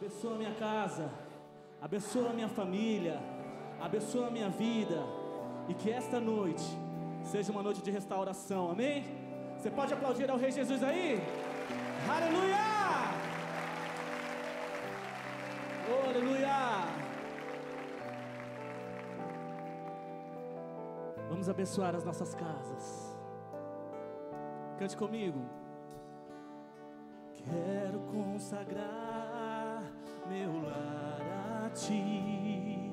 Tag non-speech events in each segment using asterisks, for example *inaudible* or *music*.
Abençoa minha casa, abençoa minha família, abençoa minha vida e que esta noite seja uma noite de restauração, amém? Você pode aplaudir ao Rei Jesus aí? Aleluia! Oh, aleluia! Vamos abençoar as nossas casas. Cante comigo. Quero consagrar meu lar a ti,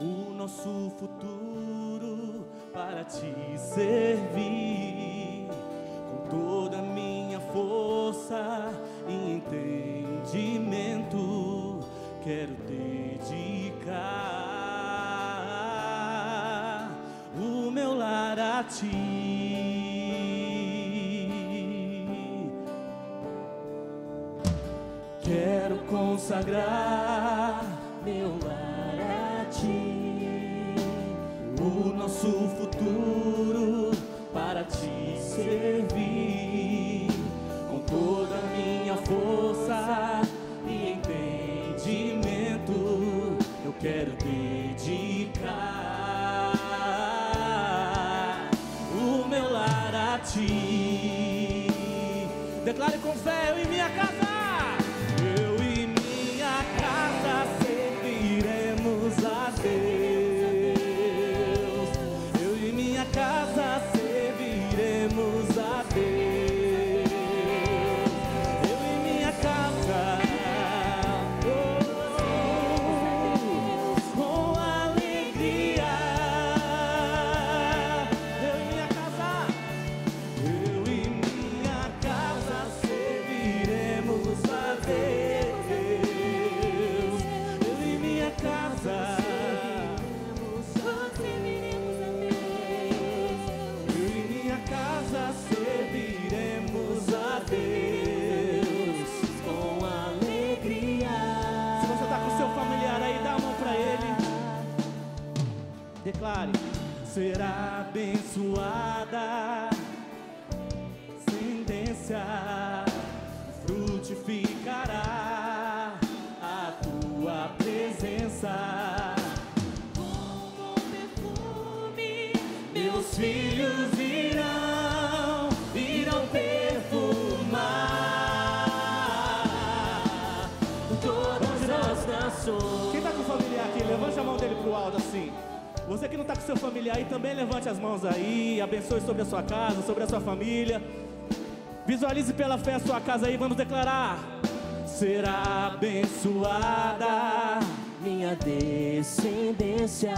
o nosso futuro para te servir com toda a minha força e entendimento. Quero dedicar o meu lar a ti. Consagrar meu lar a ti, o nosso futuro para te servir com toda a minha força e entendimento. Eu quero dedicar o meu lar a ti. Declare com fé, eu será abençoada sentença frutificará a tua presença. Meus filhos irão, irão perfumar todas as nações. Quem tá com o familiar aqui, levante a mão dele pro alto assim. Você que não tá com seu familiar aí, também levante as mãos aí, abençoe sobre a sua casa, sobre a sua família. Visualize pela fé a sua casa aí, vamos declarar. Será abençoada minha descendência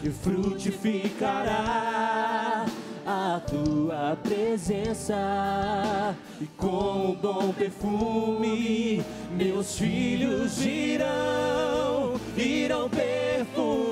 e frutificará a tua presença E como bom perfume, meus filhos irão, irão perfumar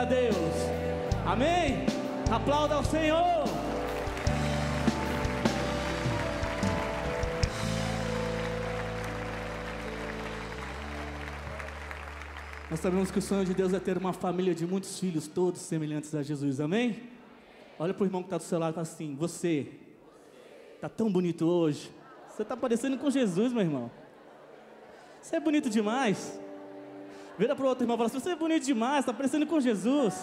a Deus. Amém? Aplauda ao Senhor. Nós sabemos que o sonho de Deus é ter uma família de muitos filhos, todos semelhantes a Jesus. Amém? Olha para o irmão que está do seu lado e fala assim: Você está tão bonito hoje. Você está parecendo com Jesus, meu irmão. Você é bonito demais. Vira para o outro irmão e fala assim: Você é bonito demais, está parecendo com Jesus.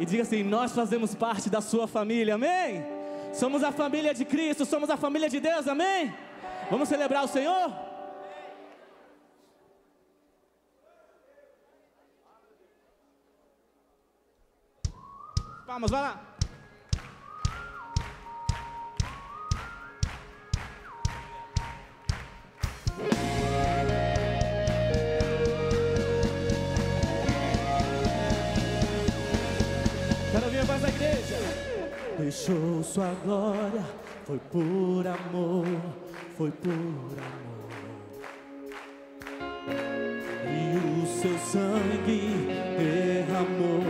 E diga assim: Nós fazemos parte da sua família, amém? Somos a família de Cristo, somos a família de Deus, amém? Vamos celebrar o Senhor? Palmas, vai lá. Quero Deixou sua glória, foi por amor, foi por amor. E o seu sangue derramou,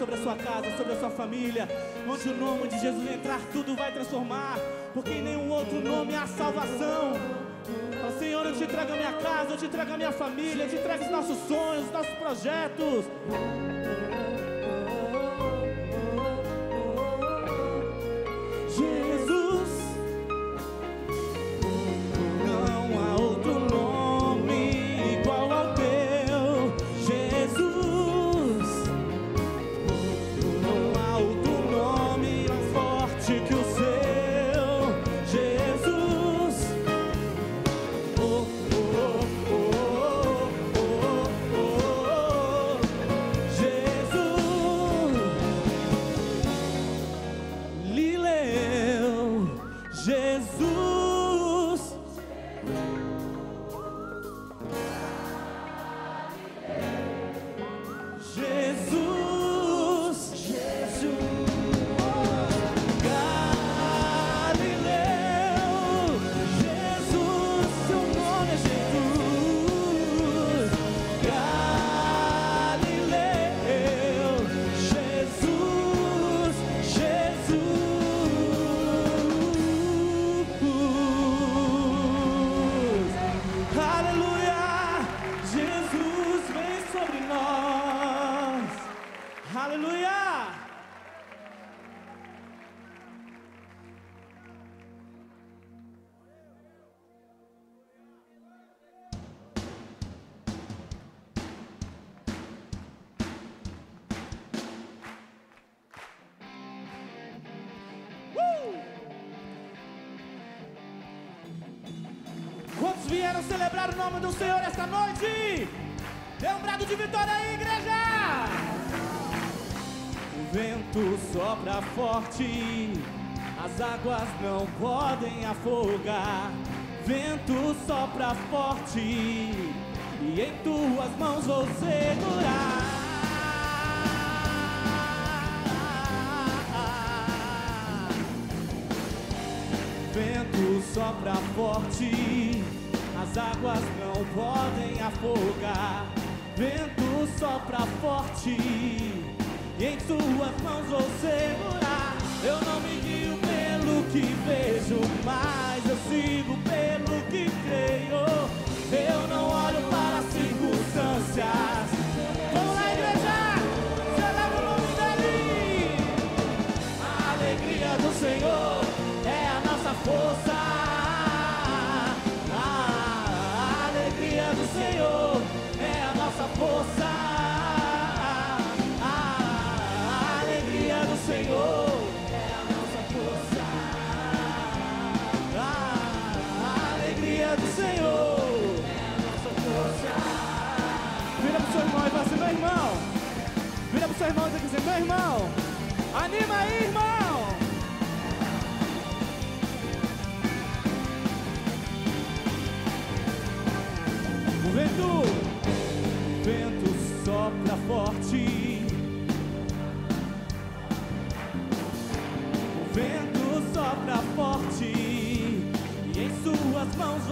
sobre a sua casa, sobre a sua família. Onde o nome de Jesus entrar, tudo vai transformar. Porque em nenhum outro nome há salvação. Fala, Senhor, eu te entrego a minha casa, eu te entrego a minha família, eu te entrego os nossos sonhos, os nossos projetos. Vieram celebrar o nome do Senhor esta noite? Dê um brado de vitória aí, igreja! O vento sopra forte, as águas não podem afogar. Vento sopra forte, e em tuas mãos vou segurar. Vento sopra forte, as águas não podem afogar. Vento sopra forte, e em tuas mãos vou segurar. Eu não me guio pelo que vejo, mas eu sigo pelo que creio. Eu não olho para as circunstâncias. Vamos lá, igreja! Celebra o nome dele! A alegria do Senhor é a nossa força. Seu irmão e diz assim, meu irmão. Anima aí, irmão. O vento, o vento sopra forte. O vento sopra forte. E em suas mãos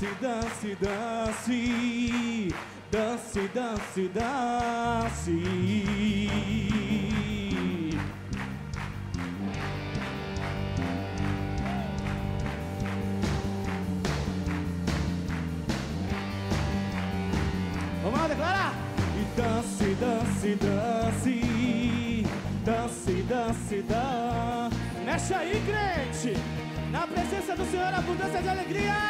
Dance, dance, dance. Dance, dance, dance. Vamos declarar. E dance, dance, dance. Dance, dance, dance. Mexe aí, crente. Na presença do Senhor, abundância de alegria.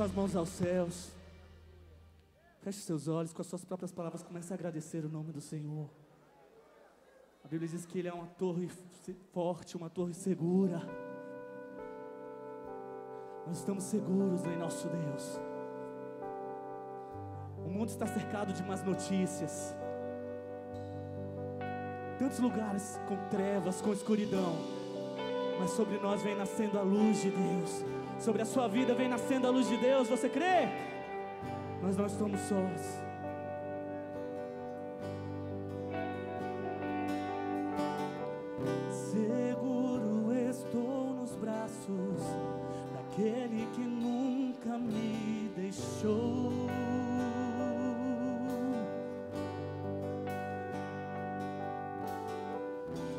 Suas mãos aos céus. Feche seus olhos com as suas próprias palavras. Comece a agradecer o nome do Senhor. A Bíblia diz que Ele é uma torre forte, uma torre segura. Nós estamos seguros em nosso Deus. O mundo está cercado de más notícias. Tantos lugares com trevas, com escuridão. Mas sobre nós vem nascendo a luz de Deus. Sobre a sua vida vem nascendo a luz de Deus. Você crê? Nós não estamos sós. Seguro estou nos braços daquele que nunca me deixou.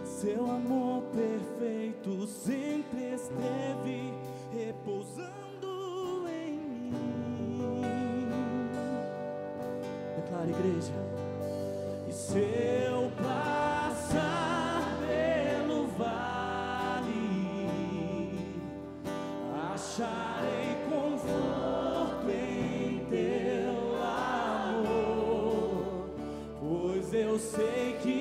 Seu amor perfeito sempre esteve repousando em mim. Declara, igreja. E se eu passar pelo vale, acharei conforto em teu amor, pois eu sei que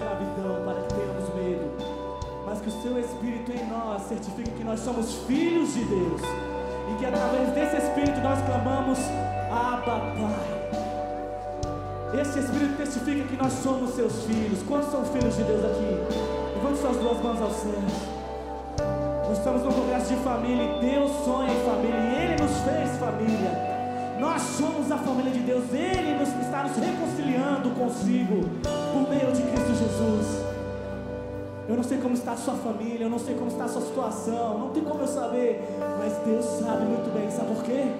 escravidão para que tenhamos medo, mas que o Seu Espírito em nós certifica que nós somos filhos de Deus e que através desse Espírito nós clamamos Abba Pai. Esse Espírito testifica que nós somos Seus filhos. Quantos são filhos de Deus aqui? Levante suas duas mãos ao céu. Nós estamos num congresso de família e Deus sonha em família e Ele nos fez família. Nós somos a família de Deus, Ele nos, está nos reconciliando consigo meio de Cristo Jesus. Eu não sei como está a sua família, eu não sei como está a sua situação, não tem como eu saber, mas Deus sabe muito bem, sabe por quê?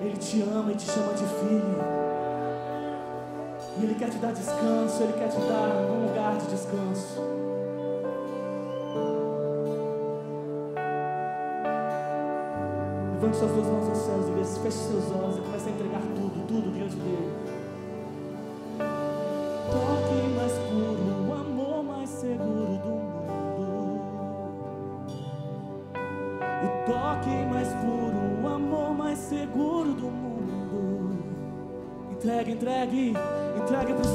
Ele te ama e te chama de filho. E Ele quer te dar descanso, Ele quer te dar um lugar de descanso. Levante suas duas mãos aos céus, igreja. Feche seus olhos Entregue, entregue, entregue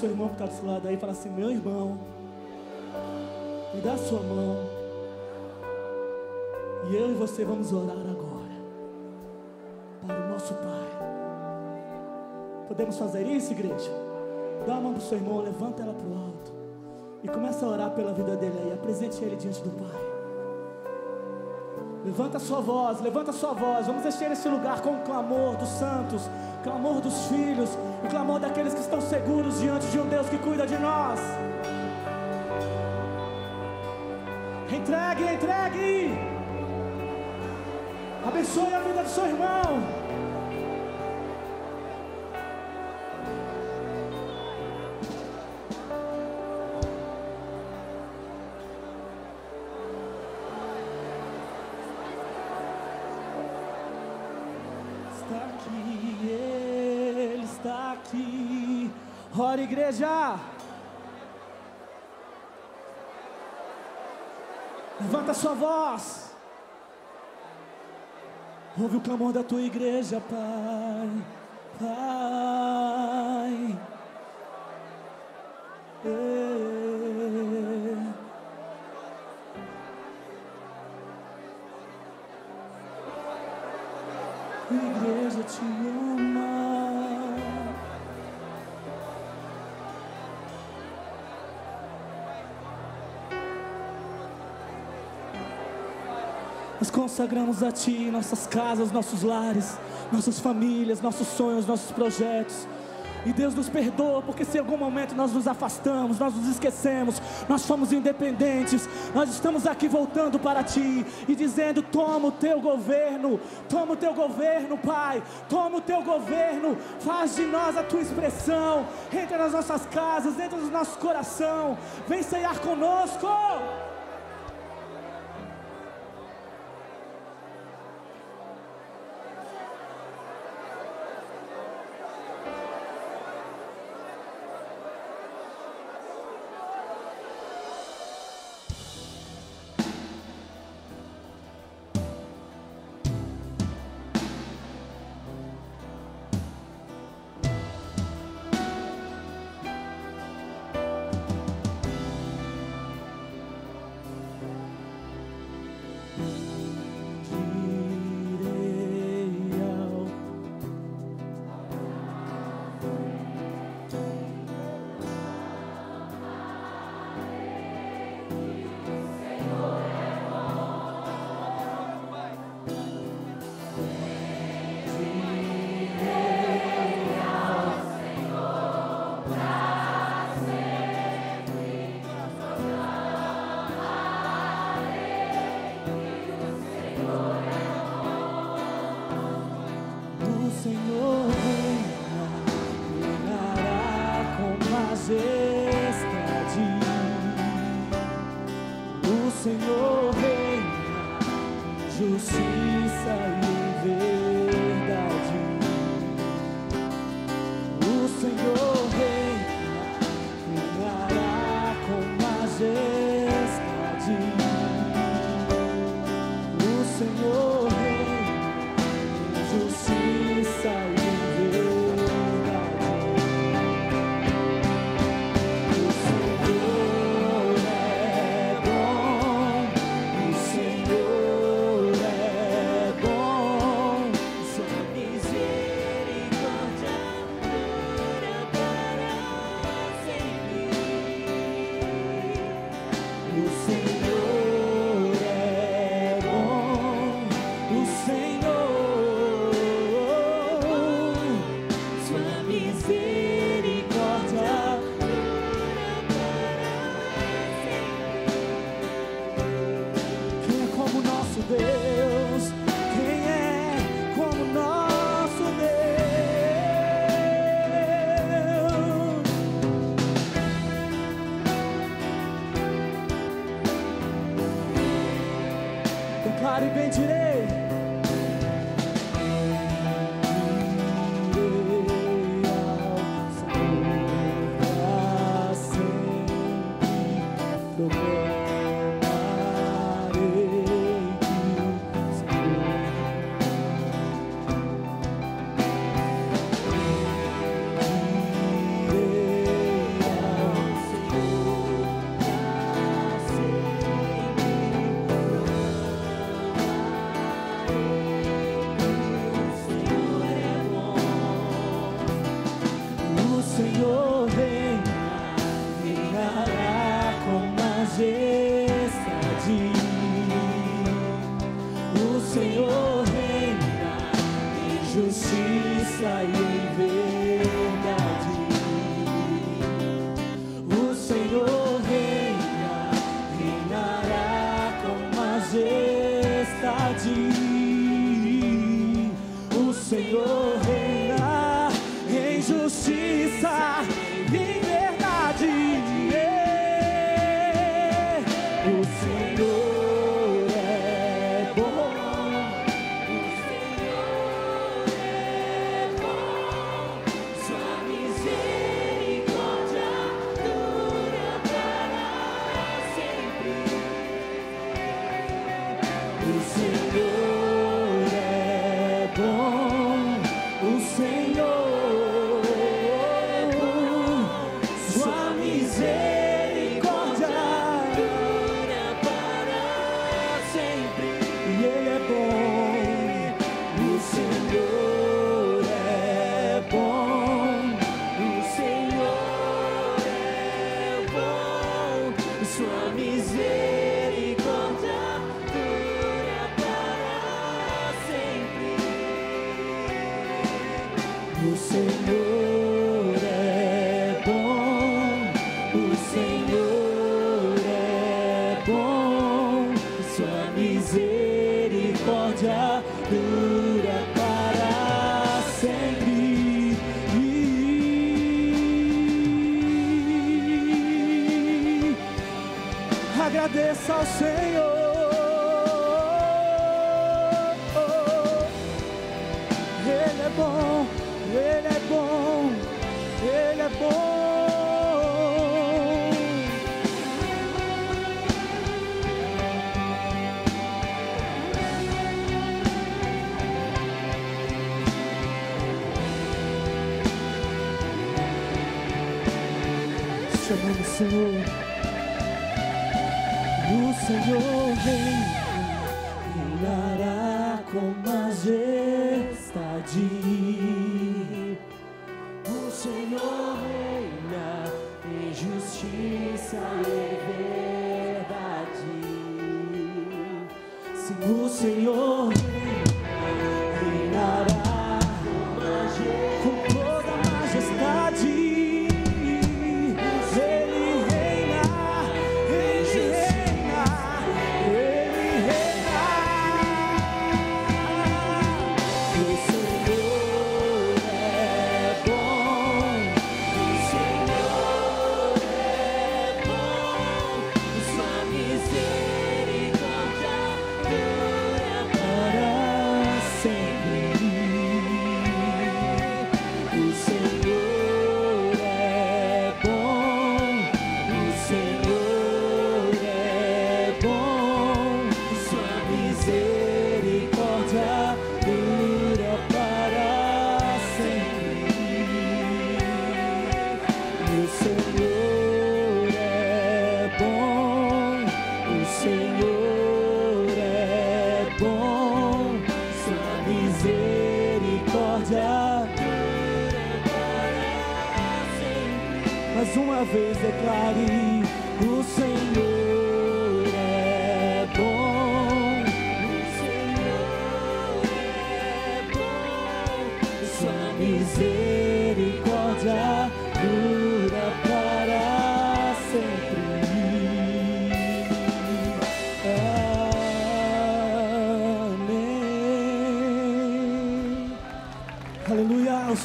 seu irmão que está do seu lado aí e falar assim: Meu irmão, me dá a sua mão. E eu e você vamos orar agora para o nosso Pai. Podemos fazer isso, igreja? Dá a mão para seu irmão, levanta ela para o alto e começa a orar pela vida dele aí. Apresente ele diante do Pai. Levanta a sua voz, levanta a sua voz. Vamos encher esse lugar com o clamor dos santos, clamor dos filhos, o clamor daqueles que estão seguros diante de um Deus que cuida de nós. Entregue, entregue. Abençoe a vida do seu irmão. Igreja. Levanta sua voz. Ouve o clamor da tua igreja, Pai. Pai. É. Nós consagramos a Ti nossas casas, nossos lares, nossas famílias, nossos sonhos, nossos projetos. E Deus nos perdoa, porque se em algum momento nós nos afastamos, nós nos esquecemos, nós fomos independentes, nós estamos aqui voltando para Ti e dizendo: toma o Teu governo, toma o Teu governo, Pai, toma o Teu governo, faz de nós a Tua expressão, entra nas nossas casas, entra no nosso coração, vem ceiar conosco. Em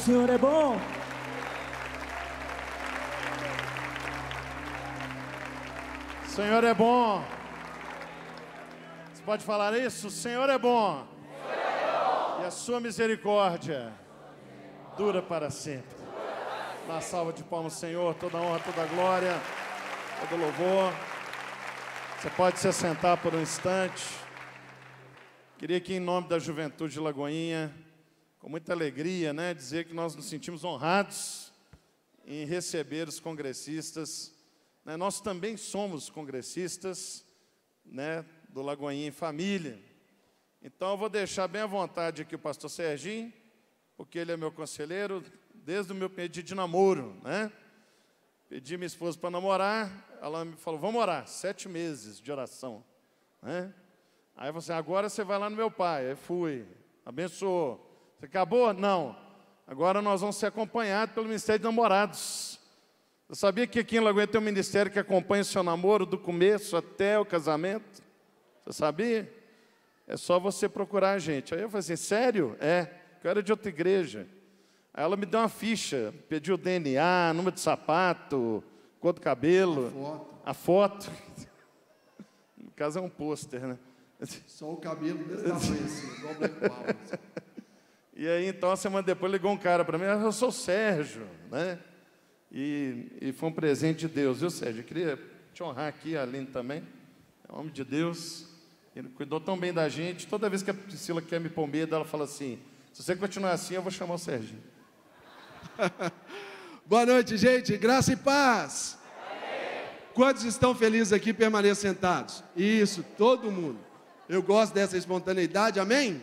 Senhor é bom. Senhor é bom. Você pode falar isso? Senhor é bom. E a sua misericórdia dura para sempre. Uma salva de palmas, Senhor, toda honra, toda glória, todo louvor. Você pode se assentar por um instante. Queria que, em nome da juventude de Lagoinha, com muita alegria, né, dizer que nós nos sentimos honrados em receber os congressistas. né? Nós também somos congressistas né, do Lagoinha em Família. Então, eu vou deixar bem à vontade aqui o pastor Serginho, porque ele é meu conselheiro desde o meu pedido de namoro, né? Pedi minha esposa para namorar, ela me falou, vamos orar, sete meses de oração, né? Aí você, agora você vai lá no meu pai, aí fui, abençoou. Você acabou? Não. Agora nós vamos ser acompanhados pelo Ministério de Namorados. Eu sabia que aqui em Lagoinha tem um ministério que acompanha o seu namoro do começo até o casamento? Você sabia? É só você procurar a gente. Aí eu falei assim, sério? É, que eu era de outra igreja. Aí ela me deu uma ficha, pediu DNA, número de sapato, cor do cabelo. Foto. A foto. *laughs* No caso é um pôster, né? Só o cabelo desse tamanho assim, igual o Black Power. E aí, então, uma semana depois, ligou um cara para mim, "Ah, eu sou o Sérgio, né? E, e foi um presente de Deus, viu, Sérgio? Eu queria te honrar aqui, a Aline também, é homem de Deus, ele cuidou tão bem da gente, toda vez que a Priscila quer me pôr medo, ela fala assim, se você continuar assim, eu vou chamar o Sérgio. *laughs* Boa noite, gente. Graça e paz. Quantos estão felizes aqui? Permaneçam sentados. Isso, todo mundo. Eu gosto dessa espontaneidade, amém?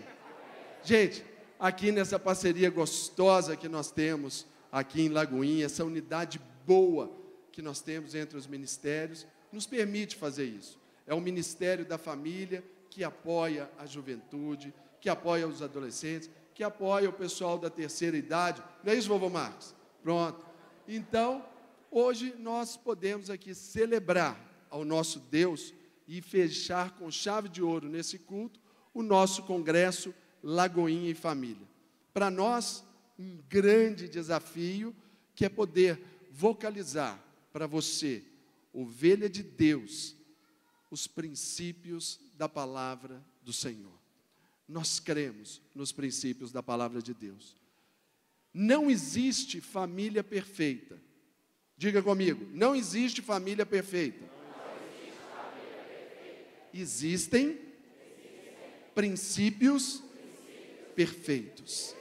Gente, aqui nessa parceria gostosa que nós temos aqui em Lagoinha, essa unidade boa que nós temos entre os ministérios, nos permite fazer isso. É um ministério da família que apoia a juventude, que apoia os adolescentes, que apoia o pessoal da terceira idade. Não é isso, vovô Marcos? Pronto. Então, hoje nós podemos aqui celebrar ao nosso Deus e fechar com chave de ouro nesse culto o nosso congresso Lagoinha e Família. Para nós, um grande desafio que é poder vocalizar para você, ovelha de Deus, os princípios da palavra do Senhor. Nós cremos nos princípios da palavra de Deus. Não existe família perfeita. Diga comigo, não existe família perfeita. Existem princípios perfeitos.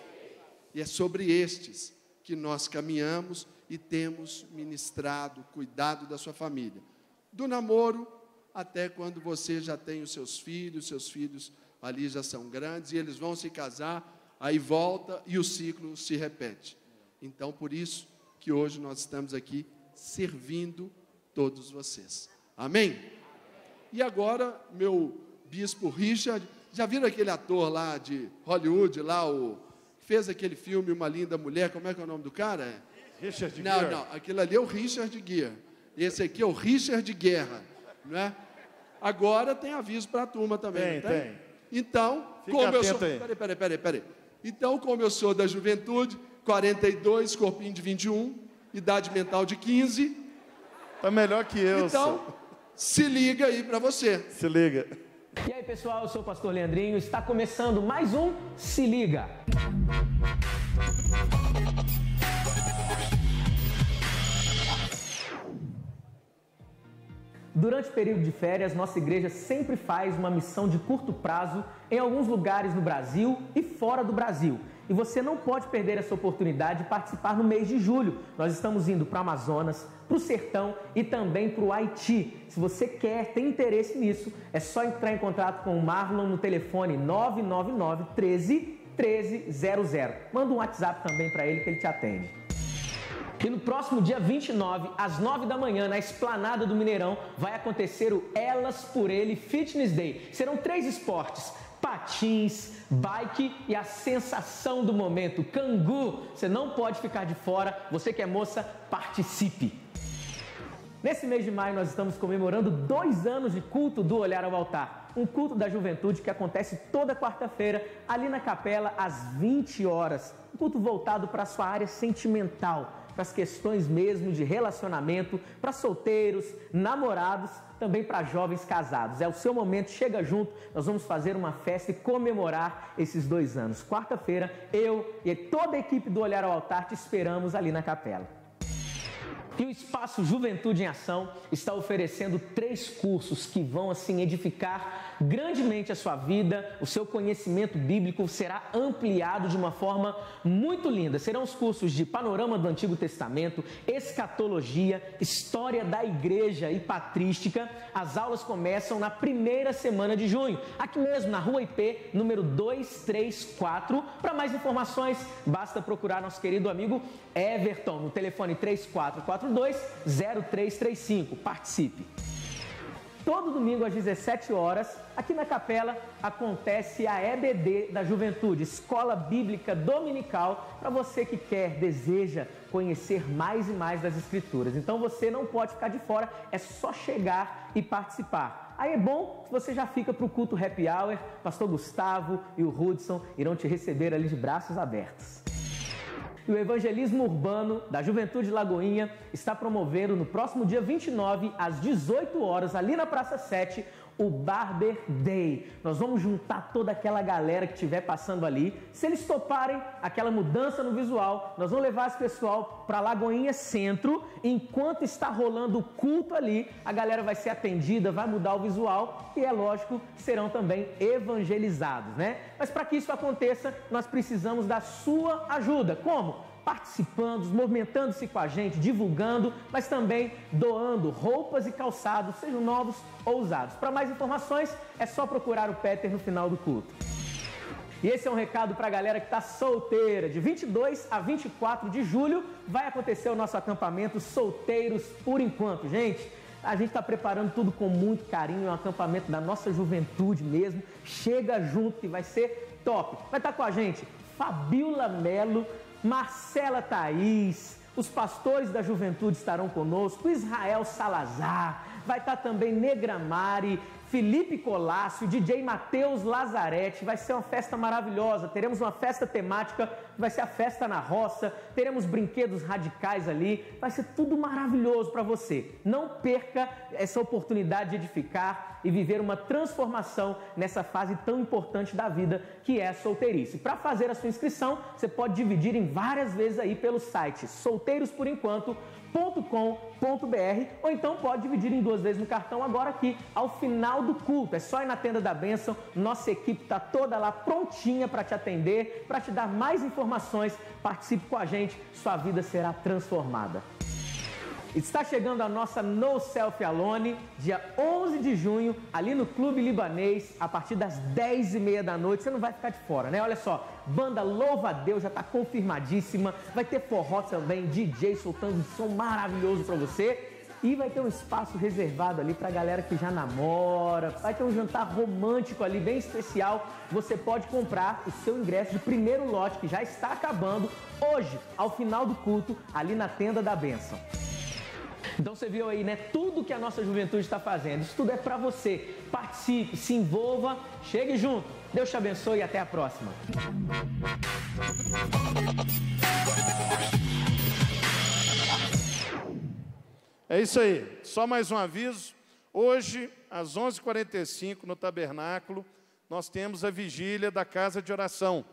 E é sobre estes que nós caminhamos e temos ministrado, cuidado da sua família. Do namoro até quando você já tem os seus filhos, seus filhos ali já são grandes e eles vão se casar, aí volta e o ciclo se repete. Então, por isso que hoje nós estamos aqui servindo todos vocês. Amém? E agora, meu bispo Richard, já viram aquele ator lá de Hollywood, lá o fez aquele filme Uma Linda Mulher, como é que é o nome do cara? Richard Não, Gere. não, aquilo ali é o Richard Gere. Esse aqui é o Richard Guerra, não é? Agora tem aviso para a turma também, Tem, não tem. Então, Fica como eu sou, aí. peraí, peraí, peraí, peraí. Então, como eu sou da juventude, 42, corpinho de 21, idade mental de 15, Tá melhor que eu. então, só. se liga aí para você. Se liga. E aí pessoal, eu sou o Pastor Leandrinho, está começando mais um Se Liga. Durante o período de férias, nossa igreja sempre faz uma missão de curto prazo em alguns lugares no Brasil e fora do Brasil. E você não pode perder essa oportunidade de participar no mês de julho. Nós estamos indo para o Amazonas, para o Sertão e também para o Haiti. Se você quer, tem interesse nisso, é só entrar em contato com o Marlon no telefone 999 13 1300. Manda um WhatsApp também para ele que ele te atende. E no próximo dia 29, às 9 da manhã, na esplanada do Mineirão, vai acontecer o Elas por Ele Fitness Day. Serão três esportes: patins, bike e a sensação do momento, cangu. Você não pode ficar de fora. Você que é moça, participe. Nesse mês de maio, nós estamos comemorando dois anos de culto do Olhar ao Altar. Um culto da juventude que acontece toda quarta-feira, ali na capela, às 20 horas. Um culto voltado para a sua área sentimental, para as questões mesmo de relacionamento, para solteiros, namorados, também para jovens casados. É o seu momento, chega junto, nós vamos fazer uma festa e comemorar esses dois anos. Quarta-feira, eu e toda a equipe do Olhar ao Altar te esperamos ali na capela. E o Espaço Juventude em Ação está oferecendo três cursos que vão assim edificar grandemente a sua vida, o seu conhecimento bíblico será ampliado de uma forma muito linda. Serão os cursos de Panorama do Antigo Testamento, Escatologia, História da Igreja e Patrística. As aulas começam na primeira semana de junho, aqui mesmo na Rua IP, número 234. Para mais informações, basta procurar nosso querido amigo Everton no telefone 3442 0335. Participe! Todo domingo às 17 horas, aqui na capela, acontece a EBD da Juventude, Escola Bíblica Dominical, para você que quer, deseja conhecer mais e mais das Escrituras. Então você não pode ficar de fora, é só chegar e participar. Aí é bom que você já fica para o culto Happy Hour, Pastor Gustavo e o Hudson irão te receber ali de braços abertos. E o evangelismo urbano da Juventude Lagoinha está promovendo no próximo dia 29, às 18 horas, ali na Praça 7, o Barber Day. Nós vamos juntar toda aquela galera que estiver passando ali. Se eles toparem aquela mudança no visual, nós vamos levar esse pessoal para Lagoinha Centro. Enquanto está rolando o culto ali, a galera vai ser atendida, vai mudar o visual e é lógico, serão também evangelizados, né? Mas para que isso aconteça, nós precisamos da sua ajuda. Como? Participando, movimentando-se com a gente, divulgando, mas também doando roupas e calçados, sejam novos ou usados. Para mais informações, é só procurar o Peter no final do culto. E esse é um recado para a galera que está solteira. De 22 a 24 de julho vai acontecer o nosso acampamento Solteiros por Enquanto. Gente, a gente está preparando tudo com muito carinho, é um acampamento da nossa juventude mesmo. Chega junto que vai ser top. Vai estar com a gente Fabiola Melo, Marcela Thaís, os pastores da juventude estarão conosco, Israel Salazar, vai estar também Negramari, Felipe Colácio, DJ Matheus Lazarete. Vai ser uma festa maravilhosa. Teremos uma festa temática, vai ser a festa na roça. Teremos brinquedos radicais ali. Vai ser tudo maravilhoso para você. Não perca essa oportunidade de edificar e viver uma transformação nessa fase tão importante da vida que é a solteirice. Para fazer a sua inscrição, você pode dividir em várias vezes aí pelo site solteirosporenquanto.com.br ou então pode dividir em duas vezes no cartão agora aqui ao final do culto. É só ir na tenda da bênção, nossa equipe está toda lá prontinha para te atender, para te dar mais informações. Participe com a gente, sua vida será transformada. Está chegando a nossa No Selfie Alone, dia 11 de junho, ali no Clube Libanês, a partir das 10h30 da noite. Você não vai ficar de fora, né? Olha só, banda Louva a Deus já está confirmadíssima. Vai ter forró também, DJ soltando um som maravilhoso para você. E vai ter um espaço reservado ali para a galera que já namora. Vai ter um jantar romântico ali, bem especial. Você pode comprar o seu ingresso de primeiro lote, que já está acabando, hoje, ao final do culto, ali na tenda da bênção. Então você viu aí, né? Tudo que a nossa juventude está fazendo. Isso tudo é para você. Participe, se envolva, chegue junto. Deus te abençoe e até a próxima. É isso aí. Só mais um aviso. Hoje, às 11h45, no tabernáculo, nós temos a vigília da casa de oração.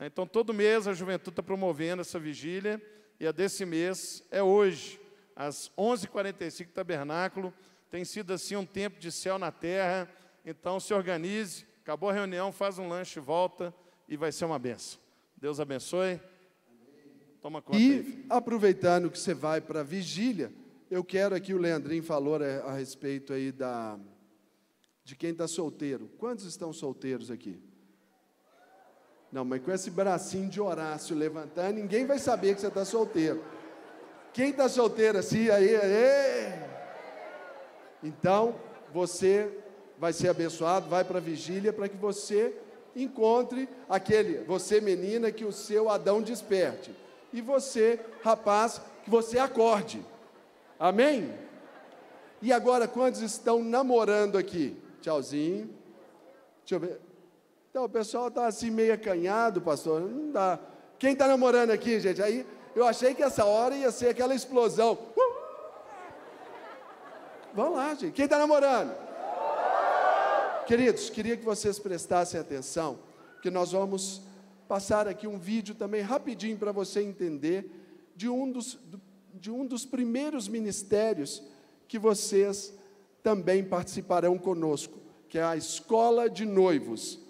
Então, todo mês a juventude está promovendo essa vigília e a desse mês é hoje às 11h45, tabernáculo. Tem sido assim um tempo de céu na terra. Então se organize, acabou a reunião, faz um lanche, volta e vai ser uma benção. Deus abençoe. Toma conta. E aí, aproveitando que você vai para a vigília, eu quero aqui, o Leandrinho falou a, respeito aí da, de quem está solteiro. Quantos estão solteiros aqui? Não, mas com esse bracinho de Horácio levantando, ninguém vai saber que você está solteiro. Quem está solteiro assim, aí, aí? Então, você vai ser abençoado, vai para a vigília para que você encontre aquele, você menina, que o seu Adão desperte. E você, rapaz, que você acorde. Amém? E agora, quantos estão namorando aqui? Tchauzinho. Deixa eu ver. Então, o pessoal está assim meio acanhado, pastor. Não dá. Quem está namorando aqui, gente? Aí eu achei que essa hora ia ser aquela explosão. Uh! Vamos lá, gente. Quem está namorando? Queridos, queria que vocês prestassem atenção, que nós vamos passar aqui um vídeo também rapidinho para você entender de um dos, de um dos primeiros ministérios que vocês também participarão conosco, que é a Escola de Noivos.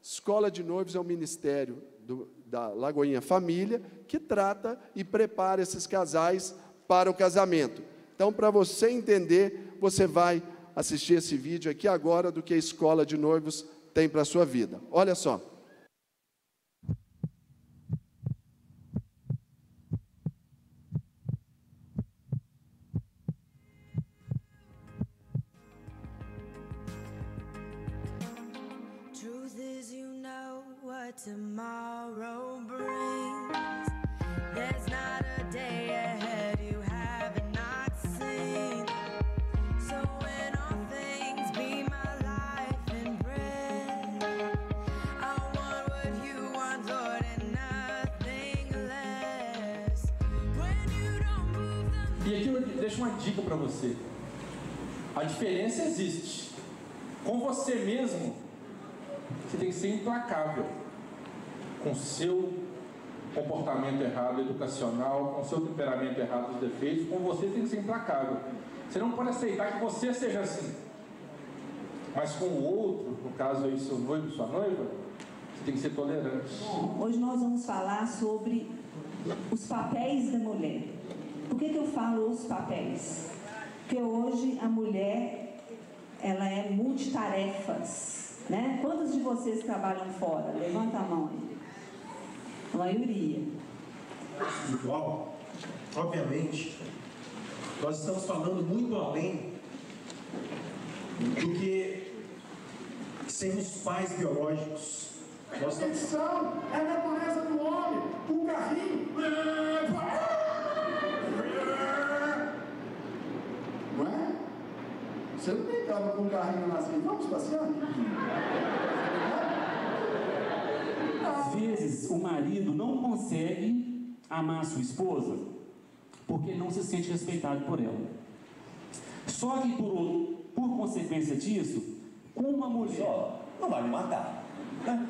Escola de Noivos é um ministério do, da Lagoinha Família, que trata e prepara esses casais para o casamento. Então, para você entender, você vai assistir esse vídeo aqui agora do que a escola de noivos tem para a sua vida. Olha só. Tomorrow brings. There's not a day ahead you have not seen. So when all things be my life and bread, I want what you want, Lord, and nothing less. When you don't move the E aqui eu deixo uma dica para você. A diferença existe. Com você mesmo, você tem que ser implacável com seu comportamento errado educacional, com seu temperamento errado, os defeitos, com você tem que ser implacável. Você não pode aceitar que você seja assim. Mas com o outro, no caso aí seu noivo, sua noiva, você tem que ser tolerante. Bom, hoje nós vamos falar sobre os papéis da mulher. Por que, que eu falo os papéis? Porque hoje a mulher ela é multitarefas. Né? Quantos de vocês trabalham fora? Levanta a mão aí a maioria. Espiritual, obviamente, nós estamos falando muito além do que sermos pais biológicos. Nós estamos... é a natureza do homem, o carrinho. Não é? Você não deitava com o carrinho lá assim, vamos passear? Vezes o marido não consegue amar sua esposa porque não se sente respeitado por ela. Só que por, por consequência disso, como a mulher. Só, não vai me matar. Né?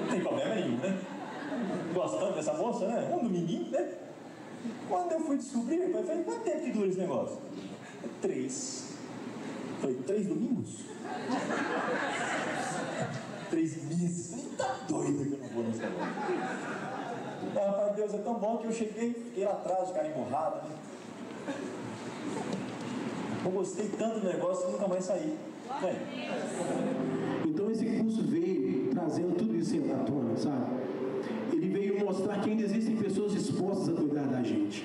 Não tem problema nenhum, né? Gostando dessa moça, né? Um dominguinho, né? Quando eu fui descobrir, eu falei, quanto tempo que dura esse negócio? Três. Foi três domingos? três meses. Falei, tá doido não vou. Ah, rapaz, Deus é tão bom que eu cheguei, fiquei lá atrás, de cara emburrado, né? Eu gostei tanto do negócio que nunca mais saí. É. Então esse curso veio trazendo tudo isso à tona, sabe? Ele veio mostrar que ainda existem pessoas dispostas a cuidar da gente.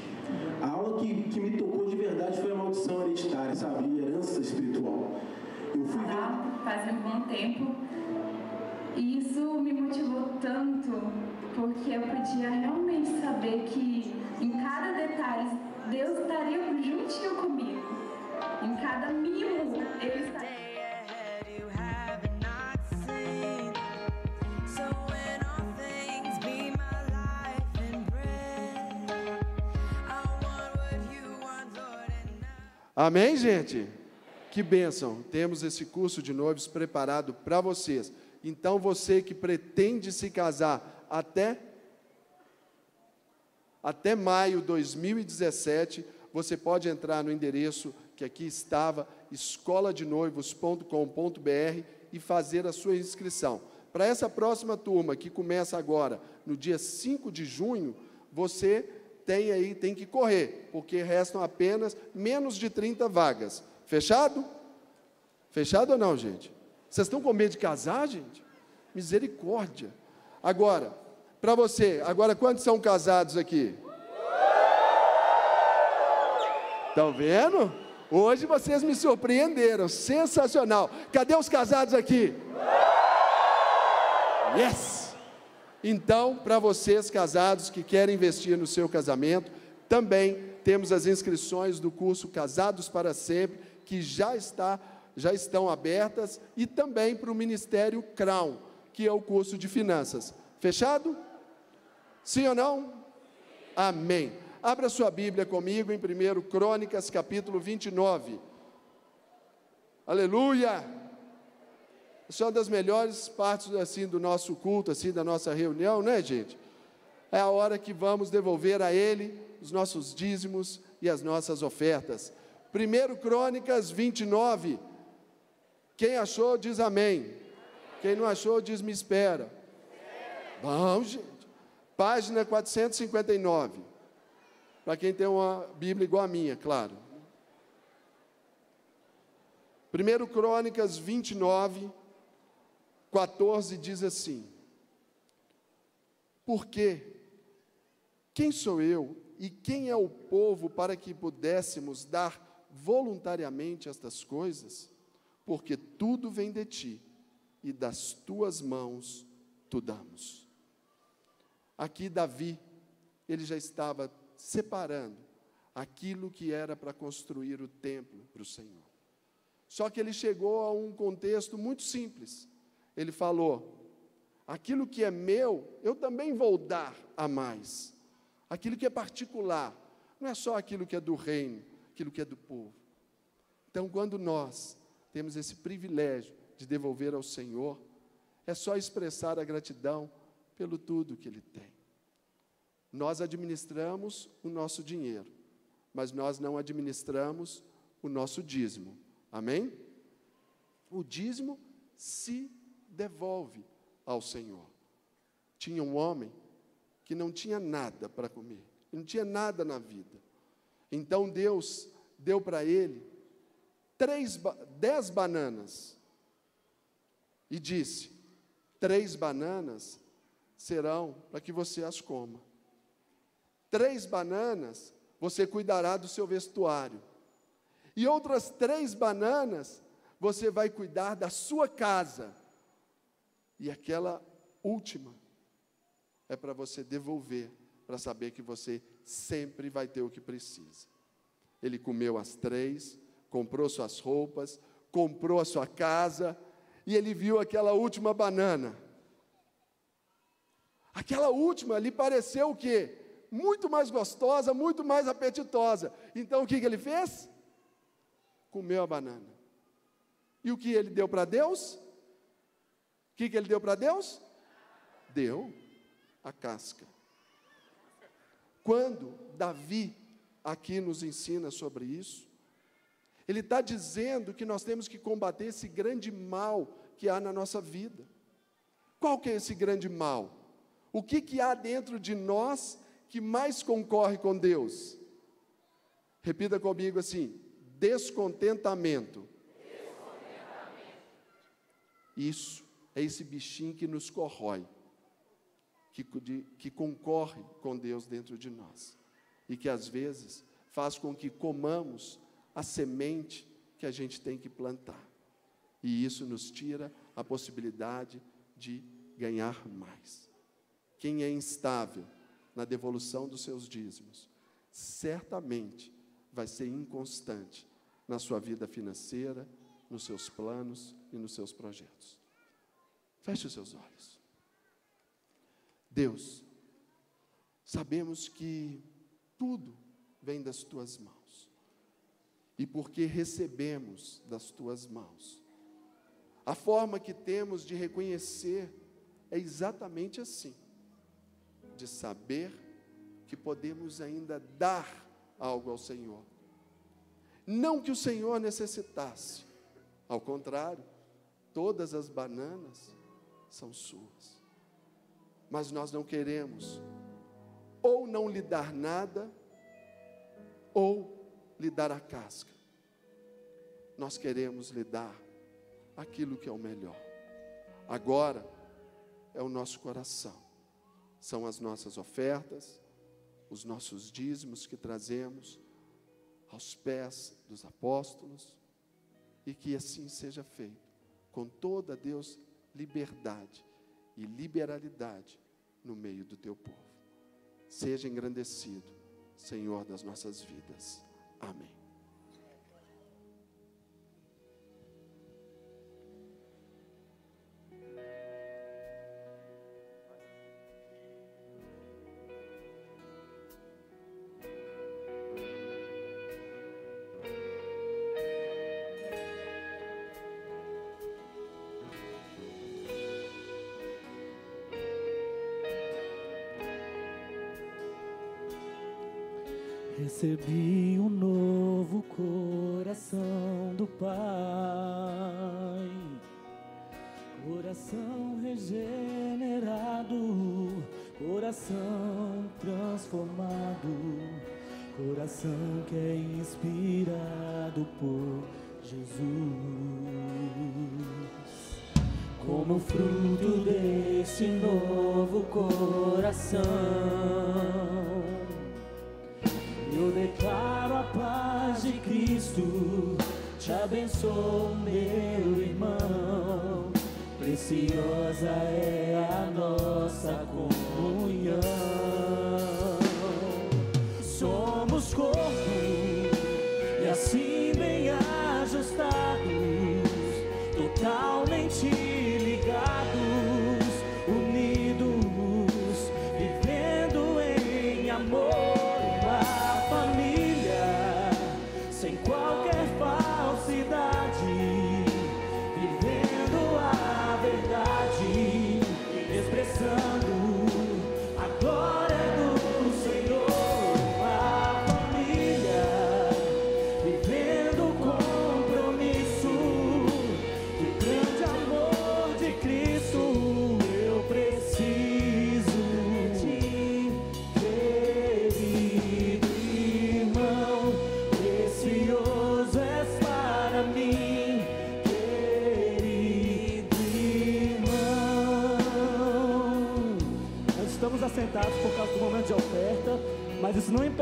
A aula que, que me tocou de verdade foi a maldição hereditária, sabe? A herança espiritual. Eu fui ver... faz um bom tempo. E isso me motivou tanto, porque eu podia realmente saber que em cada detalhe Deus estaria juntinho comigo. Em cada mimo Ele estaria. Amém, gente? Que bênção. Temos esse curso de noivos preparado para vocês. Então, você que pretende se casar até até maio de 2017, você pode entrar no endereço que aqui estava, escoladenoivos.com.br e fazer a sua inscrição. Para essa próxima turma, que começa agora, no dia 5 de junho, você tem aí, tem que correr, porque restam apenas menos de 30 vagas. Fechado? Fechado ou não, gente? Vocês estão com medo de casar, gente? Misericórdia. Agora, para você, agora quantos são casados aqui? Estão vendo? Hoje vocês me surpreenderam, sensacional. Cadê os casados aqui? Yes! Então, para vocês casados que querem investir no seu casamento, também temos as inscrições do curso Casados para Sempre, que já está já estão abertas e também para o Ministério Crown, que é o curso de finanças. Fechado? Sim ou não? Amém. Abra sua Bíblia comigo em 1 Crônicas, capítulo 29. Aleluia! Isso é uma das melhores partes assim do nosso culto, assim da nossa reunião, né, gente? É a hora que vamos devolver a Ele os nossos dízimos e as nossas ofertas. 1 Crônicas 29. Quem achou, diz amém. Quem não achou, diz me espera. Bom, gente. Página 459. Para quem tem uma Bíblia igual a minha, claro. 1 Crônicas 29, 14 diz assim: Porque quem sou eu e quem é o povo para que pudéssemos dar voluntariamente estas coisas? Porque tudo vem de ti e das tuas mãos tu damos. Aqui Davi, ele já estava separando aquilo que era para construir o templo para o Senhor. Só que ele chegou a um contexto muito simples ele falou: aquilo que é meu, eu também vou dar a mais. Aquilo que é particular, não é só aquilo que é do reino, aquilo que é do povo. Então, quando nós temos esse privilégio de devolver ao Senhor, é só expressar a gratidão pelo tudo que Ele tem. Nós administramos o nosso dinheiro, mas nós não administramos o nosso dízimo. Amém? O dízimo se devolve ao Senhor. Tinha um homem que não tinha nada para comer, não tinha nada na vida. Então Deus deu para ele três, dez bananas e disse: três bananas serão para que você as coma. Três bananas você cuidará do seu vestuário. E outras três bananas você vai cuidar da sua casa e aquela última é para você devolver, para saber que você sempre vai ter o que precisa. Ele comeu as três, comprou suas roupas, comprou a sua casa, e ele viu aquela última banana. Aquela última lhe pareceu o quê? Muito mais gostosa, muito mais apetitosa. Então o que, que ele fez? Comeu a banana. E o que ele deu para Deus? O que, que ele deu para Deus? Deu a casca. Quando Davi aqui nos ensina sobre isso, ele está dizendo que nós temos que combater esse grande mal que há na nossa vida. Qual que é esse grande mal? O que, que há dentro de nós que mais concorre com Deus? Repita comigo assim: descontentamento. descontentamento. Isso é esse bichinho que nos corrói, que, de, que concorre com Deus dentro de nós e que às vezes faz com que comamos a semente que a gente tem que plantar. E isso nos tira a possibilidade de ganhar mais. Quem é instável na devolução dos seus dízimos, certamente vai ser inconstante na sua vida financeira, nos seus planos e nos seus projetos. Feche os seus olhos. Deus, sabemos que tudo vem das tuas mãos e porque recebemos das tuas mãos. A forma que temos de reconhecer é exatamente assim: de saber que podemos ainda dar algo ao Senhor. Não que o Senhor necessitasse, ao contrário, todas as bananas são suas. Mas nós não queremos ou não lhe dar nada, ou lhe dar a casca. Nós queremos lhe dar aquilo que é o melhor. Agora é o nosso coração, são as nossas ofertas, os nossos dízimos que trazemos aos pés dos apóstolos, e que assim seja feito, com toda, Deus, liberdade e liberalidade no meio do teu povo. Seja engrandecido, Senhor das nossas vidas. Amém.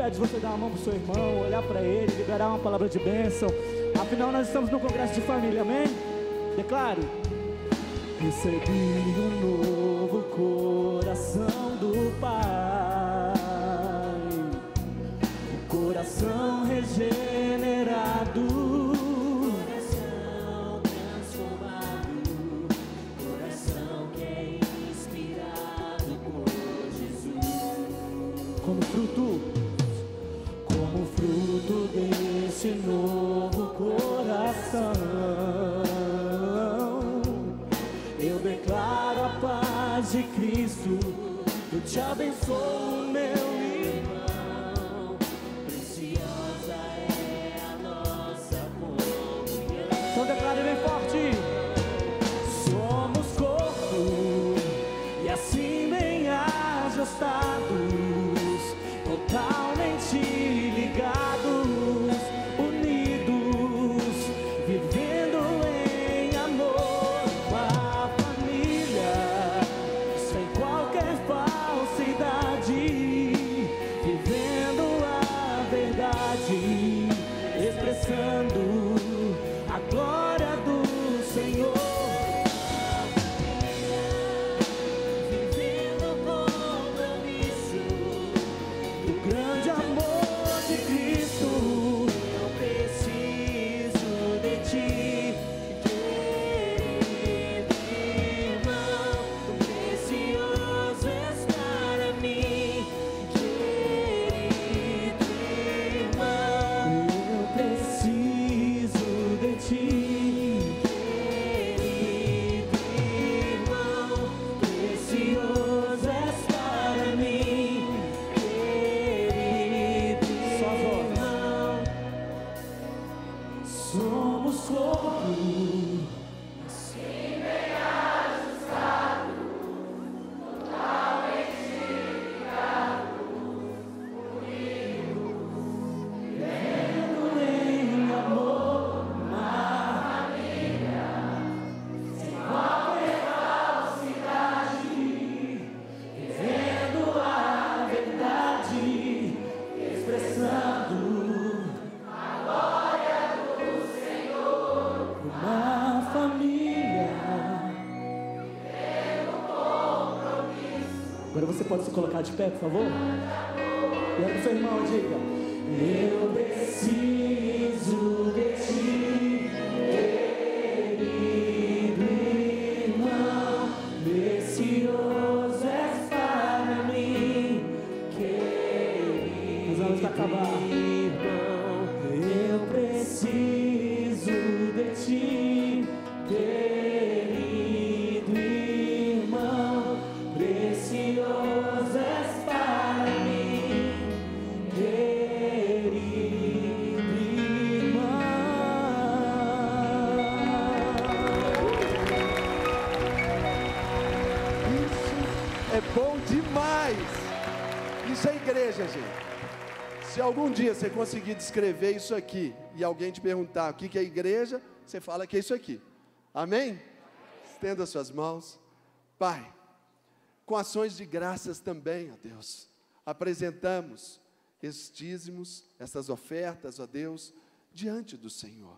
Impede você dar uma mão para o seu irmão, olhar para ele, liberar uma palavra de bênção. Afinal, nós estamos no congresso de família, amém? Declare. Recebi um novo colocar de pé, por favor? E aí, seu irmão, diga. Você conseguir descrever isso aqui e alguém te perguntar o que é igreja, você fala que é isso aqui. Amém? Estenda suas mãos. Pai, com ações de graças também, ó Deus, apresentamos estes dízimos, essas ofertas, ó Deus, diante do Senhor,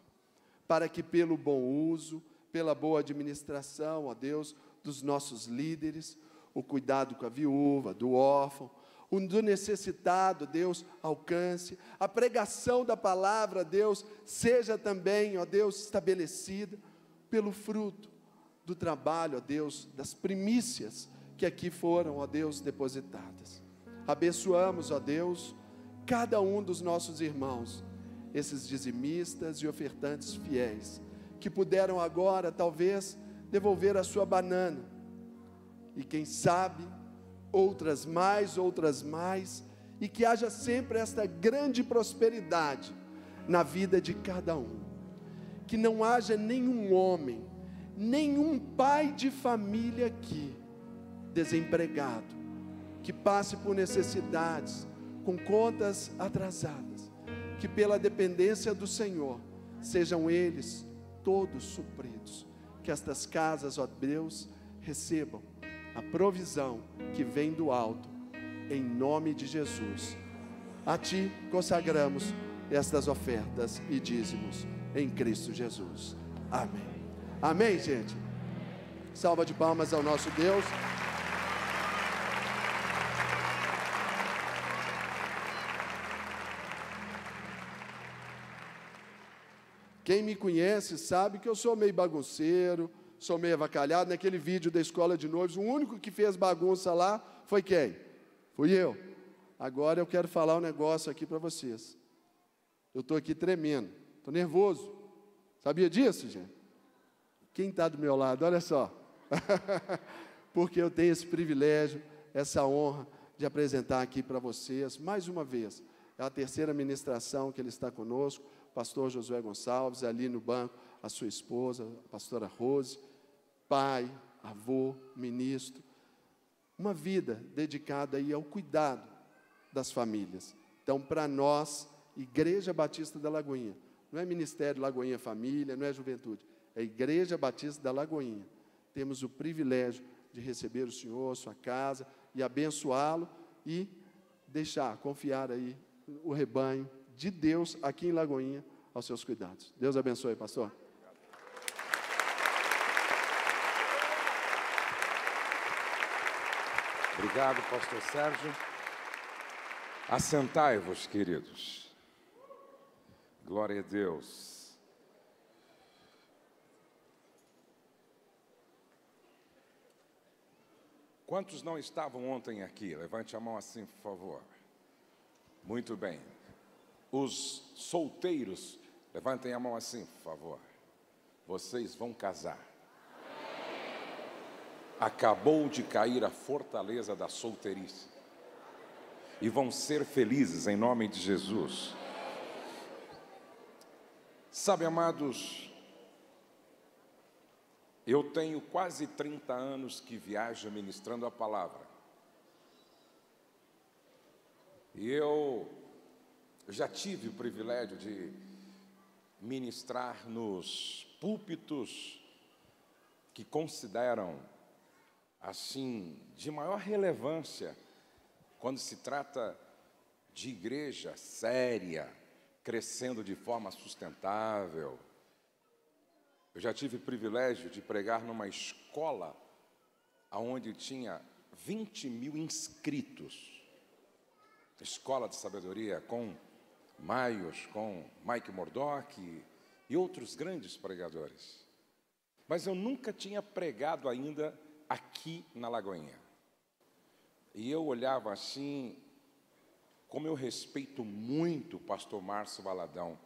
para que pelo bom uso, pela boa administração, ó Deus, dos nossos líderes, o cuidado com a viúva, do órfão, o do necessitado, Deus, alcance, a pregação da palavra, Deus, seja também, ó Deus, estabelecida pelo fruto do trabalho, ó Deus, das primícias que aqui foram, ó Deus, depositadas. Abençoamos, ó Deus, cada um dos nossos irmãos, esses dizimistas e ofertantes fiéis, que puderam agora, talvez, devolver a sua banana, e quem sabe, outras mais, outras mais, e que haja sempre esta grande prosperidade na vida de cada um. Que não haja nenhum homem, nenhum pai de família aqui desempregado, que passe por necessidades, com contas atrasadas, que pela dependência do Senhor sejam eles todos supridos. Que estas casas, ó Deus, recebam a provisão que vem do alto, em nome de Jesus. A Ti consagramos estas ofertas e dízimos em Cristo Jesus. Amém. Amém, gente. Salva de palmas ao nosso Deus. Quem me conhece sabe que eu sou meio bagunceiro, sou meio avacalhado. Naquele vídeo da escola de noivos, o único que fez bagunça lá foi quem? Fui eu. Agora eu quero falar um negócio aqui para vocês. Eu estou aqui tremendo, estou nervoso. Sabia disso, gente? Quem está do meu lado, olha só. *laughs* porque eu tenho esse privilégio, essa honra de apresentar aqui para vocês, mais uma vez, é a terceira ministração que ele está conosco, pastor Josué Gonçalves, ali no banco, a sua esposa, a pastora Rose, pai, avô, ministro, uma vida dedicada aí ao cuidado das famílias. Então, para nós, Igreja Batista da Lagoinha, não é Ministério Lagoinha Família, não é Juventude, é Igreja Batista da Lagoinha. Temos o privilégio de receber o Senhor, sua casa, e abençoá-lo e deixar, confiar aí o rebanho de Deus aqui em Lagoinha aos seus cuidados. Deus abençoe, pastor. Obrigado, pastor Sérgio. Assentai-vos, queridos. Glória a Deus. Quantos não estavam ontem aqui? Levante a mão assim, por favor. Muito bem. Os solteiros, levantem a mão assim, por favor. Vocês vão casar. Acabou de cair a fortaleza da solteirice. E vão ser felizes em nome de Jesus. Sabe, amados, eu tenho quase 30 anos que viajo ministrando a palavra. E eu já tive o privilégio de ministrar nos púlpitos que consideram assim de maior relevância quando se trata de igreja séria, crescendo de forma sustentável. Eu já tive o privilégio de pregar numa escola onde tinha 20 mil inscritos. Escola de Sabedoria com Maios, com Mike Murdock e outros grandes pregadores. Mas eu nunca tinha pregado ainda aqui na Lagoinha. E eu olhava assim, como eu respeito muito o pastor Márcio Valadão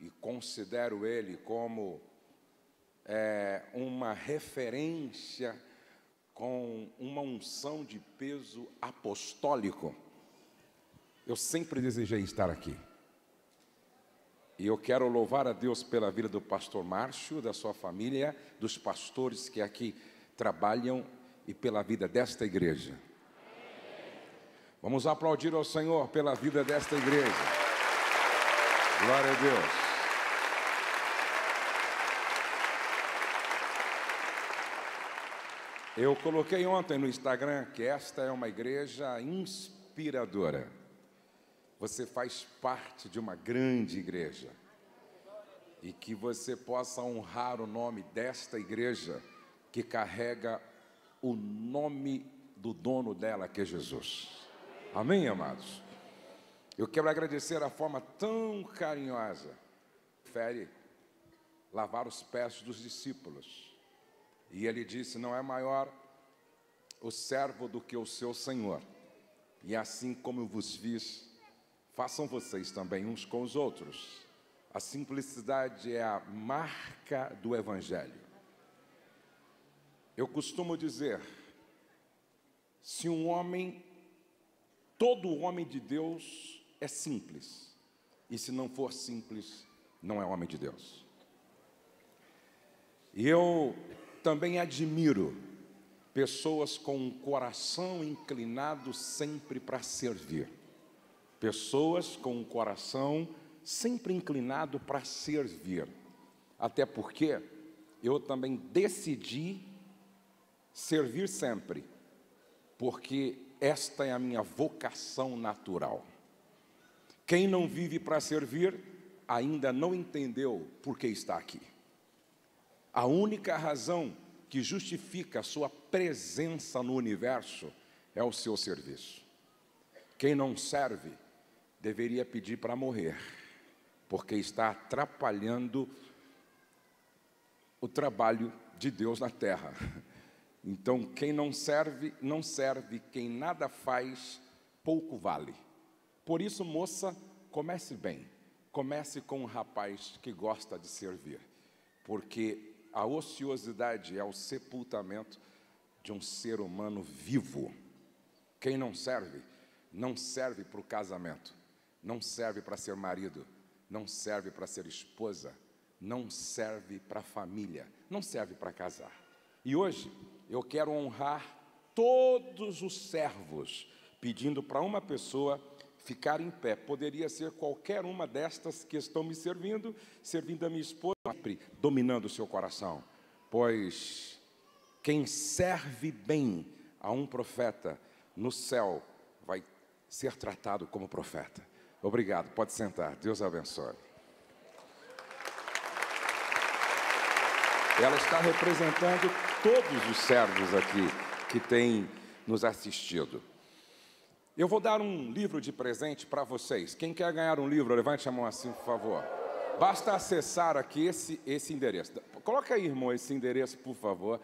e considero ele como é, uma referência com uma unção de peso apostólico. Eu sempre desejei estar aqui. E eu quero louvar a Deus pela vida do pastor Márcio, da sua família, dos pastores que aqui trabalham e pela vida desta igreja. Vamos aplaudir ao Senhor pela vida desta igreja. Glória a Deus. Eu coloquei ontem no Instagram que esta é uma igreja inspiradora. Você faz parte de uma grande igreja. E que você possa honrar o nome desta igreja que carrega o nome do dono dela, que é Jesus. Amém, amados? Eu quero agradecer a forma tão carinhosa, fere lavar os pés dos discípulos. E ele disse: Não é maior o servo do que o seu senhor. E assim como eu vos fiz, façam vocês também uns com os outros. A simplicidade é a marca do Evangelho. Eu costumo dizer: se um homem Todo homem de Deus é simples. E se não for simples, não é homem de Deus. E eu também admiro pessoas com um coração inclinado sempre para servir. Pessoas com um coração sempre inclinado para servir. Até porque eu também decidi servir sempre. Porque esta é a minha vocação natural. Quem não vive para servir, ainda não entendeu por que está aqui. A única razão que justifica a sua presença no universo é o seu serviço. Quem não serve deveria pedir para morrer, porque está atrapalhando o trabalho de Deus na terra. Então, quem não serve, não serve, quem nada faz, pouco vale. Por isso, moça, comece bem. Comece com um rapaz que gosta de servir, porque a ociosidade é o sepultamento de um ser humano vivo. Quem não serve, não serve para o casamento, não serve para ser marido, não serve para ser esposa, não serve para a família, não serve para casar. E hoje eu quero honrar todos os servos, pedindo para uma pessoa ficar em pé. Poderia ser qualquer uma destas que estão me servindo, servindo a minha esposa, dominando o seu coração. Pois quem serve bem a um profeta no céu vai ser tratado como profeta. Obrigado, pode sentar. Deus abençoe. Ela está representando todos os servos aqui que têm nos assistido. Eu vou dar um livro de presente para vocês. Quem quer ganhar um livro, levante a mão assim, por favor. Basta acessar aqui esse, esse endereço. Coloca aí, irmão, esse endereço, por favor.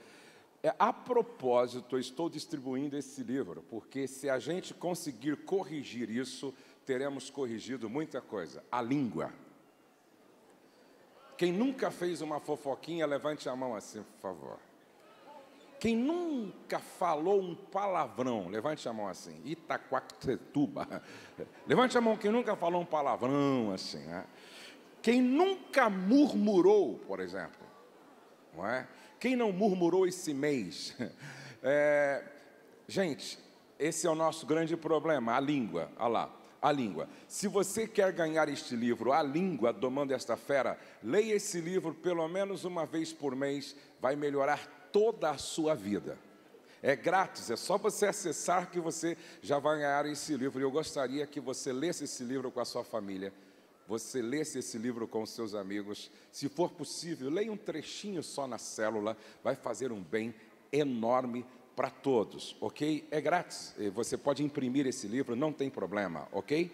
É, a propósito, eu estou distribuindo esse livro, porque se a gente conseguir corrigir isso, teremos corrigido muita coisa. A língua. Quem nunca fez uma fofoquinha, levante a mão assim, por favor. Quem nunca falou um palavrão, levante a mão assim, Itaquaquecetuba. Levante a mão quem nunca falou um palavrão assim, né? Quem nunca murmurou, por exemplo, não é? Quem não murmurou esse mês? *laughs* É, gente, esse é o nosso grande problema, a língua. Olha lá, a língua. Se você quer ganhar este livro, A Língua Domando Esta Fera, leia esse livro pelo menos uma vez por mês, vai melhorar toda a sua vida. É grátis, é só você acessar que você já vai ganhar esse livro. E eu gostaria que você lesse esse livro com a sua família você lesse esse livro com os seus amigos. Se for possível, leia um trechinho só na célula, vai fazer um bem enorme para todos, ok? É grátis, você pode imprimir esse livro, não tem problema, ok?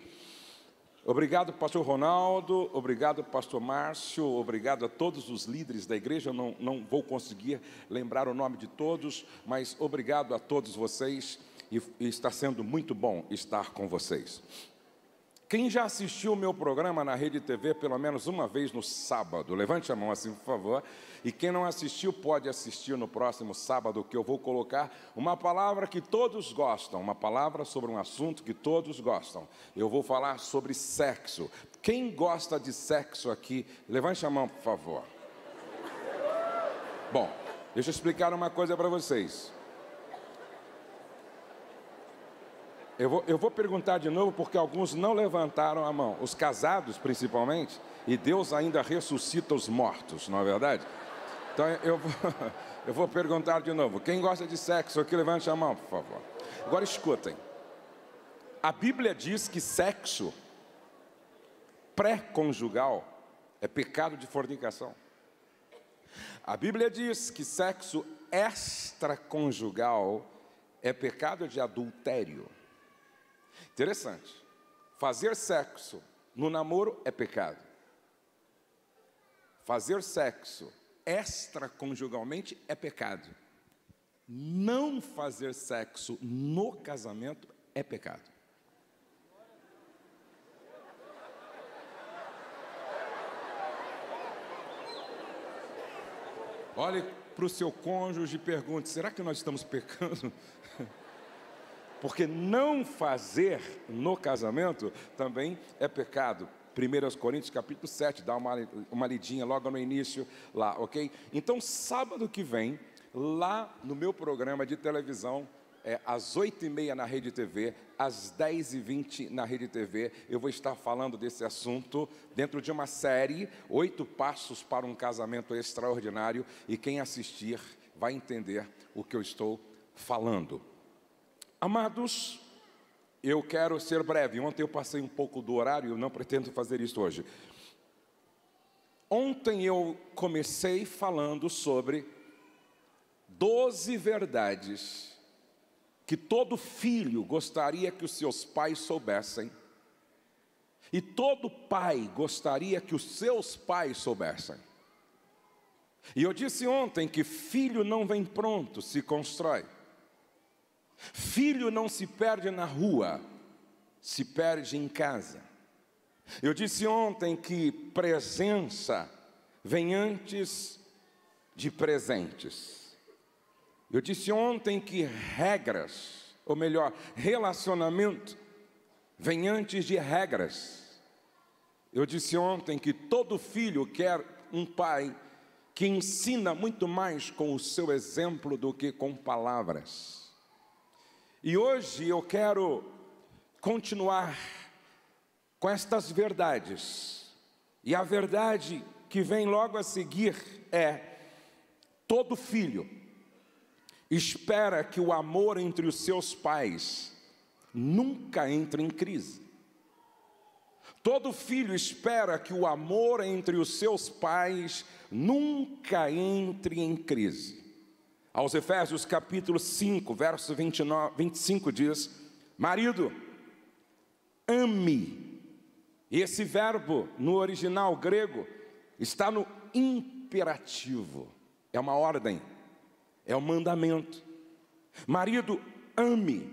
Obrigado, pastor Ronaldo, obrigado, pastor Márcio, obrigado a todos os líderes da igreja. Eu não, não vou conseguir lembrar o nome de todos, mas obrigado a todos vocês e, e está sendo muito bom estar com vocês. Quem já assistiu o meu programa na Rede TV pelo menos uma vez no sábado? Levante a mão assim, por favor. E quem não assistiu, pode assistir no próximo sábado, que eu vou colocar uma palavra que todos gostam, uma palavra sobre um assunto que todos gostam. Eu vou falar sobre sexo. Quem gosta de sexo aqui, levante a mão, por favor. Bom, deixa eu explicar uma coisa para vocês. Eu vou, eu vou perguntar de novo porque alguns não levantaram a mão, os casados principalmente, e Deus ainda ressuscita os mortos, não é verdade? Então eu vou, *laughs* eu vou perguntar de novo: quem gosta de sexo aqui, levante a mão, por favor. Agora escutem: a Bíblia diz que sexo pré-conjugal é pecado de fornicação. A Bíblia diz que sexo extraconjugal é pecado de adultério. Interessante. Fazer sexo no namoro é pecado. Fazer sexo extraconjugalmente é pecado. Não fazer sexo no casamento é pecado. Olhe para o seu cônjuge e pergunte: será que nós estamos pecando? Porque não fazer no casamento também é pecado. 1 Coríntios capítulo 7, dá uma, uma lidinha logo no início lá, ok? Então, sábado que vem, lá no meu programa de televisão, é, às 8 e meia na Rede TV, às 10 e 20 na Rede TV, eu vou estar falando desse assunto dentro de uma série, Oito Passos para um Casamento Extraordinário, e quem assistir vai entender o que eu estou falando. Amados, eu quero ser breve. Ontem eu passei um pouco do horário, não pretendo fazer isso hoje. Ontem eu comecei falando sobre doze verdades que todo filho gostaria que os seus pais soubessem, e todo pai gostaria que os seus pais soubessem. E eu disse ontem que filho não vem pronto, se constrói. Filho não se perde na rua, se perde em casa. Eu disse ontem que presença vem antes de presentes. Eu disse ontem que regras, ou melhor, relacionamento, vem antes de regras. Eu disse ontem que todo filho quer um pai que ensina muito mais com o seu exemplo do que com palavras. E hoje eu quero continuar com estas verdades. E a verdade que vem logo a seguir é: todo filho espera que o amor entre os seus pais nunca entre em crise. Todo filho espera que o amor entre os seus pais nunca entre em crise. Aos Efésios capítulo 5, verso 29, 25 diz: Marido, ame. Esse verbo no original grego está no imperativo, é uma ordem é o mandamento. Marido, ame.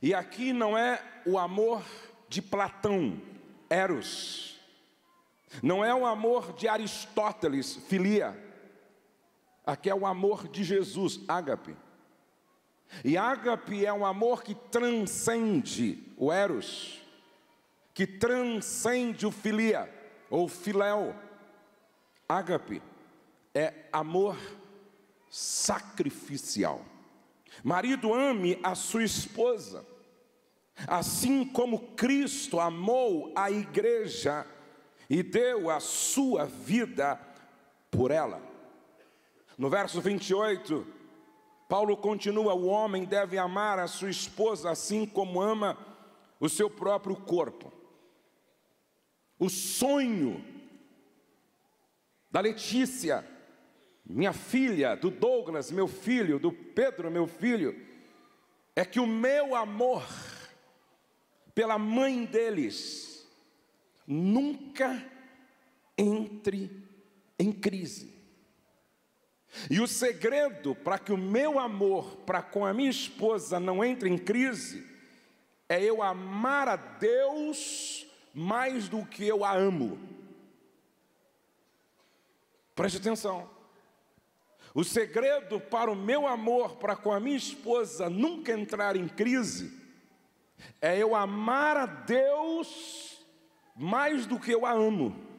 E aqui não é o amor de Platão, Eros. Não é o amor de Aristóteles, filia. Aqui é o amor de Jesus, ágape. E ágape é um amor que transcende o Eros, que transcende o filia ou filéu. Ágape é amor sacrificial. Marido, ame a sua esposa, assim como Cristo amou a igreja e deu a sua vida por ela. No verso 28, Paulo continua: o homem deve amar a sua esposa assim como ama o seu próprio corpo. O sonho da Letícia minha filha, do Douglas, meu filho, do Pedro, meu filho, é que o meu amor pela mãe deles nunca entre em crise. E o segredo para que o meu amor para com a minha esposa não entre em crise é eu amar a Deus mais do que eu a amo. Preste atenção. O segredo para o meu amor para com a minha esposa nunca entrar em crise é eu amar a Deus mais do que eu a amo.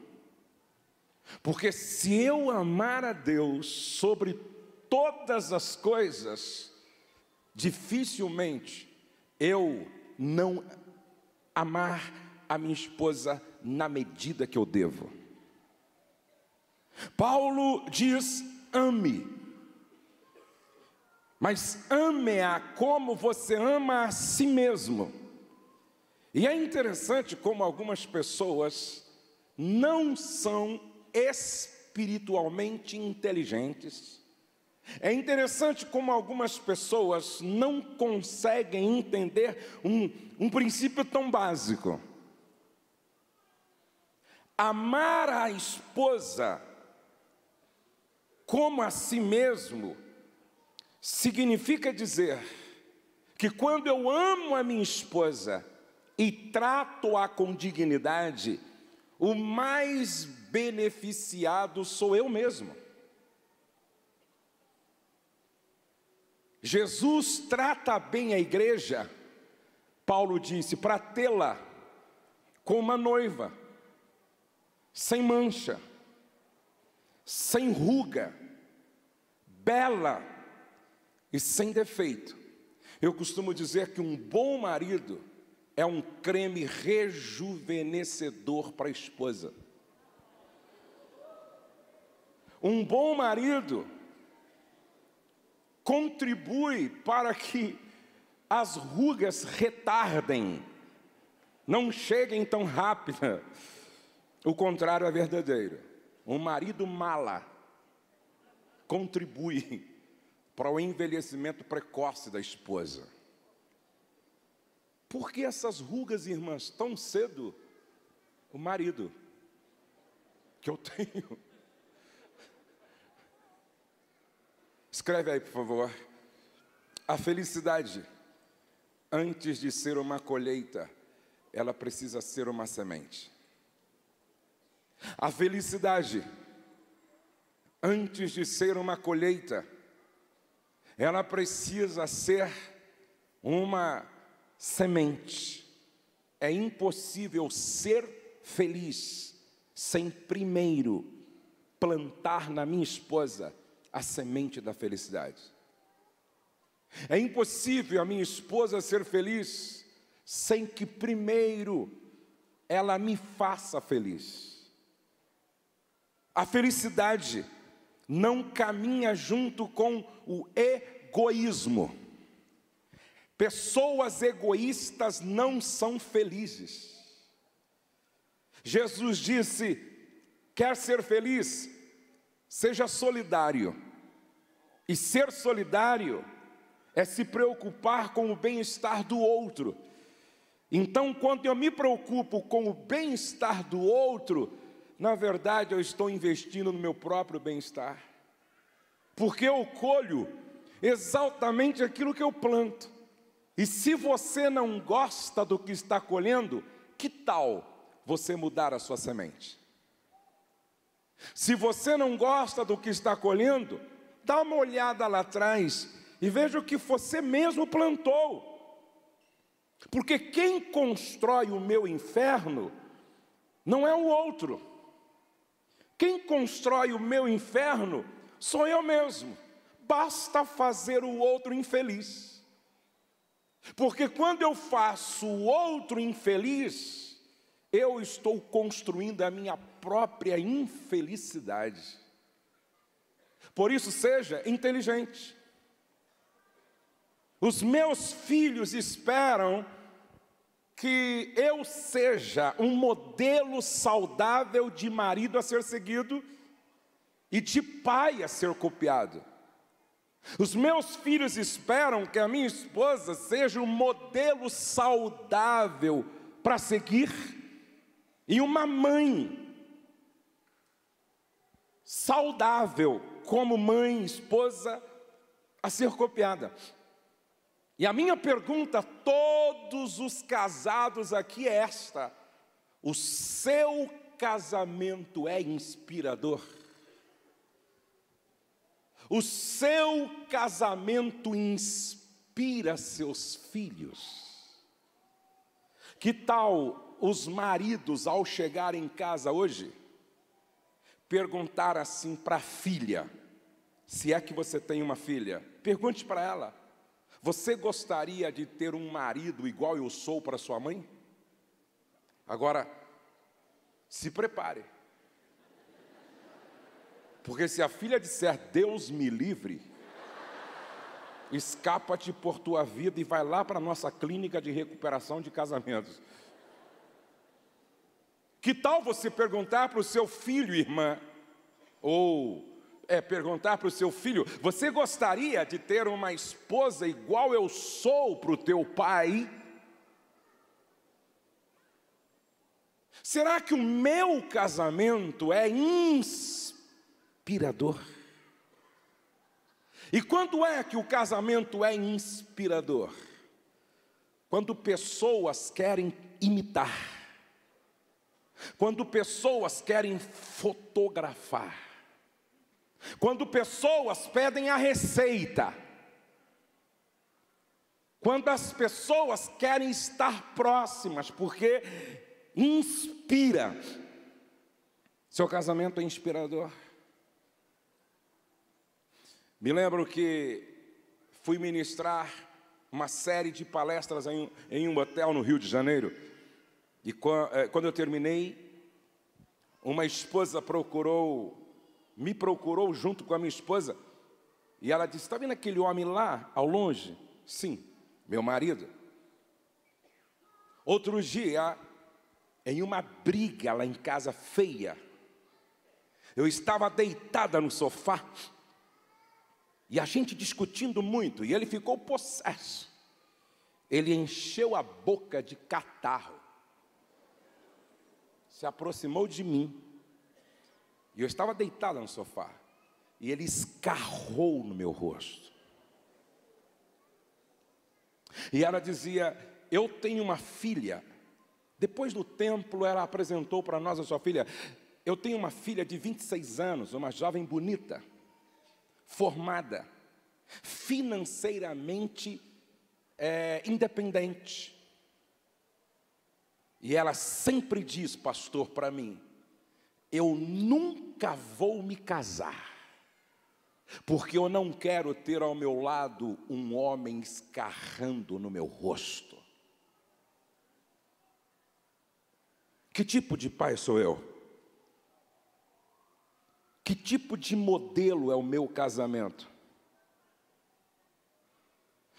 Porque se eu amar a Deus sobre todas as coisas, dificilmente eu não amar a minha esposa na medida que eu devo. Paulo diz ame. Mas ame-a como você ama a si mesmo. E é interessante como algumas pessoas não são espiritualmente inteligentes. É interessante como algumas pessoas não conseguem entender um, um princípio tão básico. Amar a esposa como a si mesmo, significa dizer que quando eu amo a minha esposa e trato-a com dignidade, o mais beneficiado sou eu mesmo. Jesus trata bem a igreja, Paulo disse, para tê-la como uma noiva, sem mancha sem ruga, bela e sem defeito. Eu costumo dizer que um bom marido é um creme rejuvenescedor para a esposa. Um bom marido contribui para que as rugas retardem, não cheguem tão rápido. O contrário é verdadeiro. Um marido mala contribui para o envelhecimento precoce da esposa. Por que essas rugas, irmãs, tão cedo? O marido que eu tenho. Escreve aí, por favor. A felicidade, antes de ser uma colheita, ela precisa ser uma semente. A felicidade, antes de ser uma colheita, ela precisa ser uma semente. É impossível ser feliz sem primeiro plantar na minha esposa a semente da felicidade. É impossível a minha esposa ser feliz sem que primeiro ela me faça feliz. A felicidade não caminha junto com o egoísmo. Pessoas egoístas não são felizes. Jesus disse: quer ser feliz, seja solidário. E ser solidário é se preocupar com o bem-estar do outro. Então, quando eu me preocupo com o bem-estar do outro, na verdade eu estou investindo no meu próprio bem-estar. Porque eu colho exatamente aquilo que eu planto. E se você não gosta do que está colhendo, que tal você mudar a sua semente? Se você não gosta do que está colhendo, dá uma olhada lá atrás e veja o que você mesmo plantou. Porque quem constrói o meu inferno não é o outro. Quem constrói o meu inferno sou eu mesmo. Basta fazer o outro infeliz. Porque quando eu faço o outro infeliz, eu estou construindo a minha própria infelicidade. Por isso, seja inteligente. Os meus filhos esperam que eu seja um modelo saudável de marido a ser seguido e de pai a ser copiado. Os meus filhos esperam que a minha esposa seja um modelo saudável para seguir e uma mãe saudável como mãe, esposa a ser copiada. E a minha pergunta a todos os casados aqui é esta: o seu casamento é inspirador? O seu casamento inspira seus filhos? Que tal os maridos, ao chegar em casa hoje, perguntar assim para a filha, se é que você tem uma filha, pergunte para ela: você gostaria de ter um marido igual eu sou para sua mãe? Agora, se prepare. Porque se a filha disser Deus me livre, escapa-te por tua vida e vai lá para a nossa clínica de recuperação de casamentos. Que tal você perguntar para o seu filho, irmã, ou é perguntar para o seu filho: Você gostaria de ter uma esposa igual eu sou para o teu pai? Será que o meu casamento é inspirador? E quando é que o casamento é inspirador? Quando pessoas querem imitar, quando pessoas querem fotografar, quando pessoas pedem a receita, quando as pessoas querem estar próximas, porque inspira. Seu casamento é inspirador. Me lembro que fui ministrar uma série de palestras em, um hotel no Rio de Janeiro. E eh, quando eu terminei, uma esposa procurou me procurou junto com a minha esposa e ela disse: Está vendo aquele homem lá ao longe? Sim, meu marido. Outro dia, em uma briga lá em casa feia, eu estava deitada no sofá e a gente discutindo muito, e ele ficou possesso. Ele encheu a boca de catarro, se aproximou de mim e eu estava deitada no sofá. E ele escarrou no meu rosto. E ela dizia: Eu tenho uma filha. Depois do templo, ela apresentou para nós a sua filha. Eu tenho uma filha de 26 anos, uma jovem bonita, formada, financeiramente é, independente. E ela sempre diz, pastor, para mim: eu nunca vou me casar, porque eu não quero ter ao meu lado um homem escarrando no meu rosto. Que tipo de pai sou eu? Que tipo de modelo é o meu casamento?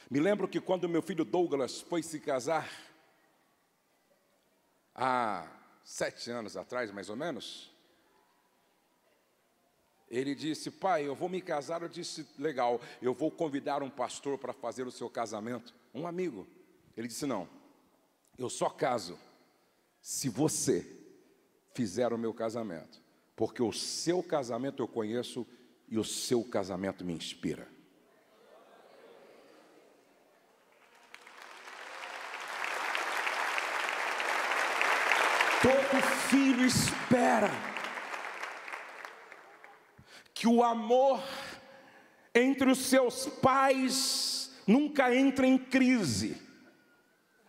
Me lembro que quando meu filho Douglas foi se casar, há sete anos atrás, mais ou menos, ele disse: Pai, eu vou me casar. Eu disse: Legal, eu vou convidar um pastor para fazer o seu casamento. Um amigo. Ele disse: Não, eu só caso se você fizer o meu casamento, porque o seu casamento eu conheço e o seu casamento me inspira. Todo filho espera que o amor entre os seus pais nunca entre em crise.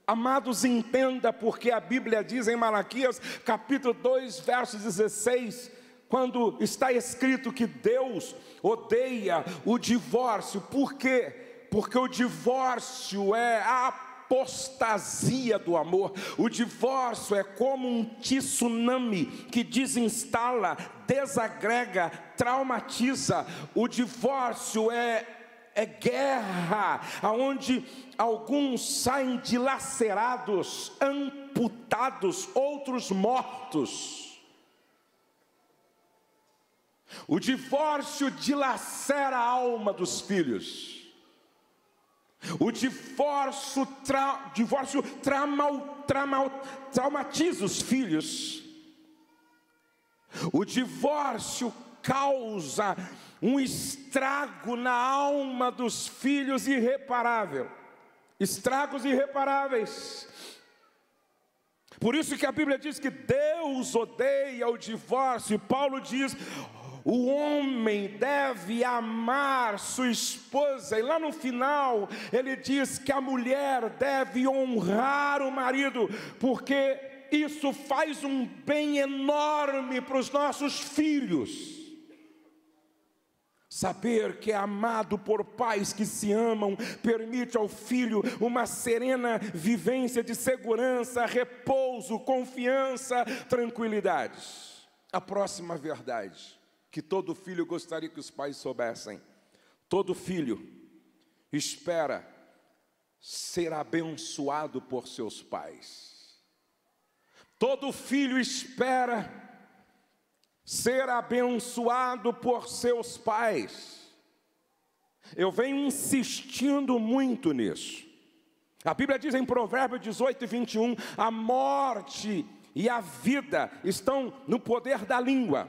Amados, entenda, porque a Bíblia diz em Malaquias, capítulo 2, verso 16, quando está escrito que Deus odeia o divórcio, por quê? Porque o divórcio é a apostasia do amor. O divórcio é como um tsunami que desinstala, desagrega, traumatiza. O divórcio é é guerra, aonde alguns saem dilacerados, amputados, outros mortos. O divórcio dilacera a alma dos filhos. O divórcio, tra, divórcio traumal, traumal, traumatiza os filhos. O divórcio causa um estrago na alma dos filhos irreparável. Estragos irreparáveis. Por isso que a Bíblia diz que Deus odeia o divórcio, e Paulo diz: o homem deve amar sua esposa, e lá no final ele diz que a mulher deve honrar o marido, porque isso faz um bem enorme para os nossos filhos. Saber que é amado por pais que se amam permite ao filho uma serena vivência de segurança, repouso, confiança, tranquilidade. A próxima verdade que todo filho gostaria que os pais soubessem. Todo filho espera ser abençoado por seus pais. Todo filho espera ser abençoado por seus pais. Eu venho insistindo muito nisso. A Bíblia diz em Provérbios 18 e 21: a morte e a vida estão no poder da língua.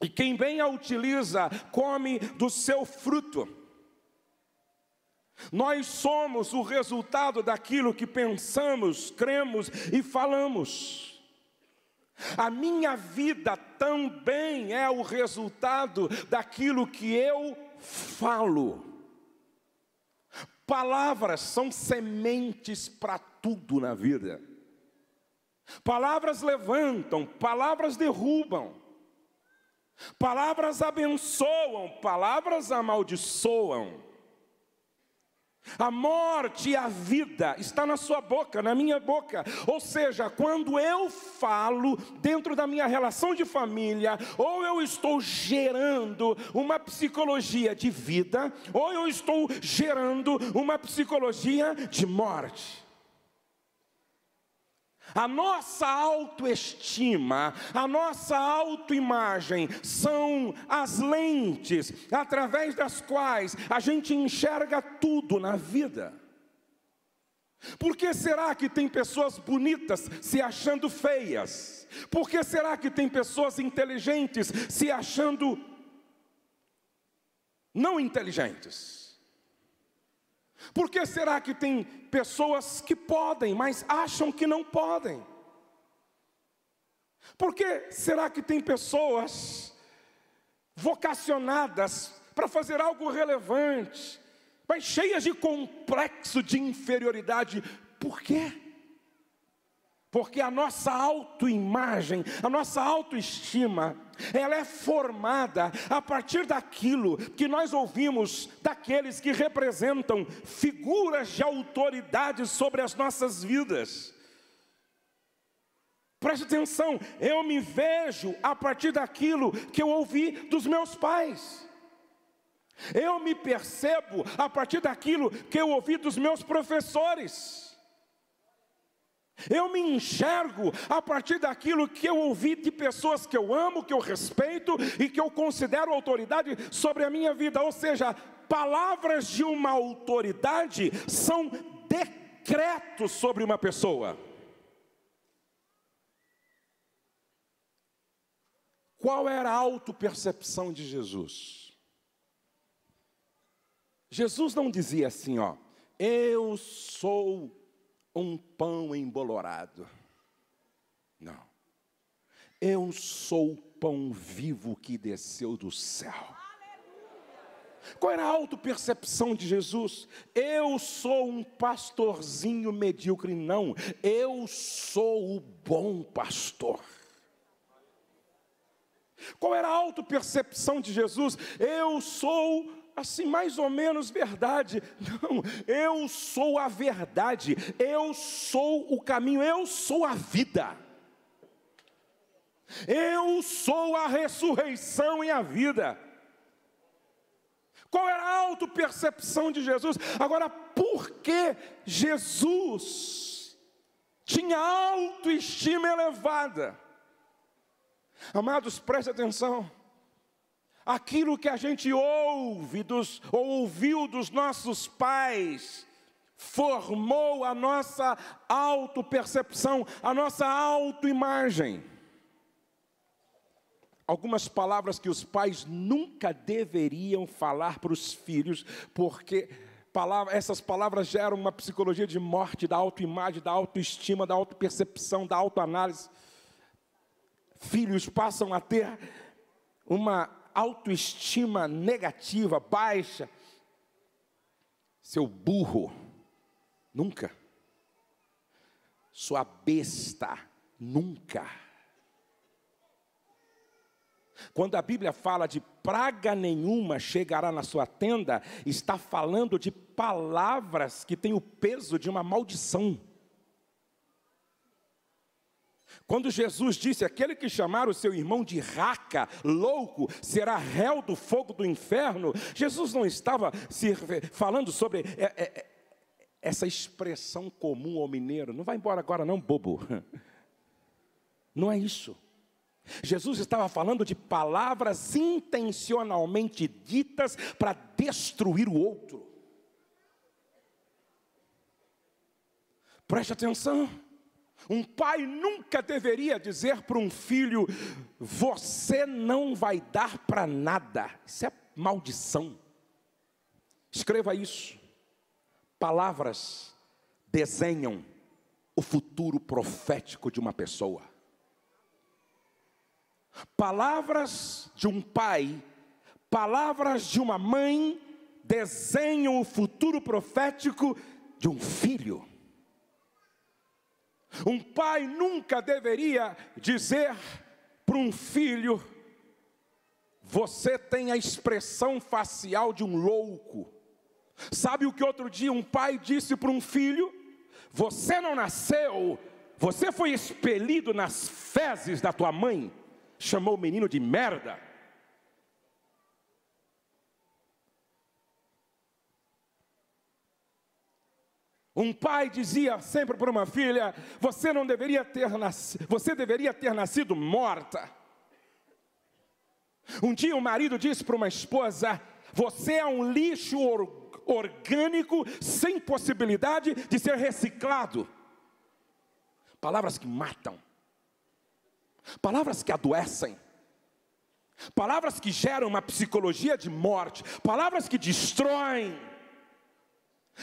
E quem bem a utiliza, come do seu fruto. Nós somos o resultado daquilo que pensamos, cremos e falamos. A minha vida também é o resultado daquilo que eu falo. Palavras são sementes para tudo na vida. Palavras levantam, palavras derrubam. Palavras abençoam, palavras amaldiçoam. A morte e a vida está na sua boca, na minha boca. Ou seja, quando eu falo dentro da minha relação de família, ou eu estou gerando uma psicologia de vida, ou eu estou gerando uma psicologia de morte. A nossa autoestima, a nossa autoimagem são as lentes através das quais a gente enxerga tudo na vida. Por que será que tem pessoas bonitas se achando feias? Por que será que tem pessoas inteligentes se achando não inteligentes? Por que será que tem pessoas que podem, mas acham que não podem? Por que será que tem pessoas vocacionadas para fazer algo relevante, mas cheias de complexo de inferioridade. Por quê? Porque a nossa autoimagem, a nossa autoestima, ela é formada a partir daquilo que nós ouvimos daqueles que representam figuras de autoridade sobre as nossas vidas. Preste atenção, eu me vejo a partir daquilo que eu ouvi dos meus pais. Eu me percebo a partir daquilo que eu ouvi dos meus professores. Eu me enxergo a partir daquilo que eu ouvi de pessoas que eu amo, que eu respeito e que eu considero autoridade sobre a minha vida. Ou seja, palavras de uma autoridade são decretos sobre uma pessoa. Qual era a autopercepção de Jesus? Jesus não dizia assim, ó, eu sou um pão embolorado. Não. Eu sou o pão vivo que desceu do céu. Qual era a autopercepção de Jesus? Eu sou um pastorzinho medíocre. Não, eu sou o bom pastor. Qual era a autopercepção de Jesus? Eu sou assim, mais ou menos verdade. *laughs* Não, eu sou a verdade, eu sou o caminho, eu sou a vida. Eu sou a ressurreição e a vida. Qual era a autopercepção de Jesus? Agora, por que Jesus tinha autoestima elevada? Amados, preste atenção aquilo que a gente ouve dos, ou ouviu dos nossos pais, formou a nossa autopercepção, a nossa autoimagem. Algumas palavras que os pais nunca deveriam falar para os filhos, porque palavra, essas palavras geram uma psicologia de morte da autoimagem, da autoestima, da autopercepção, da autoanálise. Filhos passam a ter uma autoestima negativa, baixa, seu burro, nunca. Sua besta, nunca. Quando a Bíblia fala de praga nenhuma chegará na sua tenda, está falando de palavras que têm o peso de uma maldição. Quando Jesus disse: Aquele que chamar o seu irmão de raca, louco, será réu do fogo do inferno, Jesus não estava se falando sobre é, é, é, essa expressão comum ao mineiro. Não vai embora agora, não, bobo. *laughs* Não é isso. Jesus estava falando de palavras intencionalmente ditas para destruir o outro. Preste atenção. Um pai nunca deveria dizer para um filho: você não vai dar para nada. Isso é maldição. Escreva isso. Palavras desenham o futuro profético de uma pessoa. Palavras de um pai, palavras de uma mãe desenham o futuro profético de um filho. Um pai nunca deveria dizer para um filho: você tem a expressão facial de um louco. Sabe o que outro dia um pai disse para um filho? Você não nasceu, você foi expelido nas fezes da tua mãe. Chamou o menino de merda. Um pai dizia sempre para uma filha: você não deveria ter nascido, você deveria ter nascido morta. Um dia o um marido disse para uma esposa: você é um lixo or orgânico sem possibilidade de ser reciclado. Palavras que matam, palavras que adoecem, palavras que geram uma psicologia de morte, palavras que destroem.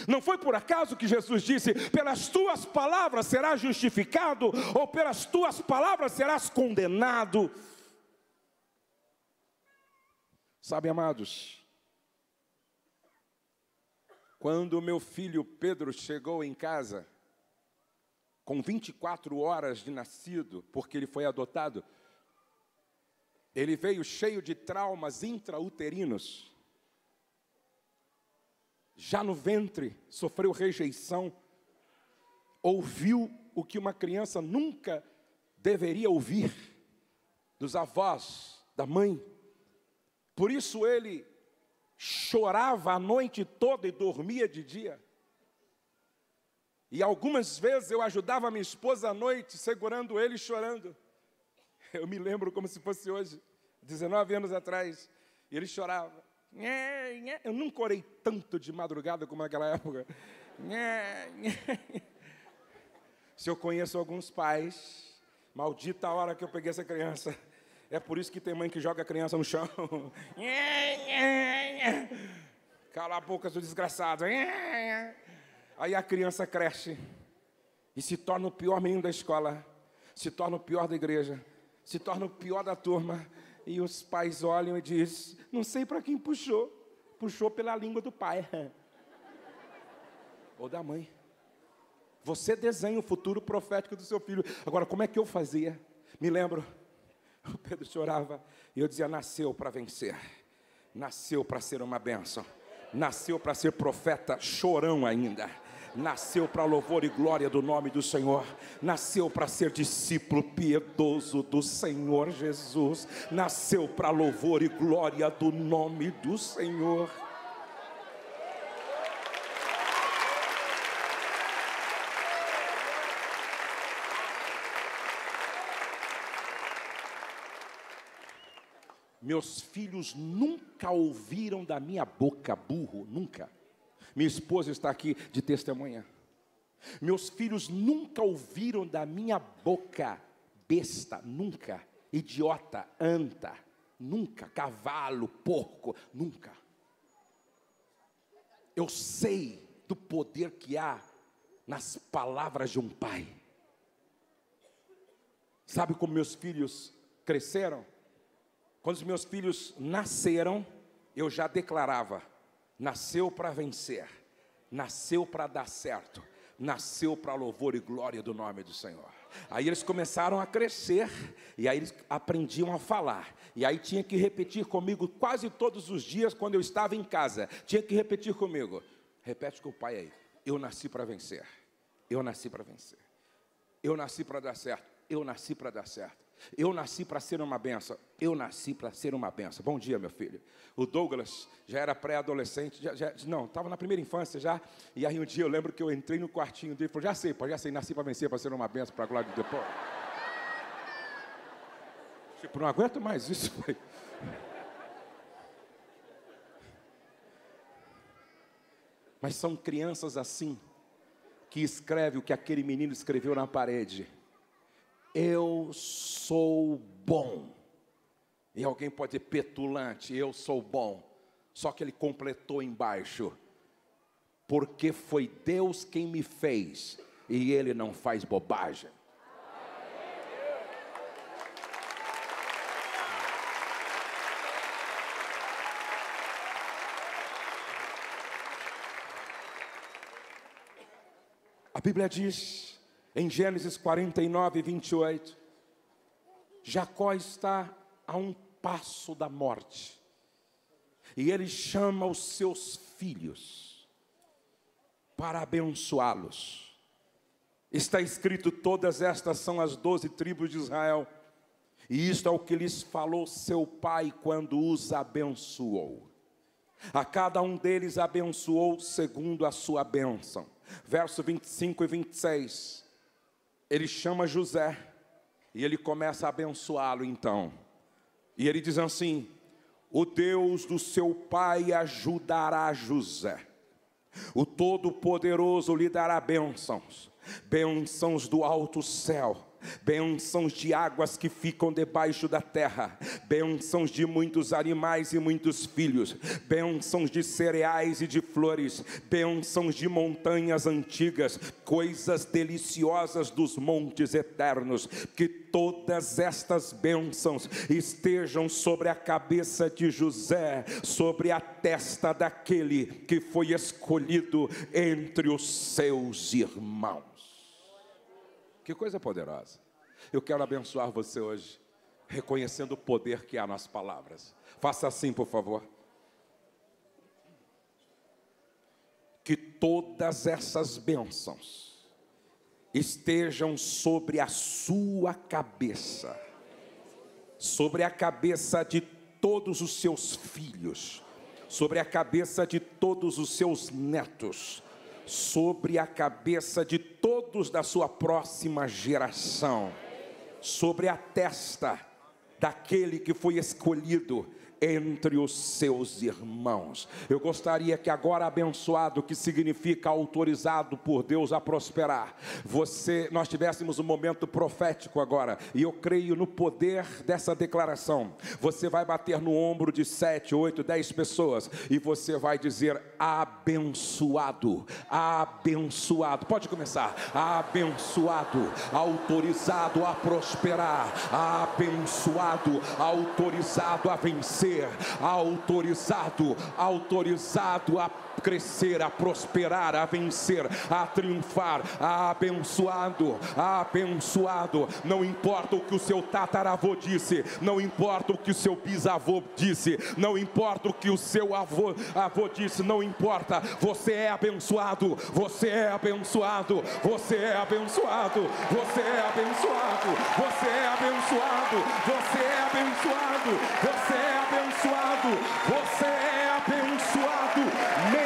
Não foi por acaso que Jesus disse: pelas tuas palavras serás justificado, ou pelas tuas palavras serás condenado. Sabe, amados, Quando meu filho Pedro chegou em casa, com 24 horas de nascido, porque ele foi adotado, ele veio cheio de traumas intrauterinos. Já no ventre, sofreu rejeição, ouviu o que uma criança nunca deveria ouvir dos avós, da mãe. Por isso ele chorava a noite toda e dormia de dia. E algumas vezes eu ajudava minha esposa à noite, segurando ele e chorando. Eu me lembro como se fosse hoje, 19 anos atrás, ele chorava. Eu nunca orei tanto de madrugada como naquela época. Se eu conheço alguns pais, maldita a hora que eu peguei essa criança. É por isso que tem mãe que joga a criança no chão. *laughs* Cala a boca, seu desgraçado. Aí a criança cresce e se torna o pior menino da escola, se torna o pior da igreja, se torna o pior da turma. E os pais olham e dizem: Não sei para quem puxou. Puxou pela língua do pai *laughs* ou da mãe. Você desenha o futuro profético do seu filho. Agora, como é que eu fazia? Me lembro, *laughs* o Pedro chorava e eu dizia: Nasceu para vencer, nasceu para ser uma bênção, nasceu para ser profeta, chorão ainda nasceu para louvor e glória do nome do Senhor, nasceu para ser discípulo piedoso do Senhor Jesus, nasceu para louvor e glória do nome do Senhor. Meus filhos nunca ouviram da minha boca burro, nunca. Minha esposa está aqui de testemunha. Meus filhos nunca ouviram da minha boca besta, nunca. Idiota, anta, nunca. Cavalo, porco, nunca. Eu sei do poder que há nas palavras de um pai. Sabe como meus filhos cresceram? Quando os meus filhos nasceram, eu já declarava: nasceu para vencer, nasceu para dar certo, nasceu para louvor e glória do nome do Senhor. Aí eles começaram a crescer, e aí eles aprendiam a falar, e aí tinha que repetir comigo quase todos os dias quando eu estava em casa, tinha que repetir comigo. Repete com o pai aí. Eu nasci para vencer. Eu nasci para vencer. Eu nasci para dar certo. Eu nasci para dar certo. Eu nasci para ser uma benção. Eu nasci para ser uma benção. Bom dia, meu filho. O Douglas já era pré-adolescente, já, já, não, estava na primeira infância já. E aí um dia eu lembro que eu entrei no quartinho dele e falou: Já sei, pô, já sei, nasci para vencer, para ser uma benção, para a glória de Deus. Tipo, não aguento mais isso. *laughs* Mas são crianças assim que escrevem o que aquele menino escreveu na parede. Eu sou bom. E alguém pode dizer petulante, eu sou bom. Só que ele completou embaixo. Porque foi Deus quem me fez e ele não faz bobagem. A Bíblia diz em Gênesis 49, 28, Jacó está a um passo da morte. E ele chama os seus filhos para abençoá-los. Está escrito: todas estas são as doze tribos de Israel. E isto é o que lhes falou seu pai quando os abençoou. A cada um deles abençoou segundo a sua bênção. Verso 25 e 26 ele chama José e ele começa a abençoá-lo então. E ele diz assim: O Deus do seu pai ajudará José. O Todo-Poderoso lhe dará bênçãos, bênçãos do alto céu bênçãos de águas que ficam debaixo da terra, bênçãos de muitos animais e muitos filhos, bênçãos de cereais e de flores, bênçãos de montanhas antigas, coisas deliciosas dos montes eternos, que todas estas bênçãos estejam sobre a cabeça de José, sobre a testa daquele que foi escolhido entre os seus irmãos. Que coisa poderosa. Eu quero abençoar você hoje, reconhecendo o poder que há nas palavras. Faça assim, por favor. Que todas essas bênçãos estejam sobre a sua cabeça, sobre a cabeça de todos os seus filhos, sobre a cabeça de todos os seus netos, sobre a cabeça de todos da sua próxima geração, sobre a testa daquele que foi escolhido entre os seus irmãos. Eu gostaria que agora abençoado, que significa autorizado por Deus a prosperar, você nós tivéssemos um momento profético agora, e eu creio no poder dessa declaração. Você vai bater no ombro de sete, oito, dez pessoas e você vai dizer abençoado, abençoado. Pode começar. Abençoado, autorizado a prosperar, abençoado, autorizado a vencer ser autorizado, autorizado a crescer, a prosperar, a vencer, a triunfar, a abençoado, a abençoado. Não importa o que o seu tataravô disse, não importa o que o seu bisavô disse, não importa o que o seu avô, avô disse, não importa. Você é abençoado, você é abençoado, você é abençoado, você é abençoado, você é abençoado, você é abençoado, você é abençoado, você é abençoado, você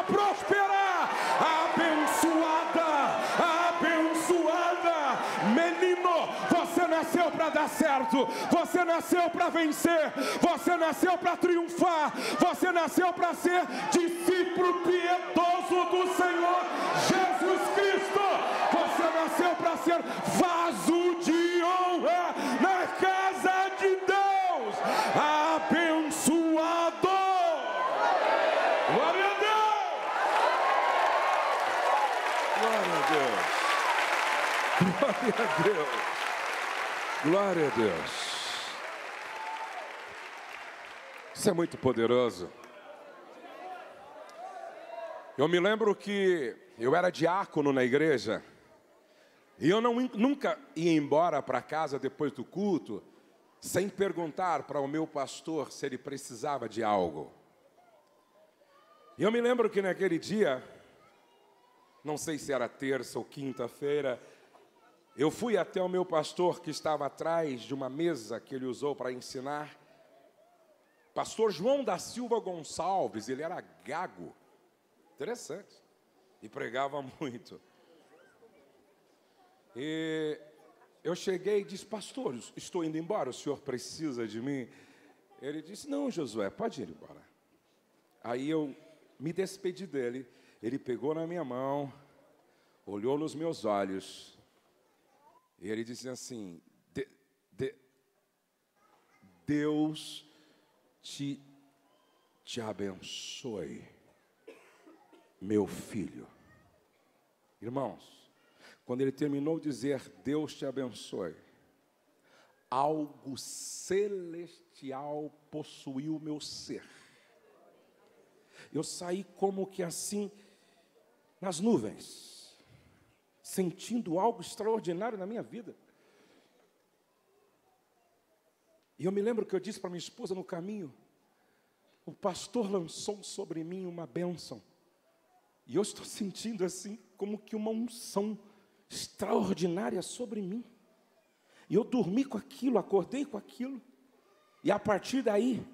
para prosperar, abençoada, abençoada, menino, você nasceu para dar certo, você nasceu para vencer, você nasceu para triunfar, você nasceu para ser discípulo piedoso do Senhor Jesus Cristo, você nasceu para ser vaso de honra Glória a Deus. Glória a Deus. Isso é muito poderoso. Eu me lembro que eu era diácono na igreja e eu não, nunca ia embora para casa depois do culto sem perguntar para o meu pastor se ele precisava de algo. E eu me lembro que naquele dia, não sei se era terça ou quinta-feira, eu fui até o meu pastor que estava atrás de uma mesa que ele usou para ensinar. Pastor João da Silva Gonçalves, ele era gago. Interessante. E pregava *laughs* muito. E eu cheguei e disse: Pastor, estou indo embora, o senhor precisa de mim? Ele disse: Não, Josué, pode ir embora. Aí eu me despedi dele. Ele pegou na minha mão, olhou nos meus olhos, e ele disse assim: de, de, Deus te, te abençoe, meu filho. Irmãos, quando ele terminou de dizer Deus te abençoe, algo celestial possuiu o meu ser. Eu saí como que assim, nas nuvens, sentindo algo extraordinário na minha vida. E eu me lembro que eu disse para minha esposa no caminho: o pastor lançou sobre mim uma bênção. E eu estou *laughs* sentindo assim, como que uma unção extraordinária sobre mim. E eu dormi com aquilo, acordei com aquilo. E a partir daí,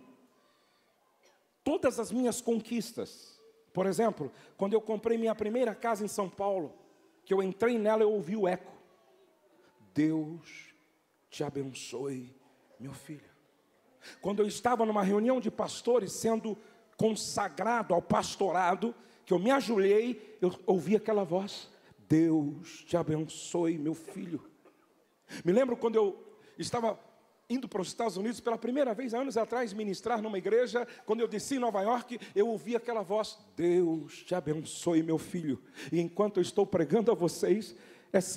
todas as minhas conquistas, Por exemplo, quando eu comprei minha primeira casa em São Paulo, que eu entrei nela, eu ouvi o eco. Deus te abençoe, meu filho. Quando eu estava numa reunião de pastores, sendo consagrado ao pastorado, que eu me ajoelhei, eu ouvi aquela voz: Deus te abençoe, meu filho. Me lembro quando eu estava indo para os Estados Unidos pela primeira vez, anos atrás, ministrar numa igreja, quando eu desci em Nova York, eu ouvi aquela voz: Deus te abençoe, meu filho. E enquanto eu estou pregando a vocês,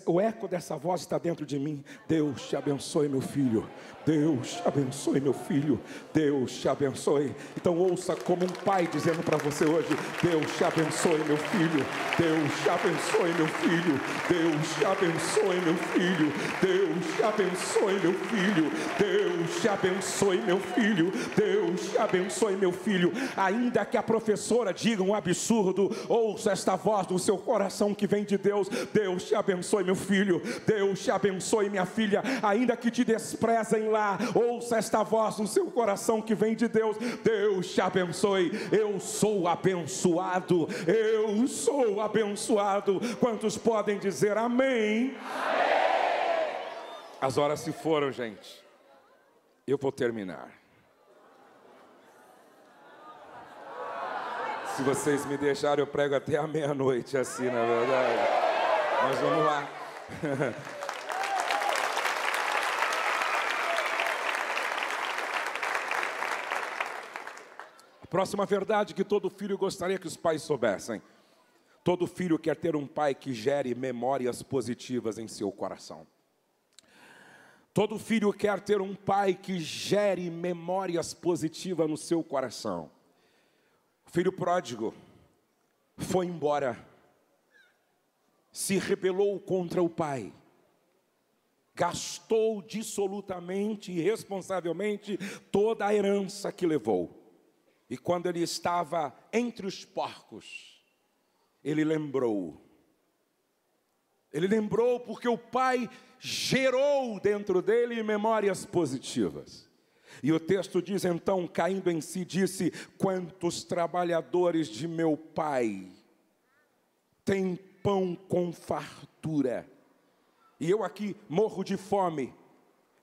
o eco dessa voz está dentro de mim. Deus te abençoe, meu filho. Deus te abençoe, meu filho. Deus te abençoe. Então ouça como um pai dizendo para você hoje: Deus te abençoe, meu filho. Deus te abençoe, meu filho. Deus te abençoe, meu filho. Deus te abençoe, meu filho. Deus te abençoe, meu filho. Deus te abençoe, meu filho. Ainda que a professora diga um absurdo, ouça esta voz do seu coração que vem de Deus. Deus te abençoe meu filho, Deus te abençoe minha filha, ainda que te desprezem lá, ouça esta voz no seu coração que vem de Deus, Deus te abençoe, eu sou abençoado, eu sou abençoado. Quantos podem dizer amém? amém. As horas se foram, gente. Eu vou terminar. Se vocês me deixarem, eu prego até a meia-noite, assim, na verdade. Mas vamos lá. *laughs* próxima verdade que todo filho gostaria que os pais soubessem. Todo filho quer ter um pai que gere memórias positivas em seu coração. Todo filho quer ter um pai que gere memórias positivas no seu coração. O filho pródigo foi embora se rebelou contra o pai, gastou dissolutamente e responsavelmente toda a herança que levou. E quando ele estava entre os porcos, ele lembrou. Ele lembrou porque o pai gerou dentro dele memórias positivas. E o texto diz então, caindo em si, disse: Quantos trabalhadores de meu pai têm pão com fartura. E eu aqui morro de fome.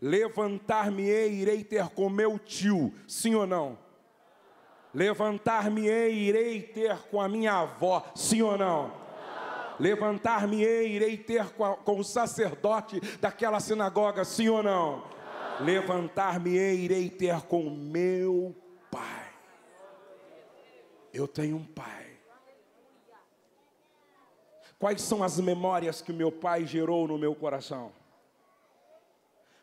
Levantar-me-ei, irei ter com meu tio, sim ou não? Levantar-me-ei, irei ter com a minha avó, sim ou não? Levantar-me-ei, irei ter com, a, com, o sacerdote daquela sinagoga, sim ou não? Levantar-me-ei, irei ter com meu pai. Eu tenho um pai. Quais são as memórias que meu pai gerou no meu coração?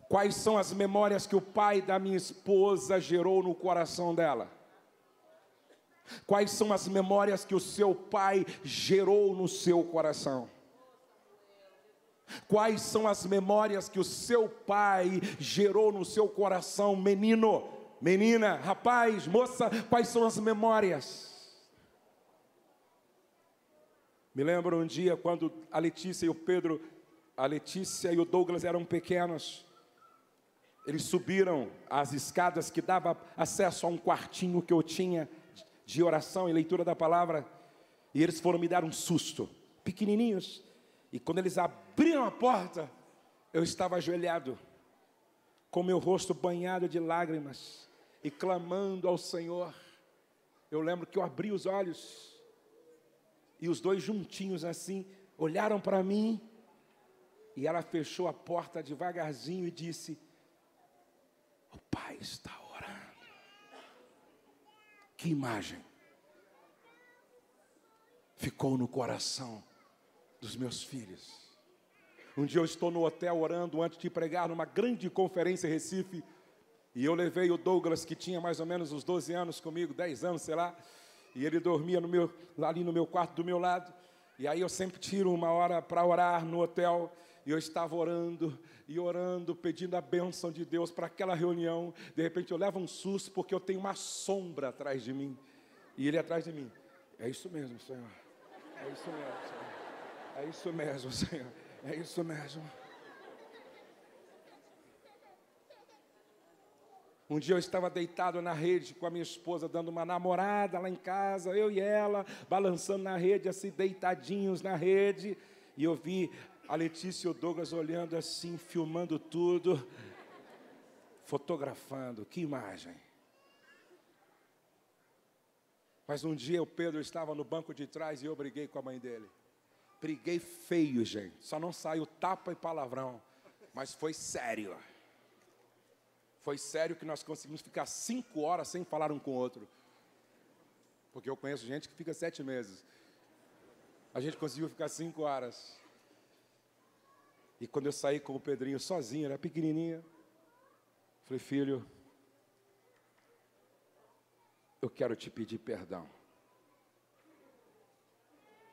Quais são as memórias que o pai da minha esposa gerou no coração dela? Quais são as memórias que o seu pai gerou no seu coração? Quais são as memórias que o seu pai gerou no seu coração, menino, menina, rapaz, moça? Quais são as memórias? Me lembro um dia quando a Letícia e o Pedro, a Letícia e o Douglas eram pequenos. Eles subiram as escadas que dava acesso a um quartinho que eu tinha de oração e leitura da palavra. E eles foram me dar um susto, pequenininhos. E quando eles abriram a porta, eu estava ajoelhado, com meu rosto banhado de lágrimas e clamando ao Senhor. Eu lembro que eu abri os olhos e os dois juntinhos assim olharam para mim. E ela fechou a porta devagarzinho e disse: O pai está. Que imagem ficou no coração dos meus filhos. Um dia eu estou no hotel orando antes de pregar numa grande conferência em Recife. E eu levei o Douglas, que tinha mais ou menos uns 12 anos comigo, 10 anos, sei lá. E ele dormia no meu, ali no meu quarto do meu lado. E aí eu sempre tiro uma hora para orar no hotel. E eu estava orando e orando, pedindo a bênção de Deus para aquela reunião. De repente eu levo um susto porque eu tenho uma sombra atrás de mim. E ele atrás de mim. É isso mesmo, Senhor. É isso mesmo, Senhor. É isso mesmo, Senhor. É isso mesmo. Um dia eu estava deitado na rede com a minha esposa, dando uma namorada lá em casa, eu e ela, balançando na rede, assim, deitadinhos na rede, e eu vi a Letícia e o Douglas olhando assim, filmando tudo, fotografando, que imagem. Mas um dia o Pedro estava no banco de trás e eu briguei com a mãe dele. Briguei feio, gente. Só não saiu tapa e palavrão. Mas foi sério. Foi sério que nós conseguimos ficar cinco horas sem falar um com o outro. Porque eu conheço gente que fica sete meses. A gente conseguiu ficar cinco horas. E quando eu saí com o Pedrinho sozinho, era pequenininha, falei, filho, eu quero te pedir perdão.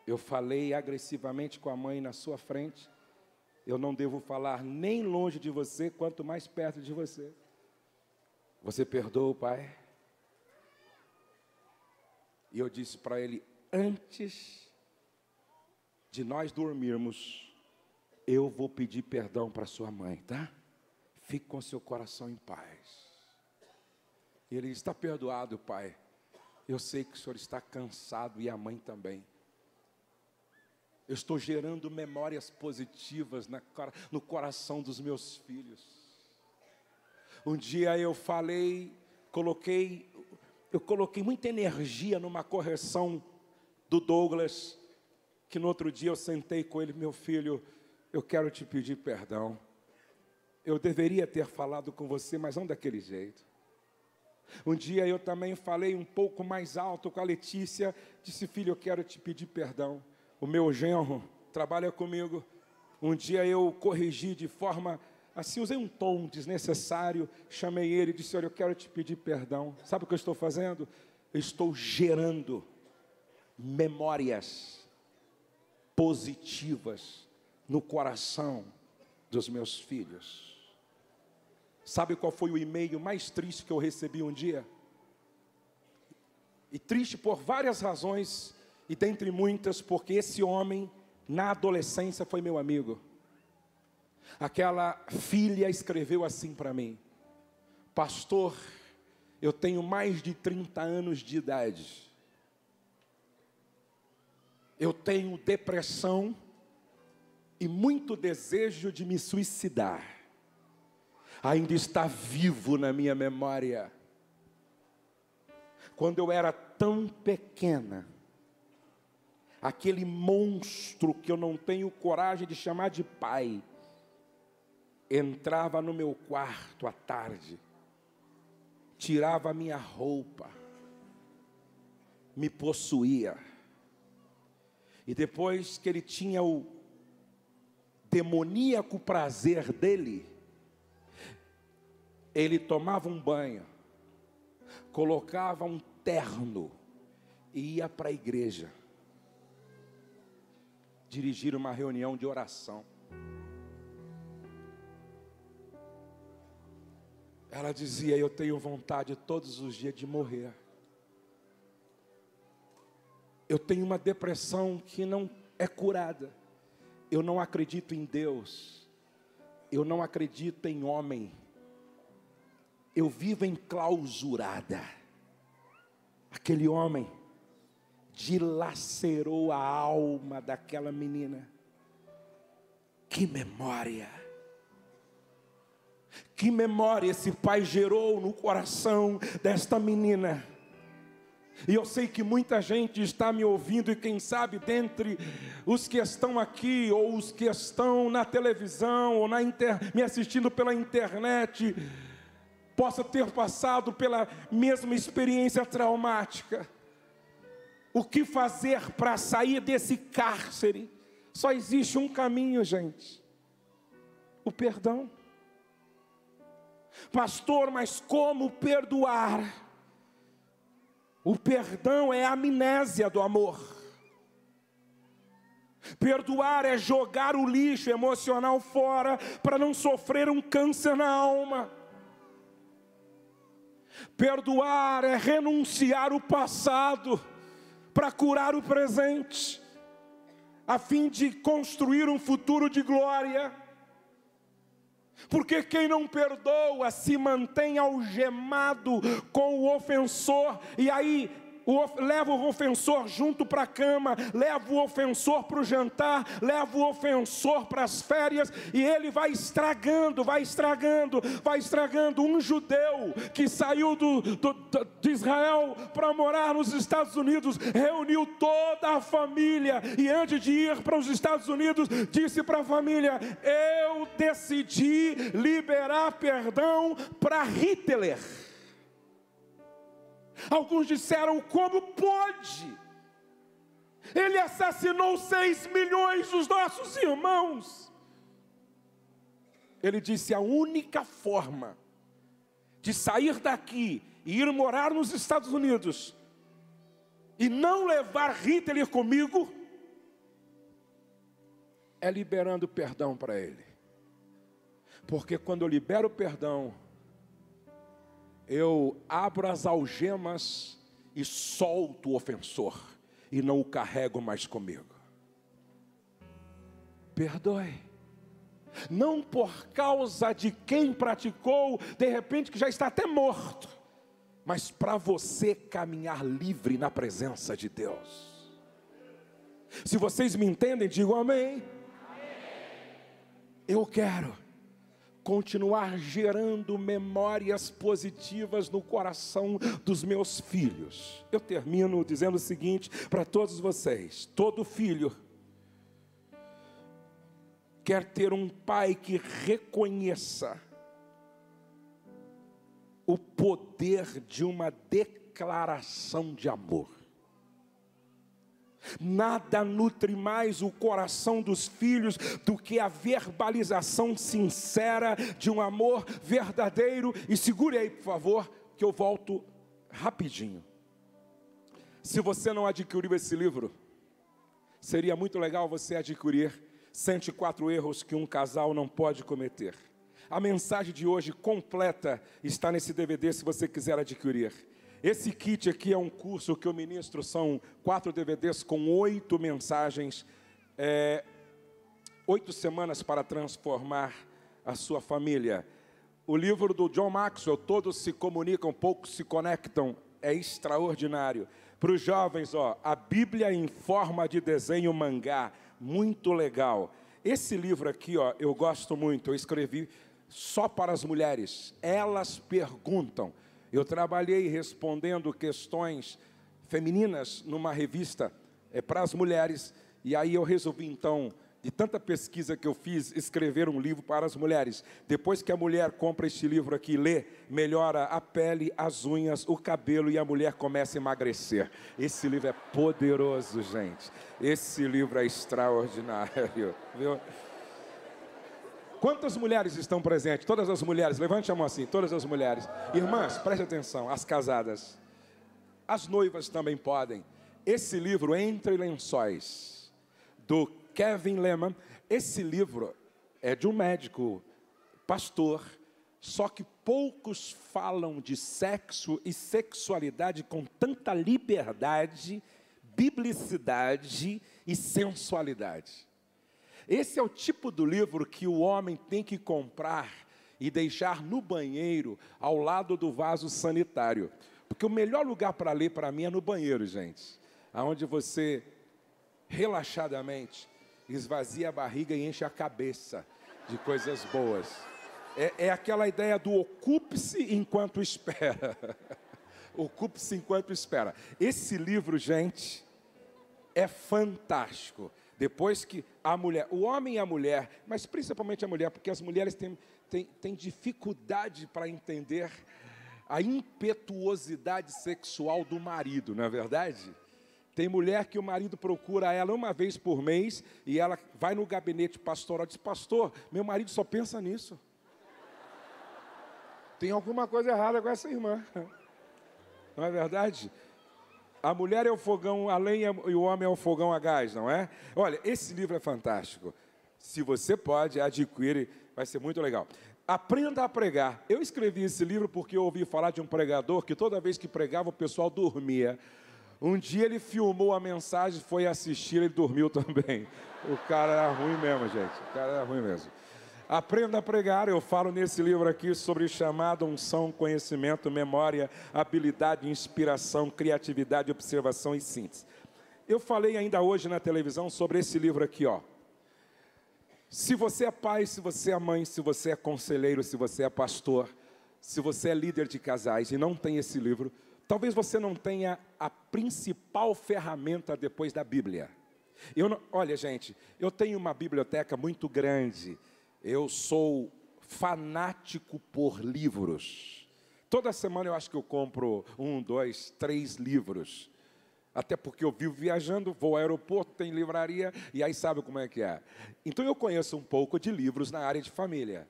Eu falei agressivamente com a mãe na sua frente. Eu não devo falar nem longe de você, quanto mais perto de você. Você perdoa o pai? E eu disse para ele: antes de nós dormirmos, eu vou pedir perdão para sua mãe, tá? Fique com seu coração em paz. E ele está perdoado, pai. Eu sei que o senhor está cansado e a mãe também. Eu estou gerando memórias positivas no coração dos meus filhos. Um dia eu falei, coloquei, eu coloquei muita energia numa correção do Douglas, que no outro dia eu sentei com ele, meu filho, eu quero te pedir perdão. Eu deveria ter falado com você, mas não daquele jeito. Um dia eu também falei um pouco mais alto com a Letícia, disse: Filho, eu quero te pedir perdão o meu genro trabalha comigo. Um dia eu corrigi de forma assim, usei um tom desnecessário, chamei ele e disse: Olha, eu quero te pedir perdão. Sabe o que eu estou fazendo? Eu estou gerando memórias positivas no coração dos meus filhos. Sabe qual foi o e-mail mais triste que eu recebi um dia? E triste por várias razões, e dentre muitas, porque esse homem, na adolescência, foi meu amigo. Aquela filha escreveu assim para mim: Pastor, eu tenho mais de 30 anos de idade. Eu tenho depressão e muito desejo de me suicidar. Ainda está vivo na minha memória. Quando eu era tão pequena, aquele monstro que eu não tenho coragem de chamar de pai, entrava no meu quarto à tarde, tirava a minha roupa, me possuía. E depois que ele tinha o demoníaco prazer dele, ele tomava um banho, colocava um terno e ia para a igreja dirigir uma reunião de oração. Ela dizia: Eu tenho vontade todos os dias de morrer. Eu tenho uma depressão que não é curada. Eu não acredito em Deus. Eu não acredito em homem. Eu vivo enclausurada. Aquele homem dilacerou a alma daquela menina. Que memória! Que memória esse pai gerou no coração desta menina. E eu sei que muita gente está me ouvindo, e quem sabe dentre os que estão aqui, ou os que estão na televisão, ou na inter... me assistindo pela internet, possa ter passado pela mesma experiência traumática. O que fazer para sair desse cárcere? Só existe um caminho, gente: o perdão. Pastor, mas como perdoar? O perdão é a amnésia do amor. Perdoar é jogar o lixo emocional fora para não sofrer um câncer na alma. Perdoar é renunciar o passado para curar o presente, a fim de construir um futuro de glória. Porque quem não perdoa se mantém algemado com o ofensor, e aí leva o ofensor junto para a cama, leva o ofensor para o jantar, leva o ofensor para as férias, e ele vai estragando, vai estragando, vai estragando. Um judeu que saiu do, do, de Israel para morar nos Estados Unidos, reuniu toda a família, e antes de ir para os Estados Unidos, disse para a família: Eu decidi liberar perdão para Hitler. Alguns disseram: como pode? Ele assassinou seis milhões dos nossos irmãos. Ele disse: a única forma de sair daqui e ir morar nos Estados Unidos e não levar Hitler comigo é liberando perdão para ele. Porque quando eu libero perdão, eu abro as algemas e solto o ofensor e não o carrego mais comigo. Perdoe. Não por causa de quem praticou, de repente que já está até morto, mas para você caminhar livre na presença de Deus. Se vocês me entendem, digam amém. amém. Eu quero continuar gerando memórias positivas no coração dos meus filhos. Eu termino dizendo o seguinte para todos vocês: todo filho quer ter um pai que reconheça o poder de uma declaração de amor. Nada nutre mais o coração dos filhos do que a verbalização sincera de um amor verdadeiro. E segure aí, por favor, que eu volto rapidinho. Se você não adquiriu esse livro, seria muito legal você adquirir 104 erros que um casal não pode cometer. A mensagem de hoje completa está nesse DVD se você quiser adquirir. Esse kit aqui é um curso que eu ministro, são quatro DVDs com oito mensagens, é, oito semanas para transformar a sua família. O livro do John Maxwell, Todos se comunicam, poucos se conectam, é extraordinário. Para os jovens, ó, a Bíblia em forma de desenho mangá, muito legal. Esse livro aqui, ó, eu gosto muito, eu escrevi só para as mulheres. Elas perguntam. Eu trabalhei respondendo questões femininas numa revista é, para as mulheres, e aí eu resolvi então, de tanta pesquisa que eu fiz, escrever um livro para as mulheres. Depois que a mulher compra este livro aqui e lê, melhora a pele, as unhas, o cabelo e a mulher começa a emagrecer. Esse livro é poderoso, gente. Esse livro é extraordinário, *laughs* viu? Quantas mulheres estão presentes? Todas as mulheres, levante a mão assim, todas as mulheres. Irmãs, preste atenção, as casadas. As noivas também podem. Esse livro, Entre Lençóis, do Kevin Lehman, esse livro é de um médico, pastor, só que poucos falam de sexo e sexualidade com tanta liberdade, biblicidade e sensualidade. Esse é o tipo do livro que o homem tem que comprar e deixar no banheiro, ao lado do vaso sanitário. Porque o melhor lugar para ler para mim é no banheiro, gente. Aonde você relaxadamente esvazia a barriga e enche a cabeça de coisas boas. É, é aquela ideia do ocupe-se enquanto espera. *laughs* ocupe-se enquanto espera. Esse livro, gente, é fantástico. Depois que a mulher, o homem e a mulher, mas principalmente a mulher, porque as mulheres têm, têm, têm dificuldade para entender a impetuosidade sexual do marido, não é verdade? Tem mulher que o marido procura ela uma vez por mês e ela vai no gabinete pastoral e diz: Pastor, meu marido só pensa nisso. Tem alguma coisa errada com essa irmã. Não é verdade? A mulher é o fogão a lenha e o homem é o fogão a gás, não é? Olha, esse livro é fantástico. Se você pode, adquire, vai ser muito legal. Aprenda a pregar. Eu escrevi esse livro porque eu ouvi falar de um pregador que toda vez que pregava o pessoal dormia. Um dia ele filmou a mensagem, foi assistir, ele dormiu *laughs* também. O cara era ruim mesmo, gente. O cara era ruim mesmo. Aprenda a pregar. Eu falo nesse livro aqui sobre chamado unção, conhecimento, memória, habilidade, inspiração, criatividade, observação e síntese. Eu falei ainda hoje na televisão sobre esse livro aqui, ó. Se você é pai, se você é mãe, se você é conselheiro, se você é pastor, se você é líder de casais e não tem esse livro, talvez você não tenha a principal ferramenta depois da Bíblia. Eu não, olha, gente, eu tenho uma biblioteca muito grande eu sou fanático por livros. Toda semana eu acho que eu compro um, dois, três livros. Até porque eu vivo viajando, vou ao aeroporto, tem livraria, e aí sabe como é que é. Então eu conheço um pouco de livros na área de família.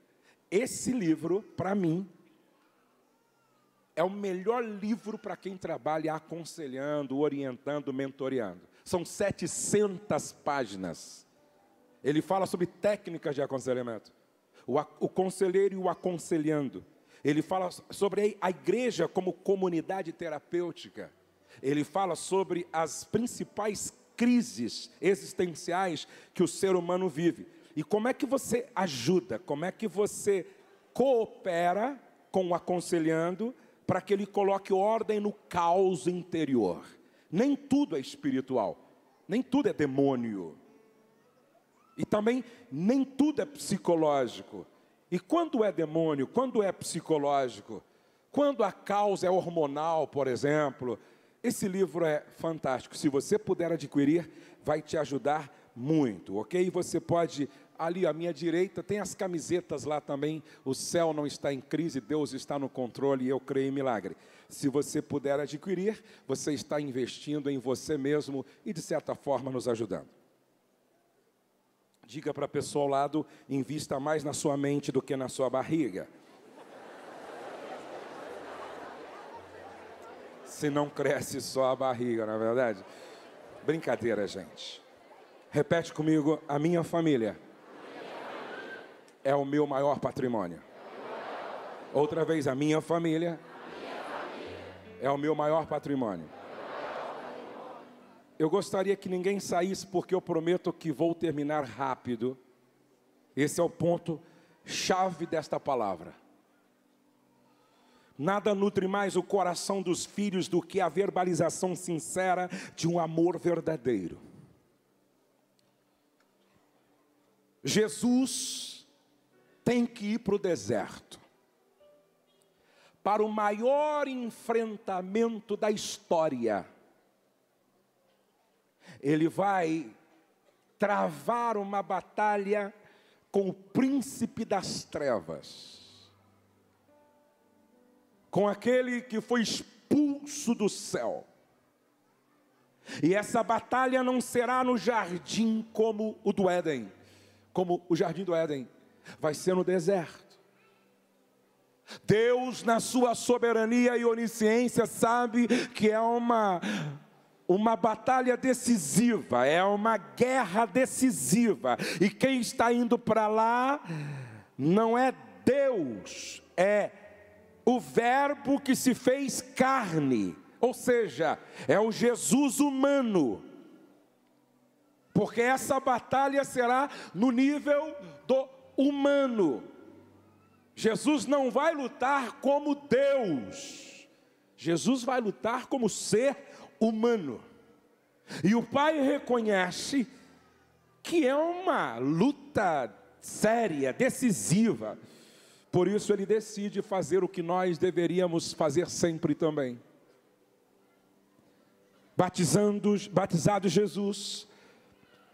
Esse livro, para mim, é o melhor livro para quem trabalha aconselhando, orientando, mentoreando. São 700 páginas. Ele fala sobre técnicas de aconselhamento. O, o conselheiro e o aconselhando. Ele fala sobre a igreja como comunidade terapêutica. Ele fala sobre as principais crises existenciais que o ser humano vive. E como é que você ajuda, como é que você coopera com o aconselhando para que ele coloque ordem no caos interior. Nem tudo é espiritual, nem tudo é demônio. E também nem tudo é psicológico. E quando é demônio, quando é psicológico, quando a causa é hormonal, por exemplo, esse livro é fantástico. Se você puder adquirir, vai te ajudar muito, ok? Você pode, ali à minha direita, tem as camisetas lá também. O céu não está em crise, Deus está no controle e eu creio em milagre. Se você puder adquirir, você está investindo em você mesmo e, de certa forma, nos ajudando. Diga para a pessoa ao lado: invista mais na sua mente do que na sua barriga. Se não cresce só a barriga, na é verdade? Brincadeira, gente. Repete comigo: a minha família é o meu maior patrimônio. Outra vez, a minha família é o meu maior patrimônio. Eu gostaria que ninguém saísse, porque eu prometo que vou terminar rápido. Esse é o ponto chave desta palavra. Nada nutre mais o coração dos filhos do que a verbalização sincera de um amor verdadeiro. Jesus tem que ir para o deserto, para o maior enfrentamento da história ele vai travar uma batalha com o príncipe das trevas, com aquele que foi expulso do céu. E essa batalha não será no jardim como o do Éden, como o jardim do Éden, vai ser no deserto. Deus, na sua soberania e onisciência, sabe que é uma uma batalha decisiva, é uma guerra decisiva. E quem está indo para lá não é Deus, é o Verbo que se fez carne, ou seja, é o Jesus humano. Porque essa batalha será no nível do humano. Jesus não vai lutar como Deus, Jesus vai lutar como ser. E o pai reconhece que é uma luta séria, decisiva. Por isso ele decide fazer o que nós deveríamos fazer sempre também. Batizando, batizado Jesus,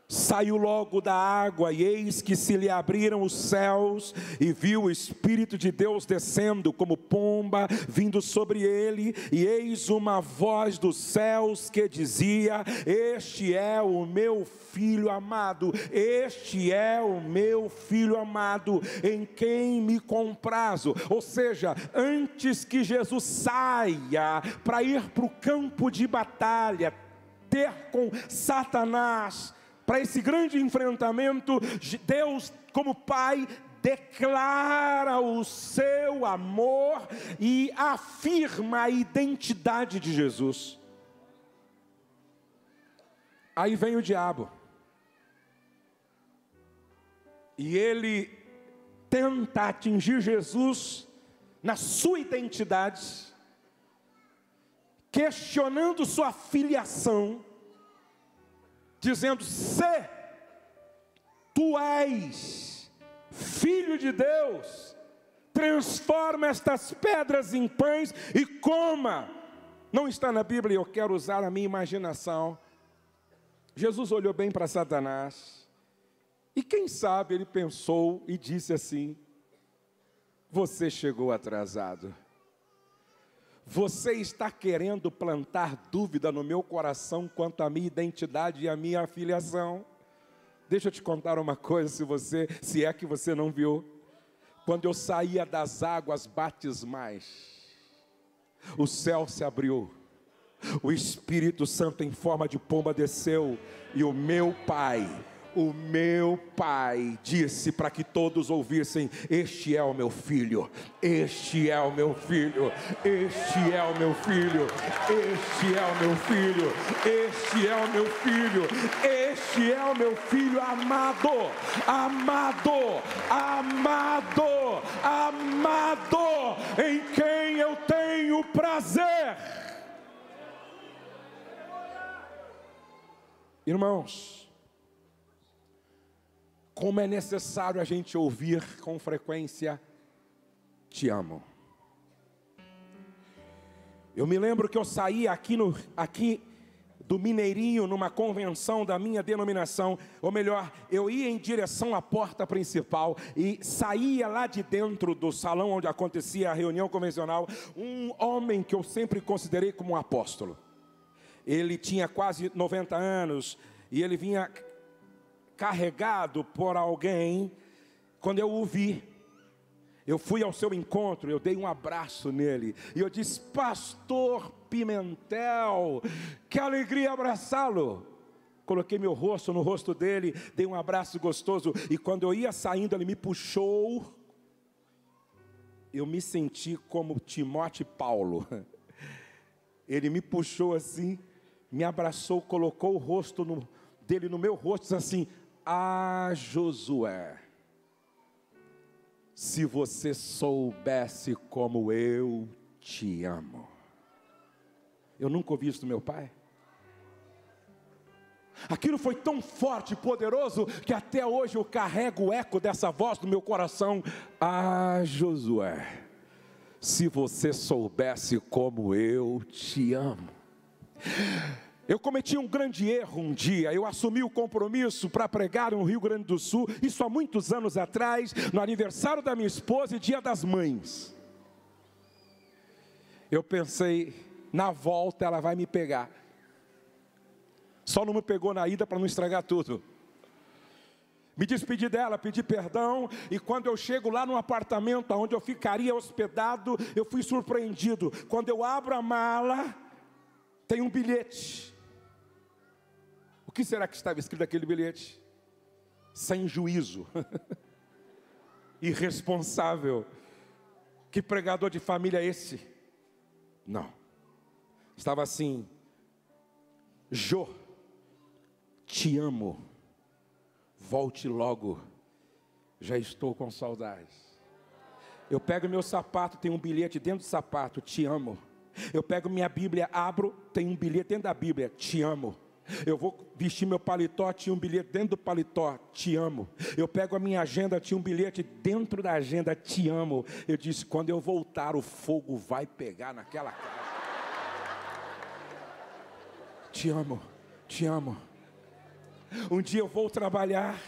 Saiu logo da água, e eis que se lhe abriram os céus, e viu o Espírito de Deus descendo como pomba, vindo sobre ele, e eis uma voz dos céus que dizia: Este é o meu filho amado, este é o meu filho amado, em quem me comprazo. Ou seja, antes que Jesus saia para ir para o campo de batalha, ter com Satanás, para esse grande enfrentamento, Deus, como Pai, declara o seu amor e afirma a identidade de Jesus. Aí vem o diabo. E ele tenta atingir Jesus na sua identidade, questionando sua filiação, dizendo: Se tu és filho de Deus, transforma estas pedras em pães e coma. Não está na Bíblia, eu quero usar a minha imaginação. Jesus olhou bem para Satanás, e quem sabe ele pensou e disse assim: Você chegou atrasado. Você está querendo plantar dúvida no meu coração quanto à minha identidade e à minha afiliação. Deixa eu te contar uma coisa, se você, se é que você não viu. Quando eu saía das águas batismais, o céu se abriu. O Espírito Santo em forma de pomba desceu e o meu Pai o meu pai disse para que todos ouvissem: Este é o meu filho, este é o meu filho, este é o meu filho, este é o meu filho, este é o meu filho, este é o meu filho amado, amado, amado, amado, em quem eu tenho prazer. Irmãos, como é necessário a gente ouvir com frequência: Te amo. Eu me lembro que eu saí aqui, no, aqui do Mineirinho, numa convenção da minha denominação, ou melhor, eu ia em direção à porta principal e saía lá de dentro do salão onde acontecia a reunião convencional, um homem que eu sempre considerei como um apóstolo. Ele tinha quase 90 anos e ele vinha carregado por alguém, quando eu o vi, eu fui ao seu encontro, eu dei um abraço nele, e eu disse: Pastor Pimentel, que alegria abraçá-lo. Coloquei meu rosto no rosto dele, dei um abraço gostoso, e quando eu ia saindo, ele me puxou. Eu me senti como Timote Paulo. *laughs* Ele me puxou assim, me abraçou, colocou o rosto no, dele no meu rosto, disse assim: a Josué: Se você soubesse como eu te amo. Eu nunca ouvi isso do meu pai. Aquilo foi tão forte e poderoso que até hoje eu carrego o eco dessa voz no meu coração. Ah, Josué, se você soubesse como eu te amo. Eu cometi um grande erro um dia. Eu assumi o compromisso para pregar no Rio Grande do Sul, isso há muitos anos atrás, no aniversário da minha esposa e dia das mães. Eu pensei, na volta ela vai me pegar. Só não me pegou na ida para não estragar tudo. Me despedi dela, pedi perdão, e quando eu chego lá no apartamento onde eu ficaria hospedado, eu fui surpreendido. Quando eu abro a mala, tem um bilhete que será que estava escrito naquele bilhete? Sem juízo, *laughs* irresponsável. Que pregador de família é esse? Não. Estava assim: Jô, te amo, volte logo, já estou com saudades. Eu pego meu sapato, tem um bilhete dentro do sapato, te amo. Eu pego minha Bíblia, abro, tem um bilhete dentro da Bíblia, te amo. Eu vou vestir meu paletó, tinha um bilhete dentro do paletó, te amo. Eu pego a minha agenda, tinha um bilhete dentro da agenda, te amo. Eu disse: quando eu voltar, o fogo vai pegar naquela casa. Te amo, te amo. Um dia eu vou trabalhar.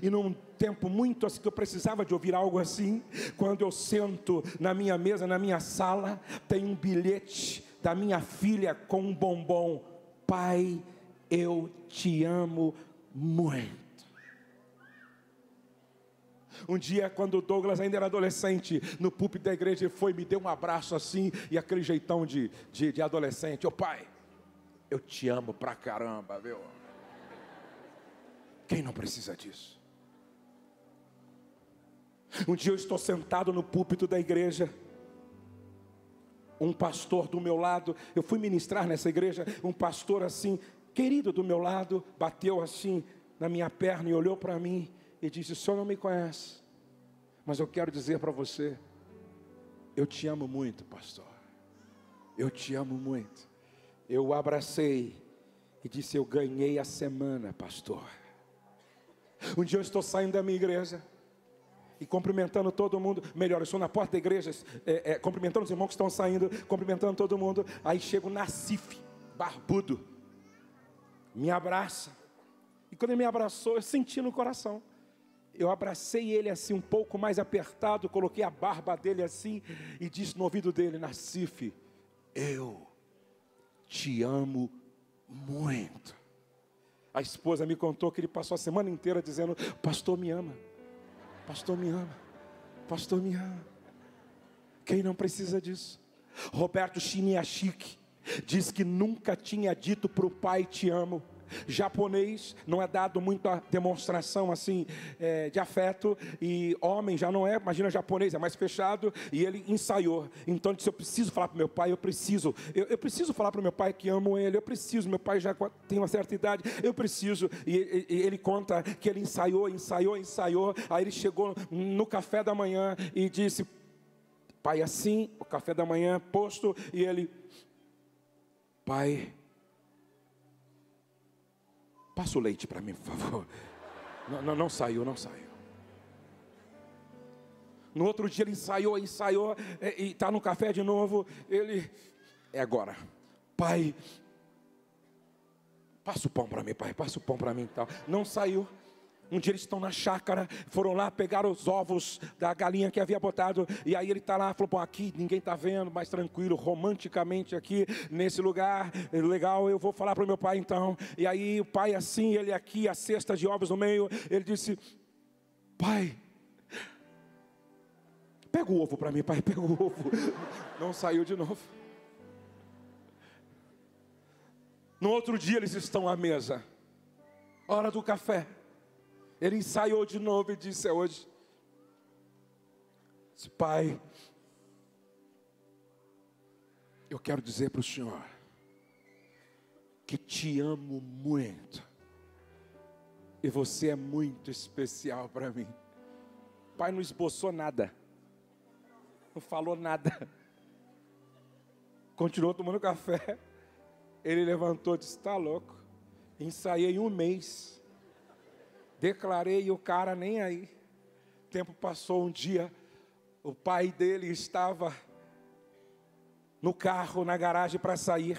E num tempo muito assim que eu precisava de ouvir algo assim, quando eu sento na minha mesa, na minha sala, tem um bilhete da minha filha com um bombom. Pai, eu te amo muito. Um dia, quando o Douglas ainda era adolescente, no púlpito da igreja, ele foi me deu um abraço assim, e aquele jeitão de, de, de adolescente: Ô pai, eu te amo pra caramba, viu? Quem não precisa disso? Um dia eu estou sentado no púlpito da igreja, um pastor do meu lado, eu fui ministrar nessa igreja, um pastor assim, querido do meu lado, bateu assim na minha perna e olhou para mim e disse: O senhor não me conhece, Mas eu quero dizer para você, eu te amo muito, pastor. Eu te amo muito. Eu o abracei e disse: Eu ganhei a semana, pastor. Um dia eu estou saindo da minha igreja e cumprimentando todo mundo. Melhor, eu estou na porta da igreja, é, é, cumprimentando os irmãos que estão saindo, cumprimentando todo mundo. Aí chega o Nacife, barbudo, me abraça. E quando ele me abraçou, eu senti no coração. Eu abracei ele assim, um pouco mais apertado, coloquei a barba dele assim e disse no ouvido dele: Nacife, eu te amo muito. A esposa me contou que ele passou a semana inteira dizendo: Pastor me ama, Pastor me ama, Pastor me ama. Quem não precisa disso? Roberto Chiniachik diz que nunca tinha dito para o pai: Te amo. Japonês não é dado muita demonstração assim é, de afeto e homem já não é. Imagina japonês é mais fechado e ele ensaiou. Então ele disse: eu preciso falar para meu pai, eu preciso, eu, eu preciso falar para meu pai que amo ele, eu preciso. Meu pai já tem uma certa idade, eu preciso. E, e, e ele conta que ele ensaiou, ensaiou, ensaiou. Aí ele chegou no café da manhã e disse: pai, assim, o café da manhã posto e ele, pai Passa o leite para mim, por favor. Não, não, não saiu, não saiu. No outro dia ele ensaiou, ensaiou, é, e está no café de novo. Ele, é agora, pai, passa o pão para mim, pai, passa o pão para mim tal. Não saiu. Um dia eles estão na chácara, foram lá, pegaram os ovos da galinha que havia botado, e aí ele está lá, falou: Bom, aqui ninguém está vendo, mais tranquilo, romanticamente aqui, nesse lugar, legal, eu vou falar para o meu pai então. E aí o pai, assim, ele aqui, a cesta de ovos no meio, ele disse: Pai, pega o ovo para mim, pai, pega o ovo. *laughs* Não saiu de novo. No outro dia eles estão à mesa, hora do café. Ele ensaiou de novo e disse: É hoje. Disse, Pai, eu quero dizer para o Senhor que te amo muito e você é muito especial para mim. Pai não esboçou nada, não falou nada, continuou tomando café. Ele levantou e disse: Está louco, ensaiei um mês Declarei e o cara nem aí. O tempo passou um dia, o pai dele estava no carro, na garagem para sair.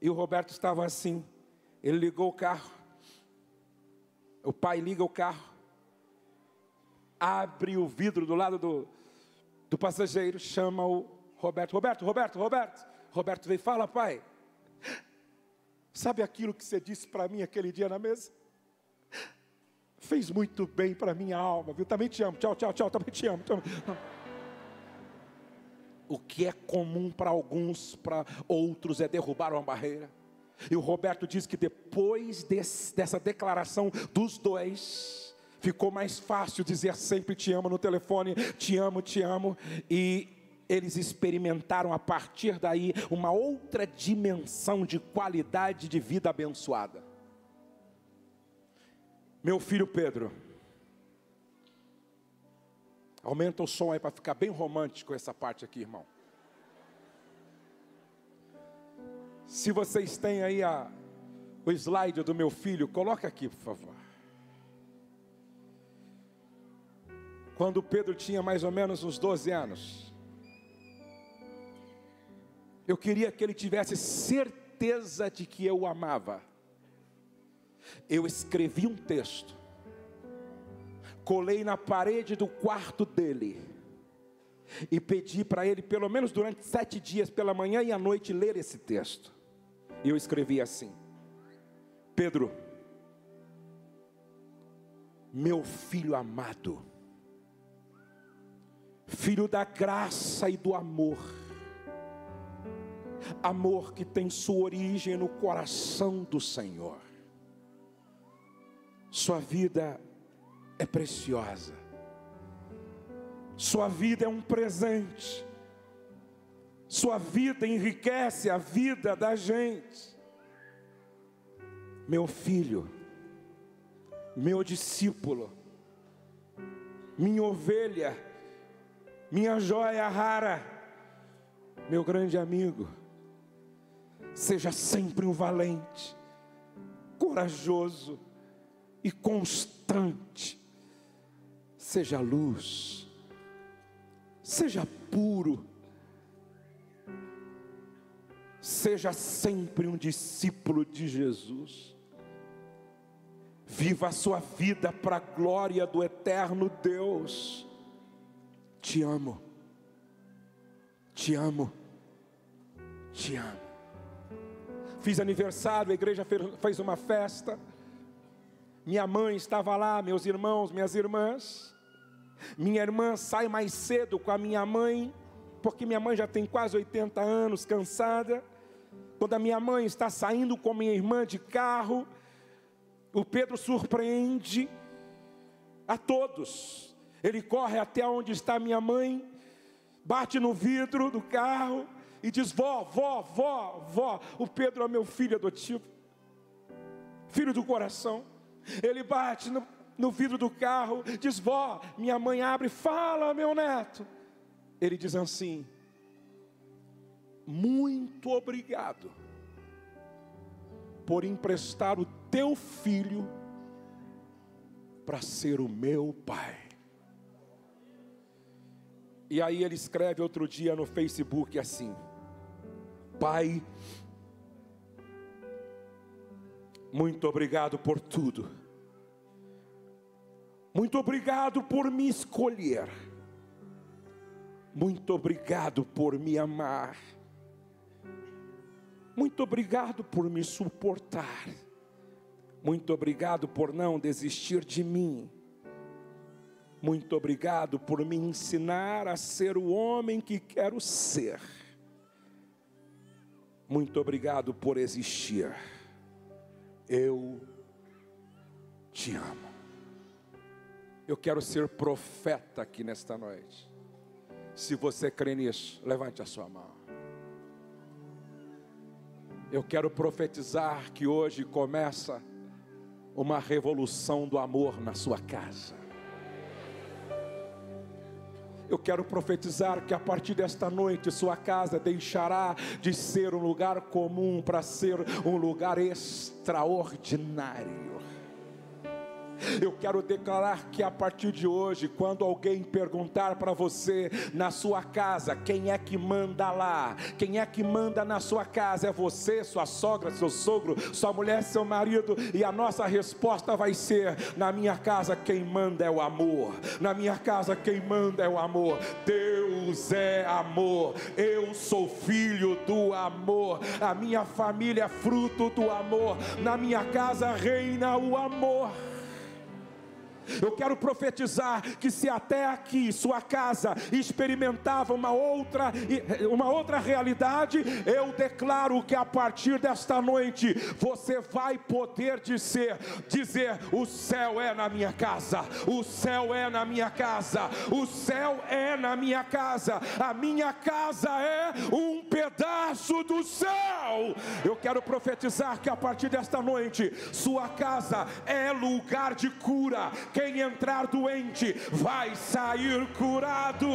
E o Roberto estava assim. Ele ligou o carro. O pai liga o carro. Abre o vidro do lado do, do passageiro, chama o Roberto. Roberto, Roberto, Roberto. Roberto veio, fala, pai. Sabe aquilo que você disse para mim aquele dia na mesa? Fez muito bem para minha alma, viu? Também te amo. Tchau, tchau, tchau. Também te amo. Amo. O que é comum para alguns, para outros, é derrubar uma barreira. E o Roberto diz que depois desse, dessa declaração dos dois, ficou mais fácil dizer sempre te amo no telefone, te amo, te amo. E eles experimentaram a partir daí uma outra dimensão de qualidade de vida abençoada. Meu filho Pedro, aumenta o som aí para ficar bem romântico essa parte aqui, irmão. Se vocês têm aí a, o slide do meu filho, coloca aqui, por favor. Quando Pedro tinha mais ou menos uns 12 anos, eu queria que ele tivesse certeza de que eu o amava eu escrevi um texto, colei na parede do quarto dele, e pedi para ele, pelo menos durante sete dias, pela manhã e à noite, ler esse texto. E eu escrevi assim: Pedro, meu filho amado, filho da graça e do amor, amor que tem sua origem no coração do Senhor. Sua vida é preciosa. Sua vida é um presente. Sua vida enriquece a vida da gente. Meu filho, meu discípulo, minha ovelha, minha joia rara, meu grande amigo. Seja sempre um valente, corajoso e constante. Seja luz, seja puro, seja sempre um discípulo de Jesus. Viva a sua vida para a glória do eterno Deus. Te amo, te amo, te amo. Fiz aniversário, a igreja fez uma festa. Minha mãe estava lá, meus irmãos, minhas irmãs. Minha irmã sai mais cedo com a minha mãe, porque minha mãe já tem quase 80 anos, cansada. Quando a minha mãe está saindo com minha irmã de carro, o Pedro surpreende a todos. Ele corre até onde está minha mãe, bate no vidro do carro e diz: Vó, vó, vó, vó. O Pedro é meu filho adotivo, filho do coração. Ele bate no, no vidro do carro, diz: Vó, minha mãe abre, fala, meu neto. Ele diz assim: Muito obrigado por emprestar o teu filho para ser o meu pai. E aí ele escreve outro dia no Facebook assim: Pai, muito obrigado por tudo. Muito obrigado por me escolher. Muito obrigado por me amar. Muito obrigado por me suportar. Muito obrigado por não desistir de mim. Muito obrigado por me ensinar a ser o homem que quero ser. Muito obrigado por existir. Eu te amo. Eu quero ser profeta aqui nesta noite. Se você crê nisso, levante a sua mão. Eu quero profetizar que hoje começa uma revolução do amor na sua casa. Eu quero profetizar que a partir desta noite sua casa deixará de ser um lugar comum para ser um lugar extraordinário. Eu quero declarar que a partir de hoje, quando alguém perguntar para você na sua casa, quem é que manda lá? Quem é que manda na sua casa? É você, sua sogra, seu sogro, sua mulher, seu marido? E a nossa resposta vai ser: na minha casa quem manda é o amor. Na minha casa quem manda é o amor. Deus é amor. Eu sou filho do amor. A minha família é fruto do amor. Na minha casa reina o amor. Eu quero profetizar que se até aqui sua casa experimentava uma outra, uma outra realidade, eu declaro que a partir desta noite você vai poder dizer, dizer: o céu é na minha casa, o céu é na minha casa, o céu é na minha casa, a minha casa é um pedaço do céu. Eu quero profetizar que a partir desta noite sua casa é lugar de cura quem entrar doente vai sair curado.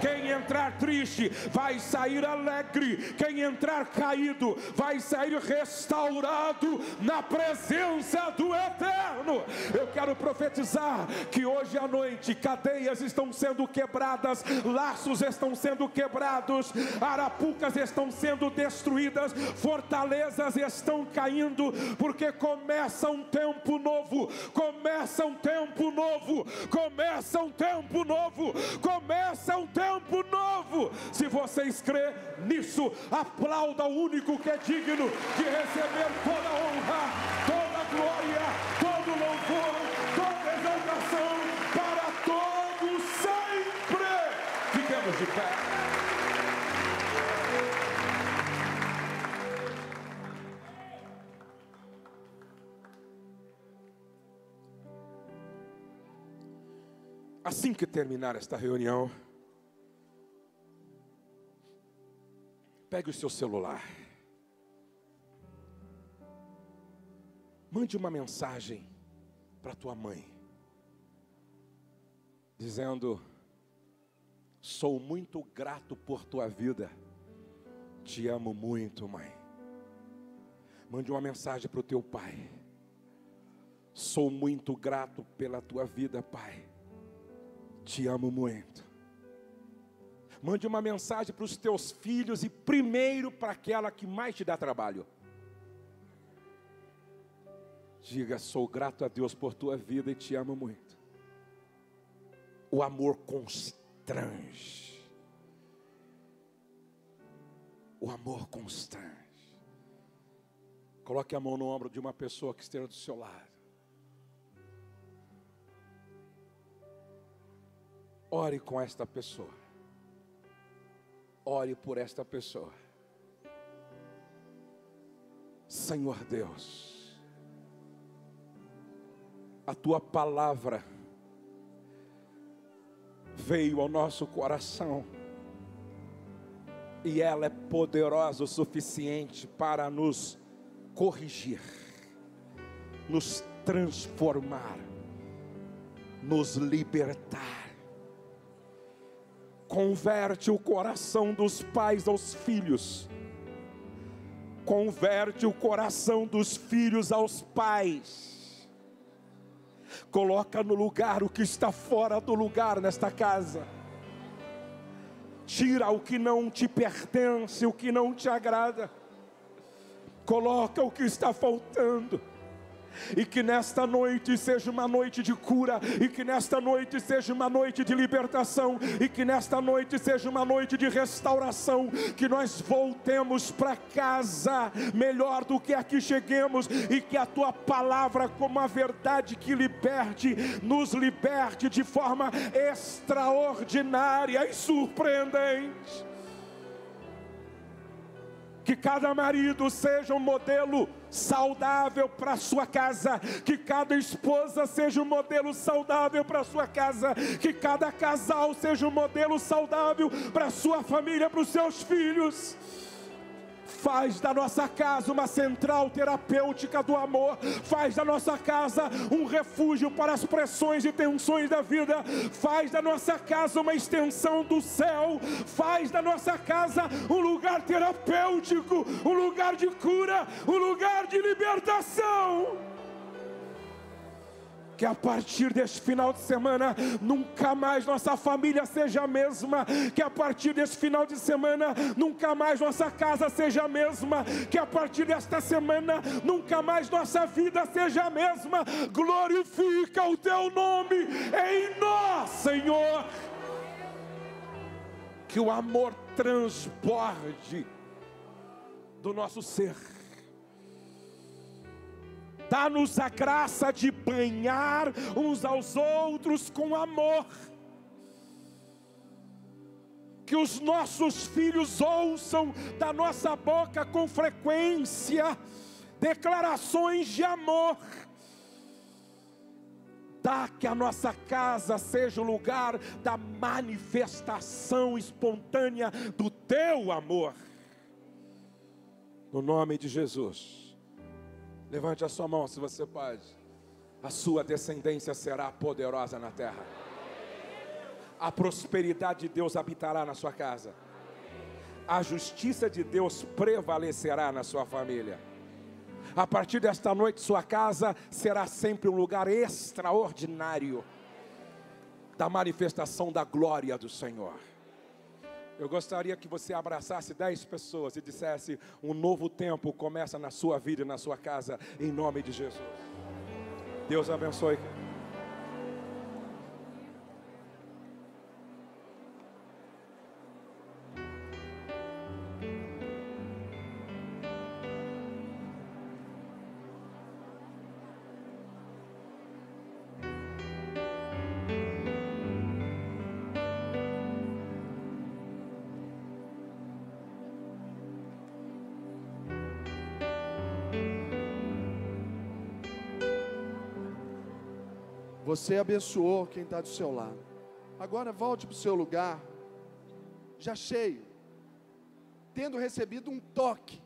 Quem entrar triste vai sair alegre. Quem entrar caído vai sair restaurado na presença do Eterno. Eu quero profetizar que hoje à noite cadeias estão sendo quebradas, laços estão sendo quebrados, arapucas estão sendo destruídas, fortalezas estão caindo, porque começa um tempo novo. Começa um tempo novo novo, começa um tempo novo, começa um tempo novo. Se vocês crê nisso, aplauda o único que é digno de receber toda honra, toda glória, todo o louvor, toda exaltação para todos sempre. Fiquemos de pé. Assim que terminar esta reunião, pegue o seu celular, mande uma mensagem para tua mãe. dizendo: Sou muito grato por tua vida, te amo muito, mãe. Mande uma mensagem para o teu pai. Sou muito grato pela tua vida, pai. Te amo muito. Mande uma mensagem para os teus filhos e primeiro para aquela que mais te dá trabalho. Diga: Sou grato a Deus por tua vida e te amo muito. O amor constrange. O amor constrange. Coloque a mão no ombro de uma pessoa que esteja do seu lado. Ore com esta pessoa. Ore por esta pessoa. Senhor Deus, a tua palavra veio ao nosso coração e ela é poderosa o suficiente para nos corrigir, nos transformar, nos libertar. Converte o coração dos pais aos filhos, converte o coração dos filhos aos pais, coloca no lugar o que está fora do lugar nesta casa. Tira o que não te pertence, o que não te agrada. Coloca o que está faltando. E que nesta noite seja uma noite de cura, e que nesta noite seja uma noite de libertação, e que nesta noite seja uma noite de restauração, que nós voltemos para casa melhor do que aqui cheguemos, e que a tua palavra, como a verdade que liberte, nos liberte de forma extraordinária e surpreendente. Que cada marido seja um modelo saudável para sua casa, que cada esposa seja um modelo saudável para sua casa, que cada casal seja um modelo saudável para sua família, para os seus filhos. Faz da nossa casa uma central terapêutica do amor. Faz da nossa casa um refúgio para as pressões e tensões da vida. Faz da nossa casa uma extensão do céu. Faz da nossa casa um lugar terapêutico, um lugar de cura, um lugar de libertação que a partir deste final de semana nunca mais nossa família seja a mesma, que a partir deste final de semana nunca mais nossa casa seja a mesma, que a partir desta semana nunca mais nossa vida seja a mesma. Glorifica o teu nome em nós, Senhor. Que o amor transborde do nosso ser Dá-nos a graça de banhar uns aos outros com amor. Que os nossos filhos ouçam da nossa boca com frequência declarações de amor. Dá que a nossa casa seja o lugar da manifestação espontânea do teu amor. No nome de Jesus. Levante a sua mão se você pode. A sua descendência será poderosa na terra. A prosperidade de Deus habitará na sua casa. A justiça de Deus prevalecerá na sua família. A partir desta noite, sua casa será sempre um lugar extraordinário da manifestação da glória do Senhor. Eu gostaria que você abraçasse dez pessoas e dissesse: um novo tempo começa na sua vida e na sua casa, em nome de Jesus. Deus abençoe. Você abençoou quem está do seu lado. Agora volte para o seu lugar, já cheio, tendo recebido um toque,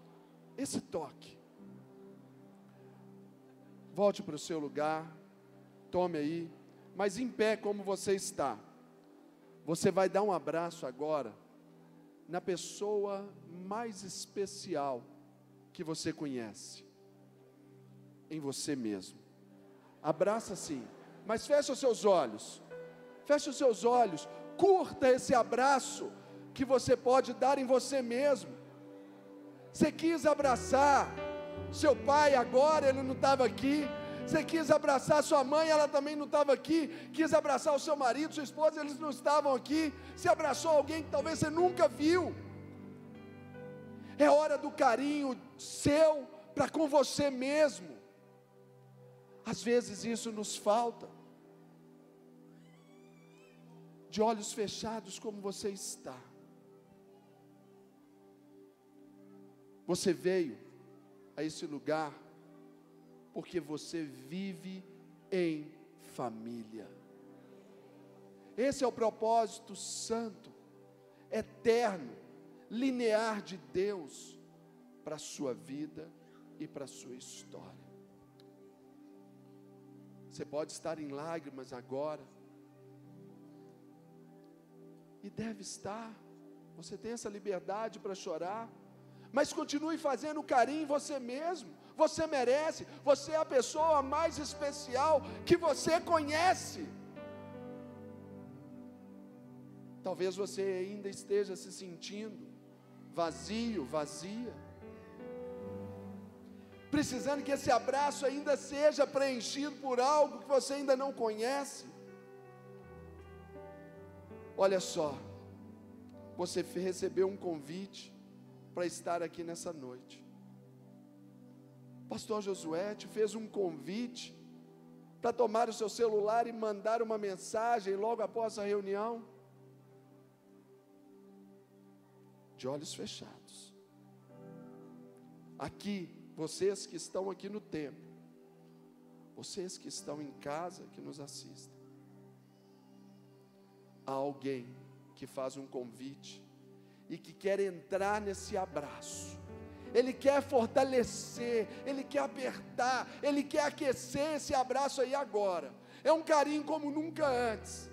esse toque. Volte para o seu lugar, tome aí mas em pé como você está, você vai dar um abraço agora na pessoa mais especial que você conhece, em você mesmo. Abraça sim, mas fecha os seus olhos, fecha os seus olhos, curta esse abraço que você pode dar em você mesmo. Você quis abraçar seu pai agora, ele não estava aqui. Você quis abraçar sua mãe, ela também não estava aqui. Quis abraçar o seu marido, sua esposa, eles não estavam aqui. Você abraçou alguém que talvez você nunca viu. É hora do carinho seu para com você mesmo. Às vezes isso nos falta. De olhos fechados, como você está. Você veio a esse lugar porque você vive em família. Esse é o propósito santo, eterno, linear de Deus para a sua vida e para a sua história. Você pode estar em lágrimas agora, e deve estar, você tem essa liberdade para chorar, mas continue fazendo carinho em você mesmo. Você merece, você é a pessoa mais especial que você conhece. Talvez você ainda esteja se sentindo vazio, vazia. Precisando que esse abraço ainda seja preenchido por algo que você ainda não conhece. Olha só, você recebeu um convite para estar aqui nessa noite. Pastor Josué te fez um convite para tomar o seu celular e mandar uma mensagem logo após a reunião. De olhos fechados. Aqui, vocês que estão aqui no templo, vocês que estão em casa, que nos assistem, há alguém que faz um convite e que quer entrar nesse abraço. Ele quer fortalecer, ele quer apertar, ele quer aquecer esse abraço aí agora. É um carinho como nunca antes.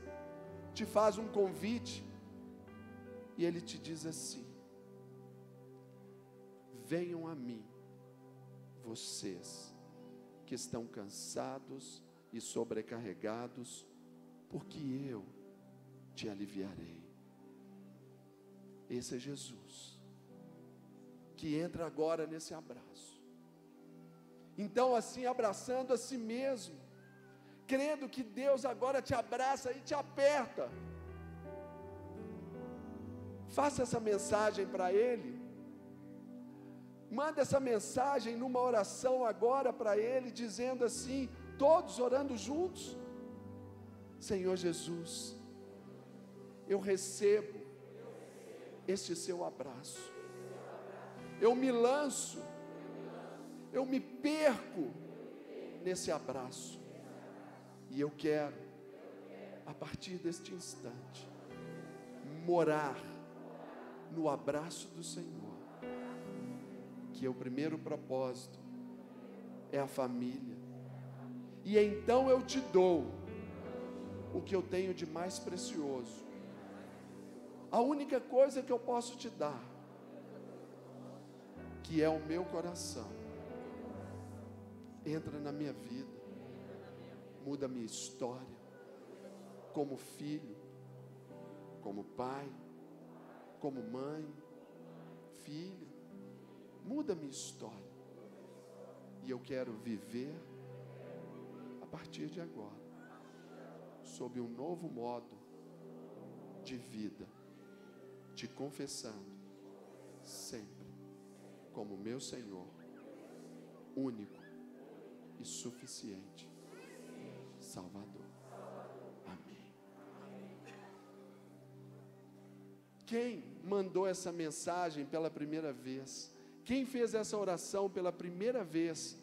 Te faz um convite e ele te diz assim: Venham a mim, vocês que estão cansados e sobrecarregados, porque eu te aliviarei. Esse é Jesus, que entra agora nesse abraço. Então, assim, abraçando a si mesmo, crendo que Deus agora te abraça e te aperta. Faça essa mensagem para Ele. Manda essa mensagem numa oração agora para Ele, dizendo assim, todos orando juntos: Senhor Jesus, eu recebo este seu abraço. Eu me lanço, eu me perco nesse abraço. E eu quero, a partir deste instante, morar no abraço do Senhor. Que é o primeiro propósito, é a família. E então eu te dou o que eu tenho de mais precioso a única coisa que eu posso te dar, que é o meu coração, entra na minha vida, muda a minha história, como filho, como pai, como mãe, filho, muda minha história. E eu quero viver a partir de agora, sob um novo modo de vida te confessando sempre como meu Senhor, único e suficiente Salvador. Amém. Quem mandou essa mensagem pela primeira vez? Quem fez essa oração pela primeira vez?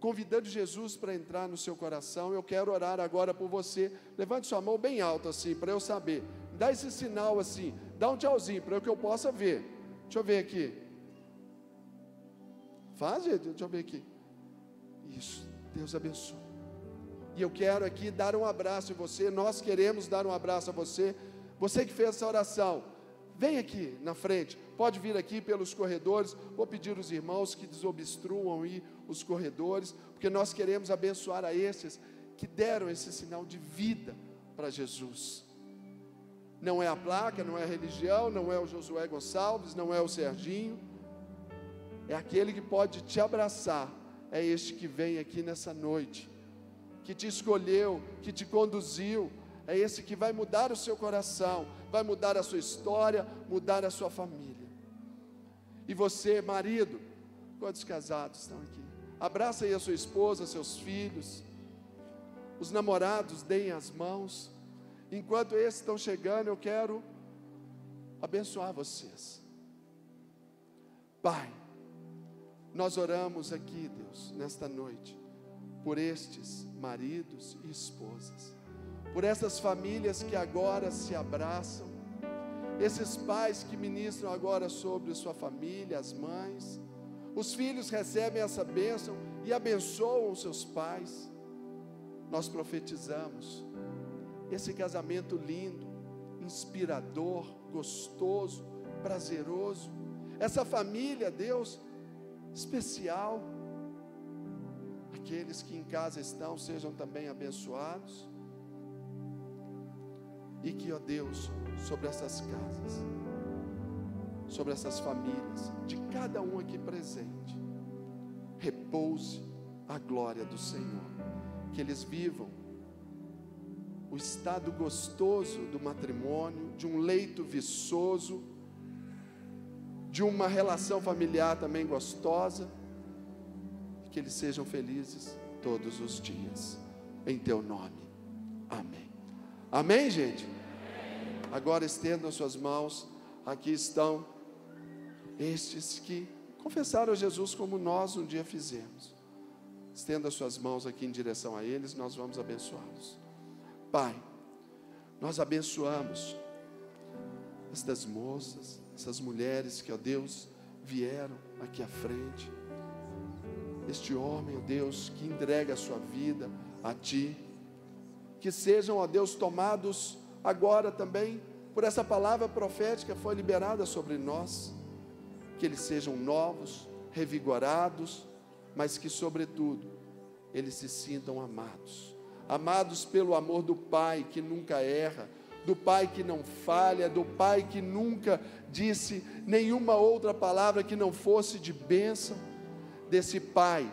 Convidando Jesus para entrar no seu coração, eu quero orar agora por você. Levante sua mão bem alta assim, para eu saber. Dá esse sinal assim. Dá um tchauzinho para que eu possa ver. Deixa eu ver aqui. Faz, gente. Deixa eu ver aqui. Isso. Deus abençoe. E eu quero aqui dar um abraço em você, nós queremos dar um abraço a você. Você que fez essa oração, vem aqui na frente, pode vir aqui pelos corredores. Vou pedir os irmãos que desobstruam aí os corredores, porque nós queremos abençoar a esses que deram esse sinal de vida para Jesus. Não é a placa, não é a religião, não é o Josué Gonçalves, não é o Serginho. É aquele que pode te abraçar. É este que vem aqui nessa noite que te escolheu, que te conduziu, é esse que vai mudar o seu coração, vai mudar a sua história, mudar a sua família. E você, marido, quantos casados estão aqui? Abraça aí a sua esposa, seus filhos. Os namorados, deem as mãos. Enquanto esses estão chegando, eu quero abençoar vocês. Pai, nós oramos aqui, Deus, nesta noite por estes maridos e esposas, por essas famílias que agora se abraçam, esses pais que ministram agora sobre sua família, as mães, os filhos recebem essa bênção e abençoam seus pais. Nós profetizamos esse casamento lindo, inspirador, gostoso, prazeroso, essa família, Deus, especial aqueles que em casa estão sejam também abençoados. E que, ó Deus, sobre essas casas, sobre essas famílias, de cada um aqui presente, repouse a glória do Senhor. Que eles vivam o estado gostoso do matrimônio, de um leito viçoso, de uma relação familiar também gostosa que eles sejam felizes todos os dias, em teu nome. Amém. Amém, gente? Agora estendam suas mãos, aqui estão estes que confessaram a Jesus como nós um dia fizemos. Estenda suas mãos aqui em direção a eles, nós vamos abençoá-los. Pai, nós abençoamos estas moças, essas mulheres que, ó Deus, vieram aqui à frente este homem, ó Deus, que entrega a sua vida a Ti. Que sejam, ó Deus, tomados agora também por essa palavra profética foi liberada sobre nós. Que eles sejam novos, revigorados, mas que, sobretudo, eles se sintam amados. Amados pelo amor do Pai que nunca erra, do Pai que não falha, do Pai que nunca disse nenhuma outra palavra que não fosse de bênção desse pai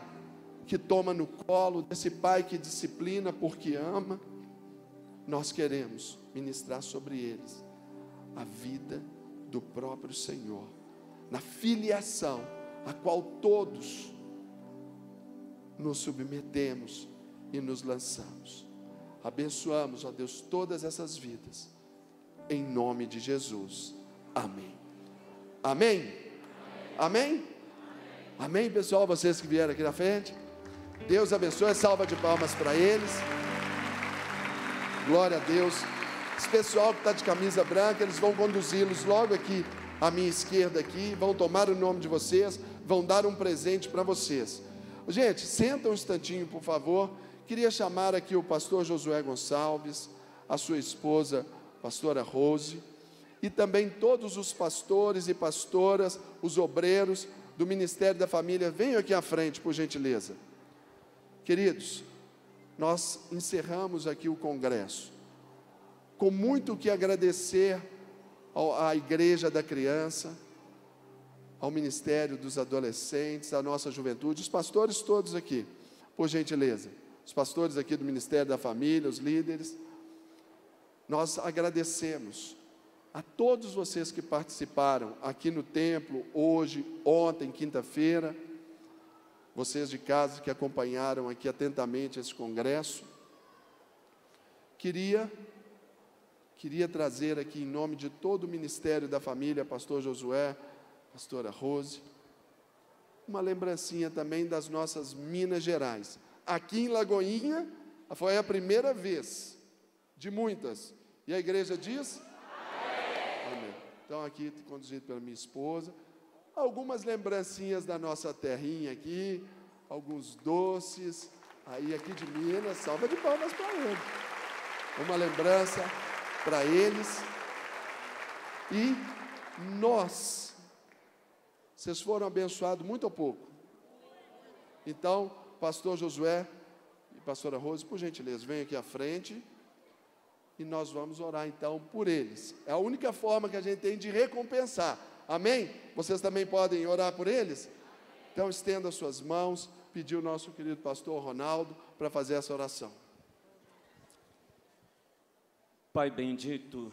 que toma no colo, desse pai que disciplina porque ama, nós queremos ministrar sobre eles a vida do próprio Senhor, na filiação a qual todos nos submetemos e nos lançamos. Abençoamos, ó Deus, todas essas vidas, em nome de Jesus. Amém. Amém? Amém? Amém, pessoal? Vocês que vieram aqui na frente. Deus abençoe. Salva de palmas para eles. Glória a Deus. Esse pessoal que está de camisa branca, eles vão conduzi-los logo aqui à minha esquerda aqui, vão tomar o nome de vocês, vão dar um presente para vocês. Gente, senta um instantinho, por favor. Queria chamar aqui o pastor Josué Gonçalves, a sua esposa, pastora Rose, e também todos os pastores e pastoras, os obreiros, do Ministério da Família, venham aqui à frente, por gentileza. Queridos, nós encerramos aqui o congresso. Com muito que agradecer à Igreja da Criança, ao Ministério dos Adolescentes, à nossa juventude, os pastores todos aqui, por gentileza, os pastores aqui do Ministério da Família, os líderes, nós agradecemos a todos vocês que participaram aqui no templo, hoje, ontem, quinta-feira, vocês de casa que acompanharam aqui atentamente esse congresso, queria queria trazer aqui em nome de todo o ministério da família, pastor Josué, pastora Rose, uma lembrancinha também das nossas Minas Gerais. Aqui em Lagoinha foi a primeira vez de muitas. E a igreja diz: então, aqui conduzido pela minha esposa. Algumas lembrancinhas da nossa terrinha aqui, alguns doces, Aí aqui de Minas, salva de palmas para ele. Uma lembrança para eles. E nós, vocês foram abençoados muito ou pouco? Então, pastor Josué e pastora Rose, por gentileza, vem aqui à frente e nós vamos orar então por eles. É a única forma que a gente tem de recompensar. Amém? Vocês também podem orar por eles? Então estenda suas mãos, pedir o nosso querido pastor Ronaldo para fazer essa oração. Pai bendito,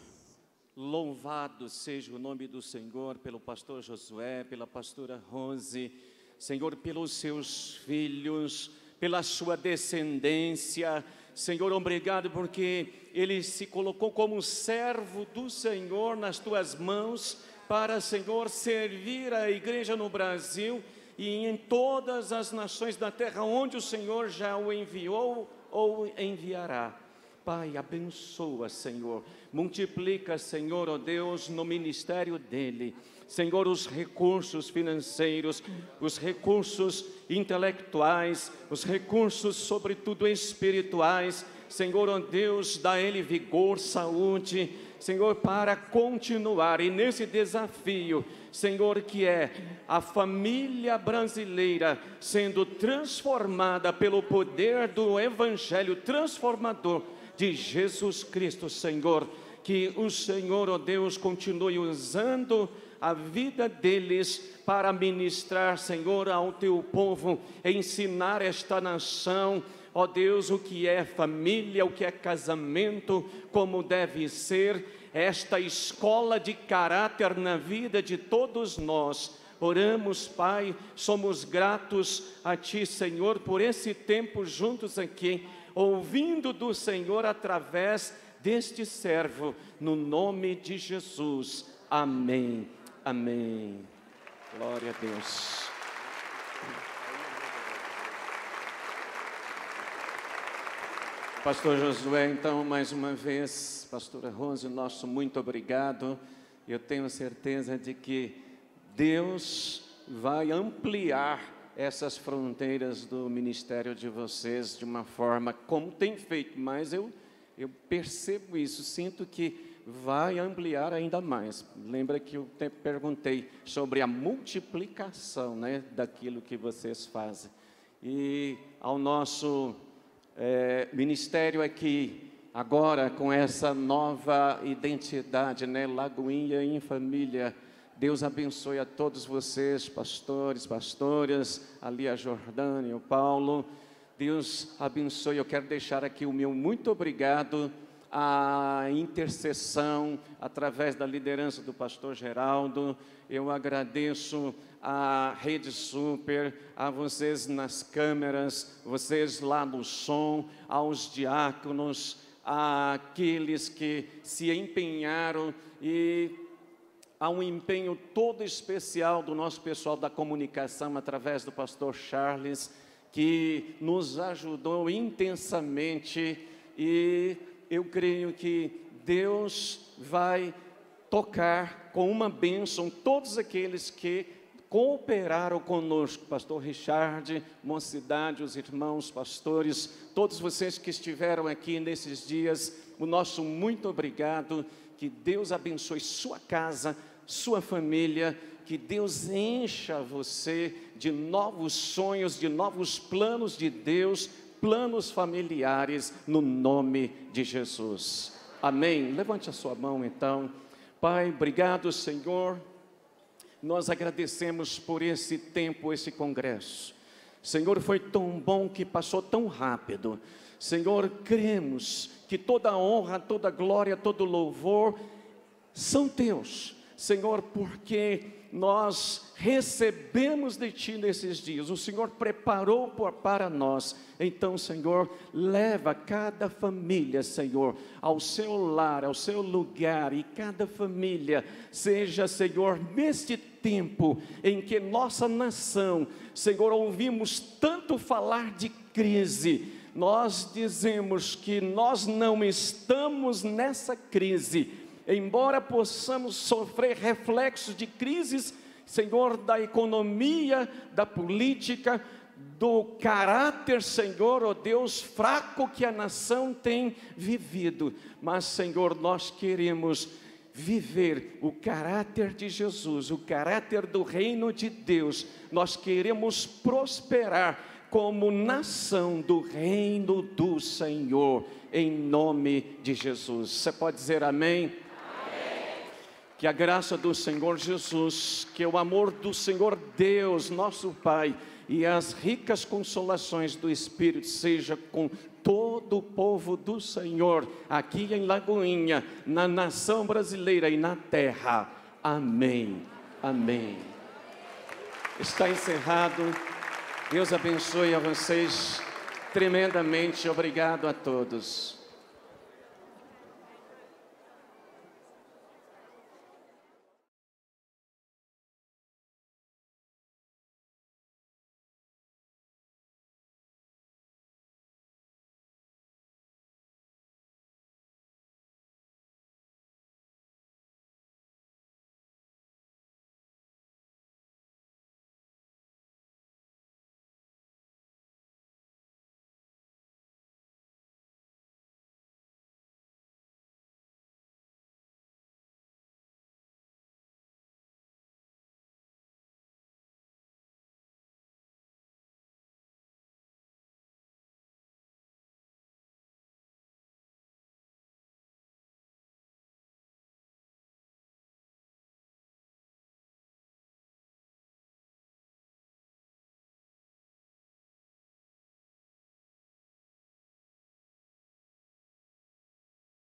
louvado seja o nome do Senhor pelo pastor Josué, pela pastora Rose, Senhor, pelos seus filhos, pela sua descendência, Senhor, obrigado porque ele se colocou como servo do Senhor nas tuas mãos para, Senhor, servir a igreja no Brasil e em todas as nações da terra onde o Senhor já o enviou ou enviará. Pai, abençoa, Senhor. Multiplica, Senhor, ó oh Deus, no ministério dele. Senhor, os recursos financeiros, os recursos intelectuais, os recursos, sobretudo espirituais. Senhor, ó Deus, dá ele vigor, saúde, Senhor, para continuar e nesse desafio, Senhor, que é a família brasileira sendo transformada pelo poder do Evangelho transformador de Jesus Cristo, Senhor. Que o Senhor, ó Deus, continue usando a vida deles para ministrar, Senhor, ao teu povo, ensinar esta nação, ó Deus, o que é família, o que é casamento, como deve ser, esta escola de caráter na vida de todos nós. Oramos, Pai, somos gratos a Ti, Senhor, por esse tempo juntos aqui, ouvindo do Senhor através deste servo, no nome de Jesus. Amém. Amém. Glória a Deus. Pastor Josué, então, mais uma vez, Pastora Rose, nosso muito obrigado. Eu tenho certeza de que Deus vai ampliar essas fronteiras do ministério de vocês de uma forma como tem feito, mas eu, eu percebo isso, sinto que vai ampliar ainda mais. Lembra que eu te perguntei sobre a multiplicação né, daquilo que vocês fazem. E ao nosso é, ministério aqui, agora com essa nova identidade, né, Lagoinha em Família, Deus abençoe a todos vocês, pastores, pastoras, ali a Jordânia, o Paulo. Deus abençoe. Eu quero deixar aqui o meu muito obrigado a intercessão através da liderança do pastor Geraldo. Eu agradeço a Rede Super, a vocês nas câmeras, vocês lá no som, aos diáconos, àqueles que se empenharam e há um empenho todo especial do nosso pessoal da comunicação através do pastor Charles, que nos ajudou intensamente e eu creio que Deus vai tocar com uma bênção todos aqueles que cooperaram conosco, pastor Richard, Mocidade, os irmãos pastores, todos vocês que estiveram aqui nesses dias, o nosso muito obrigado, que Deus abençoe sua casa, sua família, que Deus encha você de novos sonhos, de novos planos de Deus planos familiares no nome de Jesus. Amém. Levante a sua mão então. Pai, obrigado, Senhor. Nós agradecemos por esse tempo, esse congresso. Senhor, foi tão bom que passou tão rápido. Senhor, cremos que toda honra, toda glória, todo louvor são teus. Senhor, porque nós recebemos de Ti nesses dias, o Senhor preparou para nós. Então, Senhor, leva cada família, Senhor, ao seu lar, ao seu lugar, e cada família seja, Senhor, neste tempo em que nossa nação, Senhor, ouvimos tanto falar de crise, nós dizemos que nós não estamos nessa crise embora possamos sofrer reflexos de crises, Senhor, da economia, da política, do caráter, Senhor, ó oh Deus, fraco que a nação tem vivido. Mas, Senhor, nós queremos viver o caráter de Jesus, o caráter do reino de Deus. Nós queremos prosperar como nação do reino do Senhor, em nome de Jesus. Você pode dizer amém? Que a graça do Senhor Jesus, que o amor do Senhor Deus, nosso Pai, e as ricas consolações do Espírito seja com todo o povo do Senhor, aqui em Lagoinha, na nação brasileira e na terra. Amém. Amém. Está encerrado. Deus abençoe a vocês tremendamente. Obrigado a todos.